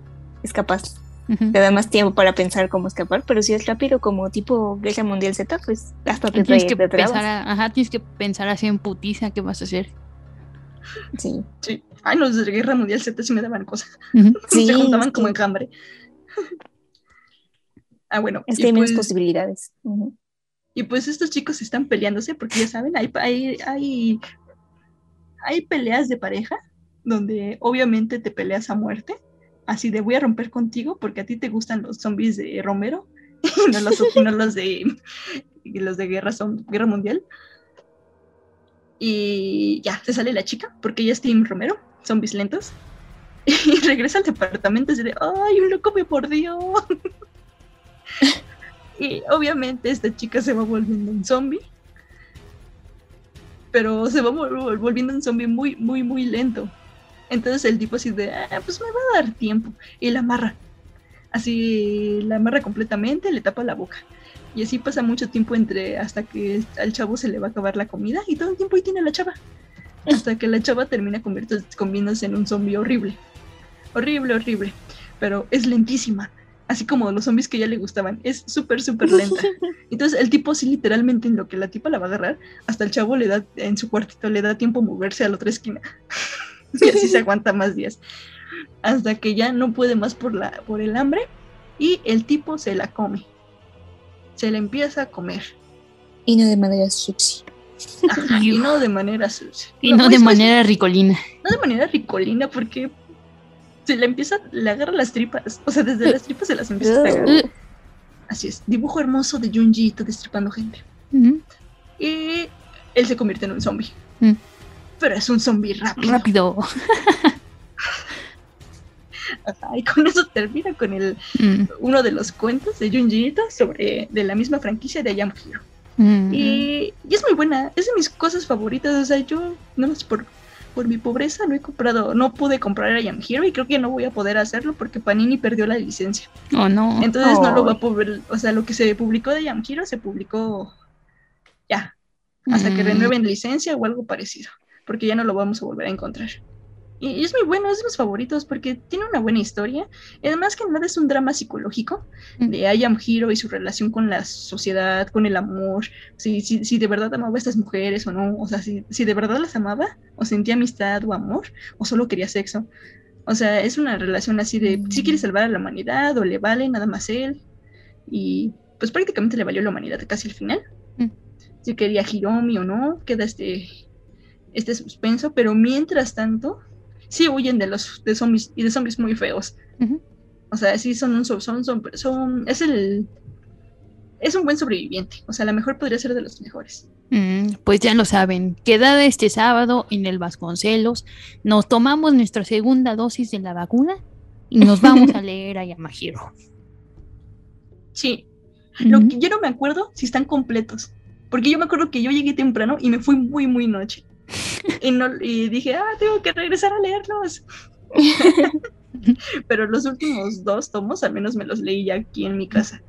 S4: es capaz. Te da más tiempo para pensar cómo escapar, pero si es rápido como tipo Guerra Mundial Z, pues hasta te,
S1: Tienes que
S4: te
S1: pensar, a- ajá, tienes que pensar así en putiza qué vas a hacer.
S4: Sí.
S3: Sí. Ay, los de Guerra Mundial Z sí me daban cosas. *laughs*
S4: Sí,
S3: Se juntaban
S4: es
S3: como
S4: que-
S3: enjambre. *laughs* ah, bueno.
S4: Es que hay menos
S3: pues-
S4: posibilidades.
S3: Y pues estos chicos están peleándose porque ya saben, hay, hay, hay, hay peleas de pareja donde obviamente te peleas a muerte. Así de voy a romper contigo porque a ti te gustan los zombies de Romero *laughs* y no los, de los de guerra, guerra mundial. Y ya, se sale la chica porque ella es Team Romero, zombies lentos. *laughs* Y regresa al departamento y dice, ay, un loco me mordió. *laughs* Y obviamente esta chica se va volviendo un zombie. Pero se va vol- volviendo un zombie muy, muy, muy lento. Entonces el tipo así de, "Ah, pues me va a dar tiempo. Y la amarra. Así la amarra completamente, le tapa la boca. Y así pasa mucho tiempo entre hasta que al chavo se le va a acabar la comida y todo el tiempo ahí tiene la chava. Hasta que la chava termina convirtiéndose convirtiéndose en un zombie horrible. Horrible, horrible. Pero es lentísima. Así como los zombies que ya le gustaban. Es súper, súper lenta. *laughs* Entonces el tipo sí literalmente en lo que la tipa la va a agarrar, hasta el chavo le da, en su cuartito le da tiempo a moverse a la otra esquina. *laughs* y así se *laughs* aguanta más días. Hasta que ya no puede más por, la, por el hambre y el tipo se la come. Se la empieza a comer.
S4: Y no de manera sushi.
S3: Ajá, y no de manera sucia.
S1: Y no de manera ricolina.
S3: no de manera ricolina porque se le empieza, le agarra las tripas. O sea, desde las tripas se las empieza a pegar. Así es, dibujo hermoso de Junji destripando gente. Y él se convierte en un zombie.
S1: Mm.
S3: Pero es un zombie rápido.
S1: Rápido. *laughs*
S3: Ajá, y con eso termina con el
S1: Mm,
S3: uno de los cuentos de Junji Ito sobre de la misma franquicia de I Am Hero.
S1: mm,
S3: Y, y es muy buena, es de mis cosas favoritas. O sea, yo nada más por, por mi pobreza no he comprado, no pude comprar I Am Hero y creo que no voy a poder hacerlo porque Panini perdió la licencia.
S1: Oh, no.
S3: Entonces no lo va a poder, o sea, lo que se publicó de I Am Hero se publicó ya, hasta que
S1: Mm.
S3: renueven licencia o algo parecido, porque ya no lo vamos a volver a encontrar. Y, es muy bueno, es de mis favoritos porque tiene una buena historia. Además que nada es un drama psicológico
S1: Mm.
S3: de I Am Hero y su relación con la sociedad, con el amor, si, si, si de verdad amaba a estas mujeres o no, o sea, si, si de verdad las amaba o sentía amistad o amor o solo quería sexo. O sea, es una relación así de si quiere salvar a la humanidad o le vale nada más él. Y pues prácticamente le valió la humanidad casi al final.
S1: Mm.
S3: Si quería Hiromi o no, queda este, este suspenso, pero mientras tanto, sí huyen de los de zombies y de zombies muy feos. O sea, sí son un so- son, son, son- es el es un buen sobreviviente. O sea, a lo mejor podría ser de los mejores.
S1: Mm, Pues ya lo saben, queda este sábado en el Vasconcelos. Nos tomamos nuestra segunda dosis de la vacuna y nos vamos a *laughs* leer a Yamahiro.
S3: Sí. Lo que yo no me acuerdo si están completos. Porque yo me acuerdo que yo llegué temprano y me fui muy, muy noche. Y, no, y dije, ah, tengo que regresar a leerlos. *laughs* Pero los últimos dos tomos al menos me los leí ya aquí en mi casa.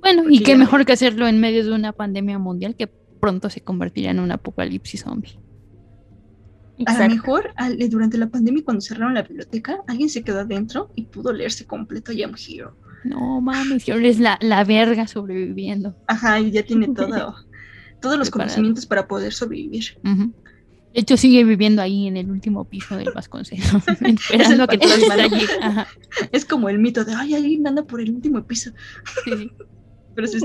S1: Bueno, y qué mejor que hacerlo en medio de una pandemia mundial que pronto se convertirá en un apocalipsis zombie.
S3: A lo mejor al- eh, durante la pandemia cuando cerraron la biblioteca, alguien se quedó adentro y pudo leerse completo I Am Hero.
S1: No mames, yo eres la, la verga sobreviviendo.
S3: Ajá, y ya tiene *laughs* todo, todos los
S1: Preparado.
S3: conocimientos para poder sobrevivir.
S1: Ujú. De hecho, sigue viviendo ahí en el último piso del Vasconcelos, *laughs* esperando a que todo
S3: fantasma, ¿no?
S1: estalle. Ajá.
S3: Es como el mito de, ay, alguien anda por el último piso. Pero si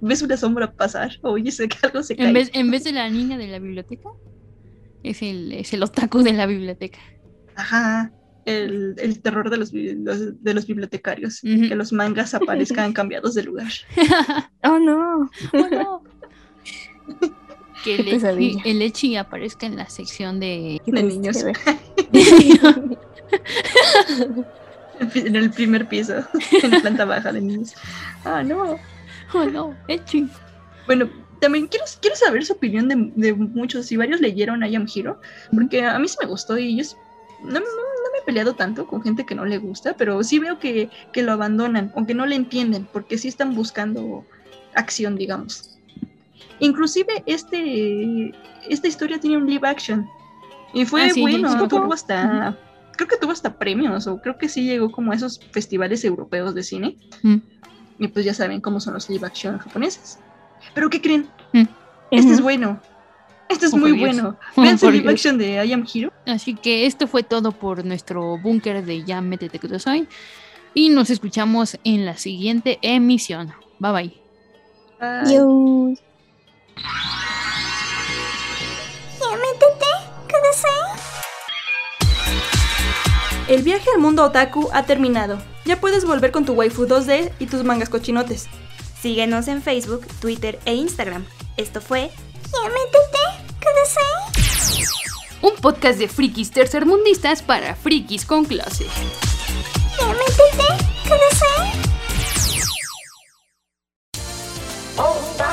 S3: ves una sombra pasar, oyes que algo se cae.
S1: En vez, en vez de la niña de la biblioteca, es el, es el otaku de la biblioteca.
S3: Ajá, el, el terror de los- de los bibliotecarios, que los mangas aparezcan *laughs* cambiados de lugar. *laughs*
S4: Oh no.
S1: Oh, no. Que el,
S4: pesadilla.
S1: el Echi aparezca en la sección de,
S3: De niños. *laughs* en el primer piso, en la planta baja de niños. Ah, no.
S1: Oh, no, Echi.
S3: Bueno, también quiero, quiero saber su opinión de, de muchos, si varios leyeron I Am Hero, porque a mí sí me gustó y yo no, no- no me he peleado tanto con gente que no le gusta, pero sí veo que, que lo abandonan, aunque no le entienden, porque sí están buscando acción, digamos. Inclusive este, esta historia tiene un live action y fue
S1: Ah, sí,
S3: bueno,
S1: sí,
S3: tuvo hasta, creo que tuvo hasta premios, o creo que sí llegó como a esos festivales europeos de cine.
S1: Mm.
S3: Y pues ya saben cómo son los live action japoneses. Pero ¿qué creen?
S1: Mm.
S3: Este es bueno. Este es
S1: Oh,
S3: muy bueno.
S1: Oh,
S3: Vean el
S1: por
S3: live action de I Am Hero.
S1: Así que esto fue todo por nuestro búnker de Ya Métete Kudasai. Y nos escuchamos en la siguiente emisión. Bye bye.
S4: Adiós.
S2: El viaje al mundo otaku ha terminado. Ya puedes volver con tu waifu 2D y tus mangas cochinotes.
S12: Síguenos en Facebook, Twitter e Instagram. Esto fue
S1: Un podcast de frikis tercermundistas para frikis con clase.
S8: All